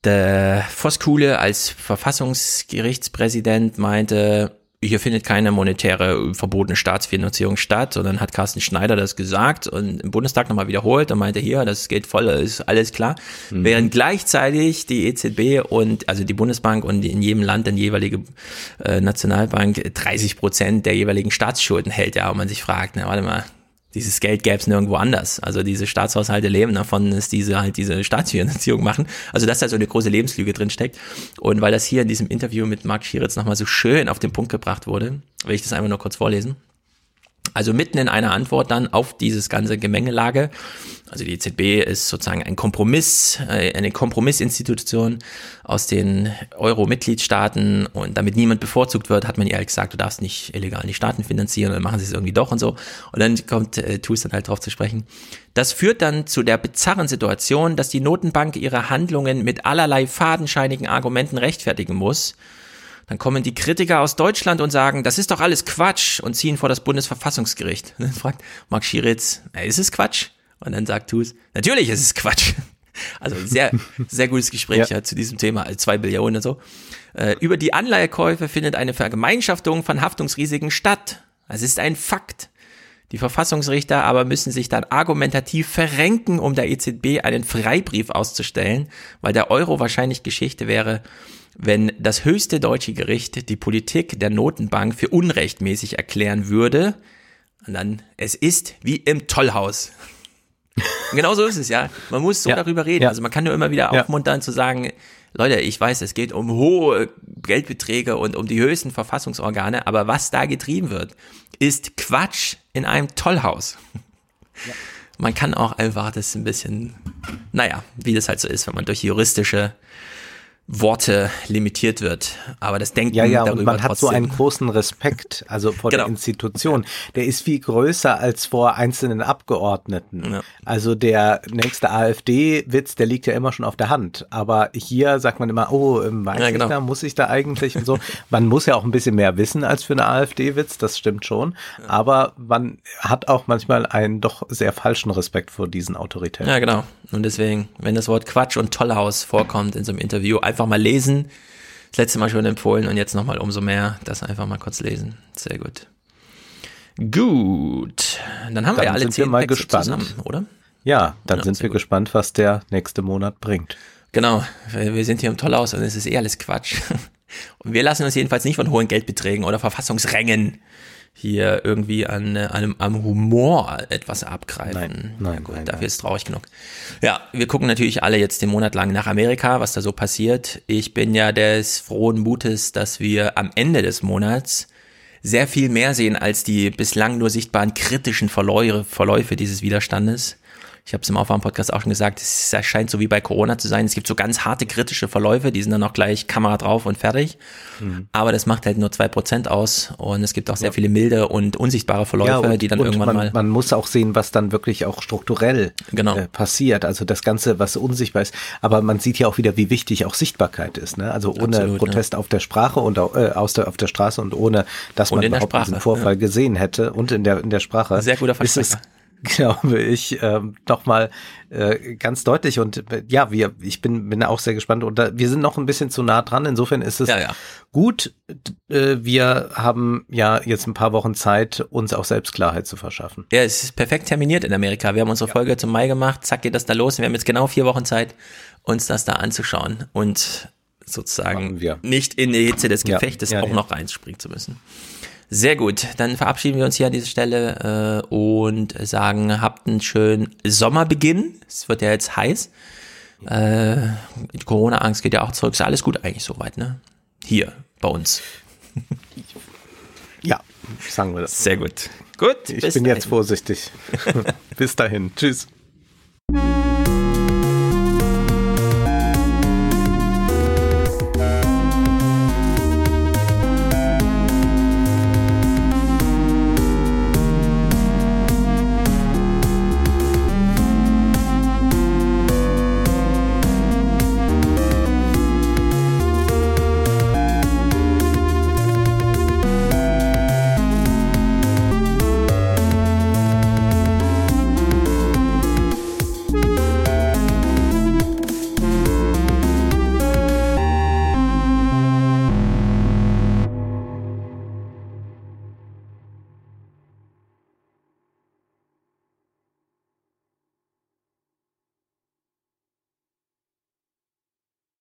der Voskuhle als Verfassungsgerichtspräsident meinte, hier findet keine monetäre verbotene Staatsfinanzierung statt, sondern hat Carsten Schneider das gesagt und im Bundestag nochmal wiederholt und meinte, hier, das geht voll, ist alles klar. Mhm. Während gleichzeitig die EZB und, also die Bundesbank und in jedem Land die jeweilige äh, Nationalbank 30 Prozent der jeweiligen Staatsschulden hält, ja, und man sich fragt, na, warte mal, dieses Geld gäbe es nirgendwo anders. Also diese Staatshaushalte leben davon, dass diese halt diese Staatsfinanzierung machen. Also dass da so eine große Lebenslüge drin steckt. Und weil das hier in diesem Interview mit Marc Schieritz nochmal so schön auf den Punkt gebracht wurde, will ich das einfach nur kurz vorlesen. Also mitten in einer Antwort dann auf dieses ganze Gemengelage. Also die EZB ist sozusagen ein Kompromiss, äh, eine Kompromissinstitution aus den Euro-Mitgliedstaaten und damit niemand bevorzugt wird, hat man ihr gesagt, du darfst nicht illegal die Staaten finanzieren und dann machen sie es irgendwie doch und so. Und dann kommt äh, Tus dann halt drauf zu sprechen. Das führt dann zu der bizarren Situation, dass die Notenbank ihre Handlungen mit allerlei fadenscheinigen Argumenten rechtfertigen muss dann kommen die Kritiker aus Deutschland und sagen, das ist doch alles Quatsch und ziehen vor das Bundesverfassungsgericht. Und (laughs) dann fragt Mark Schieritz, ist es Quatsch? Und dann sagt Tus, natürlich ist es Quatsch. (laughs) Also sehr, sehr gutes Gespräch ja. ja zu diesem Thema, also zwei Billionen und so. Äh, über die Anleihekäufe findet eine Vergemeinschaftung von Haftungsrisiken statt. Das ist ein Fakt. Die Verfassungsrichter aber müssen sich dann argumentativ verrenken, um der EZB einen Freibrief auszustellen, weil der Euro wahrscheinlich Geschichte wäre wenn das höchste deutsche Gericht die Politik der Notenbank für unrechtmäßig erklären würde, und dann, es ist wie im Tollhaus. Genau so ist es, ja. Man muss so ja, darüber reden. Ja. Also man kann nur immer wieder aufmuntern zu sagen, Leute, ich weiß, es geht um hohe Geldbeträge und um die höchsten Verfassungsorgane, aber was da getrieben wird, ist Quatsch in einem Tollhaus. Ja. Man kann auch einfach das ein bisschen, naja, wie das halt so ist, wenn man durch juristische Worte limitiert wird. Aber das Denken Ja, ja, und man hat so einen großen Respekt, also vor Genau. der Institution. Der ist viel größer als vor einzelnen Abgeordneten. Ja. Also der nächste AfD-Witz, der liegt ja immer schon auf der Hand. Aber hier sagt man immer, oh, ähm, weiß Ja, ich genau. da, muss ich da eigentlich und so. Man muss ja auch ein bisschen mehr wissen als für eine AfD-Witz, das stimmt schon. Aber man hat auch manchmal einen doch sehr falschen Respekt vor diesen Autoritäten. Ja, genau. Und deswegen, wenn das Wort Quatsch und Tollhaus vorkommt in so einem Interview, einfach mal lesen. Das letzte Mal schon empfohlen und jetzt nochmal umso mehr. Das einfach mal kurz lesen. Sehr gut. Gut. Dann haben wir Dann ja alle sind wir zehn mal gespannt. zusammen, oder? Ja, dann Ja, sind wir gut. gespannt, was der nächste Monat bringt. Genau. Wir wir sind hier im Tollhaus und es ist eh alles Quatsch. (laughs) Und wir lassen uns jedenfalls nicht von hohen Geldbeträgen oder Verfassungsrängen hier irgendwie an, äh, einem, am Humor etwas abgreifen. Nein, nein, Gut, nein, dafür nein. ist traurig genug. Ja, wir gucken natürlich alle jetzt den Monat lang nach Amerika, was da so passiert. Ich bin ja des frohen Mutes, dass wir am Ende des Monats sehr viel mehr sehen als die bislang nur sichtbaren kritischen Verläufe, Verläufe dieses Widerstandes. Ich habe es im Aufwärm-Podcast auch schon gesagt, es scheint so wie bei Corona zu sein. Es gibt so ganz harte kritische Verläufe, die sind dann auch gleich Kamera drauf und fertig. Mhm. Aber das macht halt nur zwei Prozent aus. Und es gibt auch sehr viele milde und unsichtbare Verläufe, und, die dann irgendwann man, mal. man muss auch sehen, was dann wirklich auch strukturell Genau. äh, passiert. Also das Ganze, was unsichtbar ist. Aber man sieht ja auch wieder, wie wichtig auch Sichtbarkeit ist. Ne? Also ohne Absolut, Protest auf der Sprache und äh, aus der, auf der Straße und ohne, dass Und man überhaupt Sprache, diesen Vorfall gesehen hätte und in der in der Sprache. Sehr guter ist es. (laughs) glaube ich, ähm, nochmal äh, ganz deutlich. Und äh, ja, wir, ich bin, bin auch sehr gespannt. Und da, wir sind noch ein bisschen zu nah dran. Insofern ist es Ja, ja. gut. Äh, wir haben ja jetzt ein paar Wochen Zeit, uns auch selbst Klarheit zu verschaffen. Ja, es ist perfekt terminiert in Amerika. Wir haben unsere Folge zum Mai gemacht, zack geht das da los. Wir haben jetzt genau vier Wochen Zeit, uns das da anzuschauen und sozusagen nicht in die Hitze des Ja, Gefechtes ja, auch ja. noch reinspringen zu müssen. Sehr gut, dann verabschieden wir uns hier an dieser Stelle äh, und sagen, habt einen schönen Sommerbeginn. Es wird ja jetzt heiß. Äh, die Corona-Angst geht ja auch zurück. Ist alles gut eigentlich soweit, ne? Hier, bei uns. (laughs) Ja, sagen wir das. Sehr gut. Gut, Ich bin dahin. jetzt vorsichtig. (laughs) Bis dahin. Tschüss.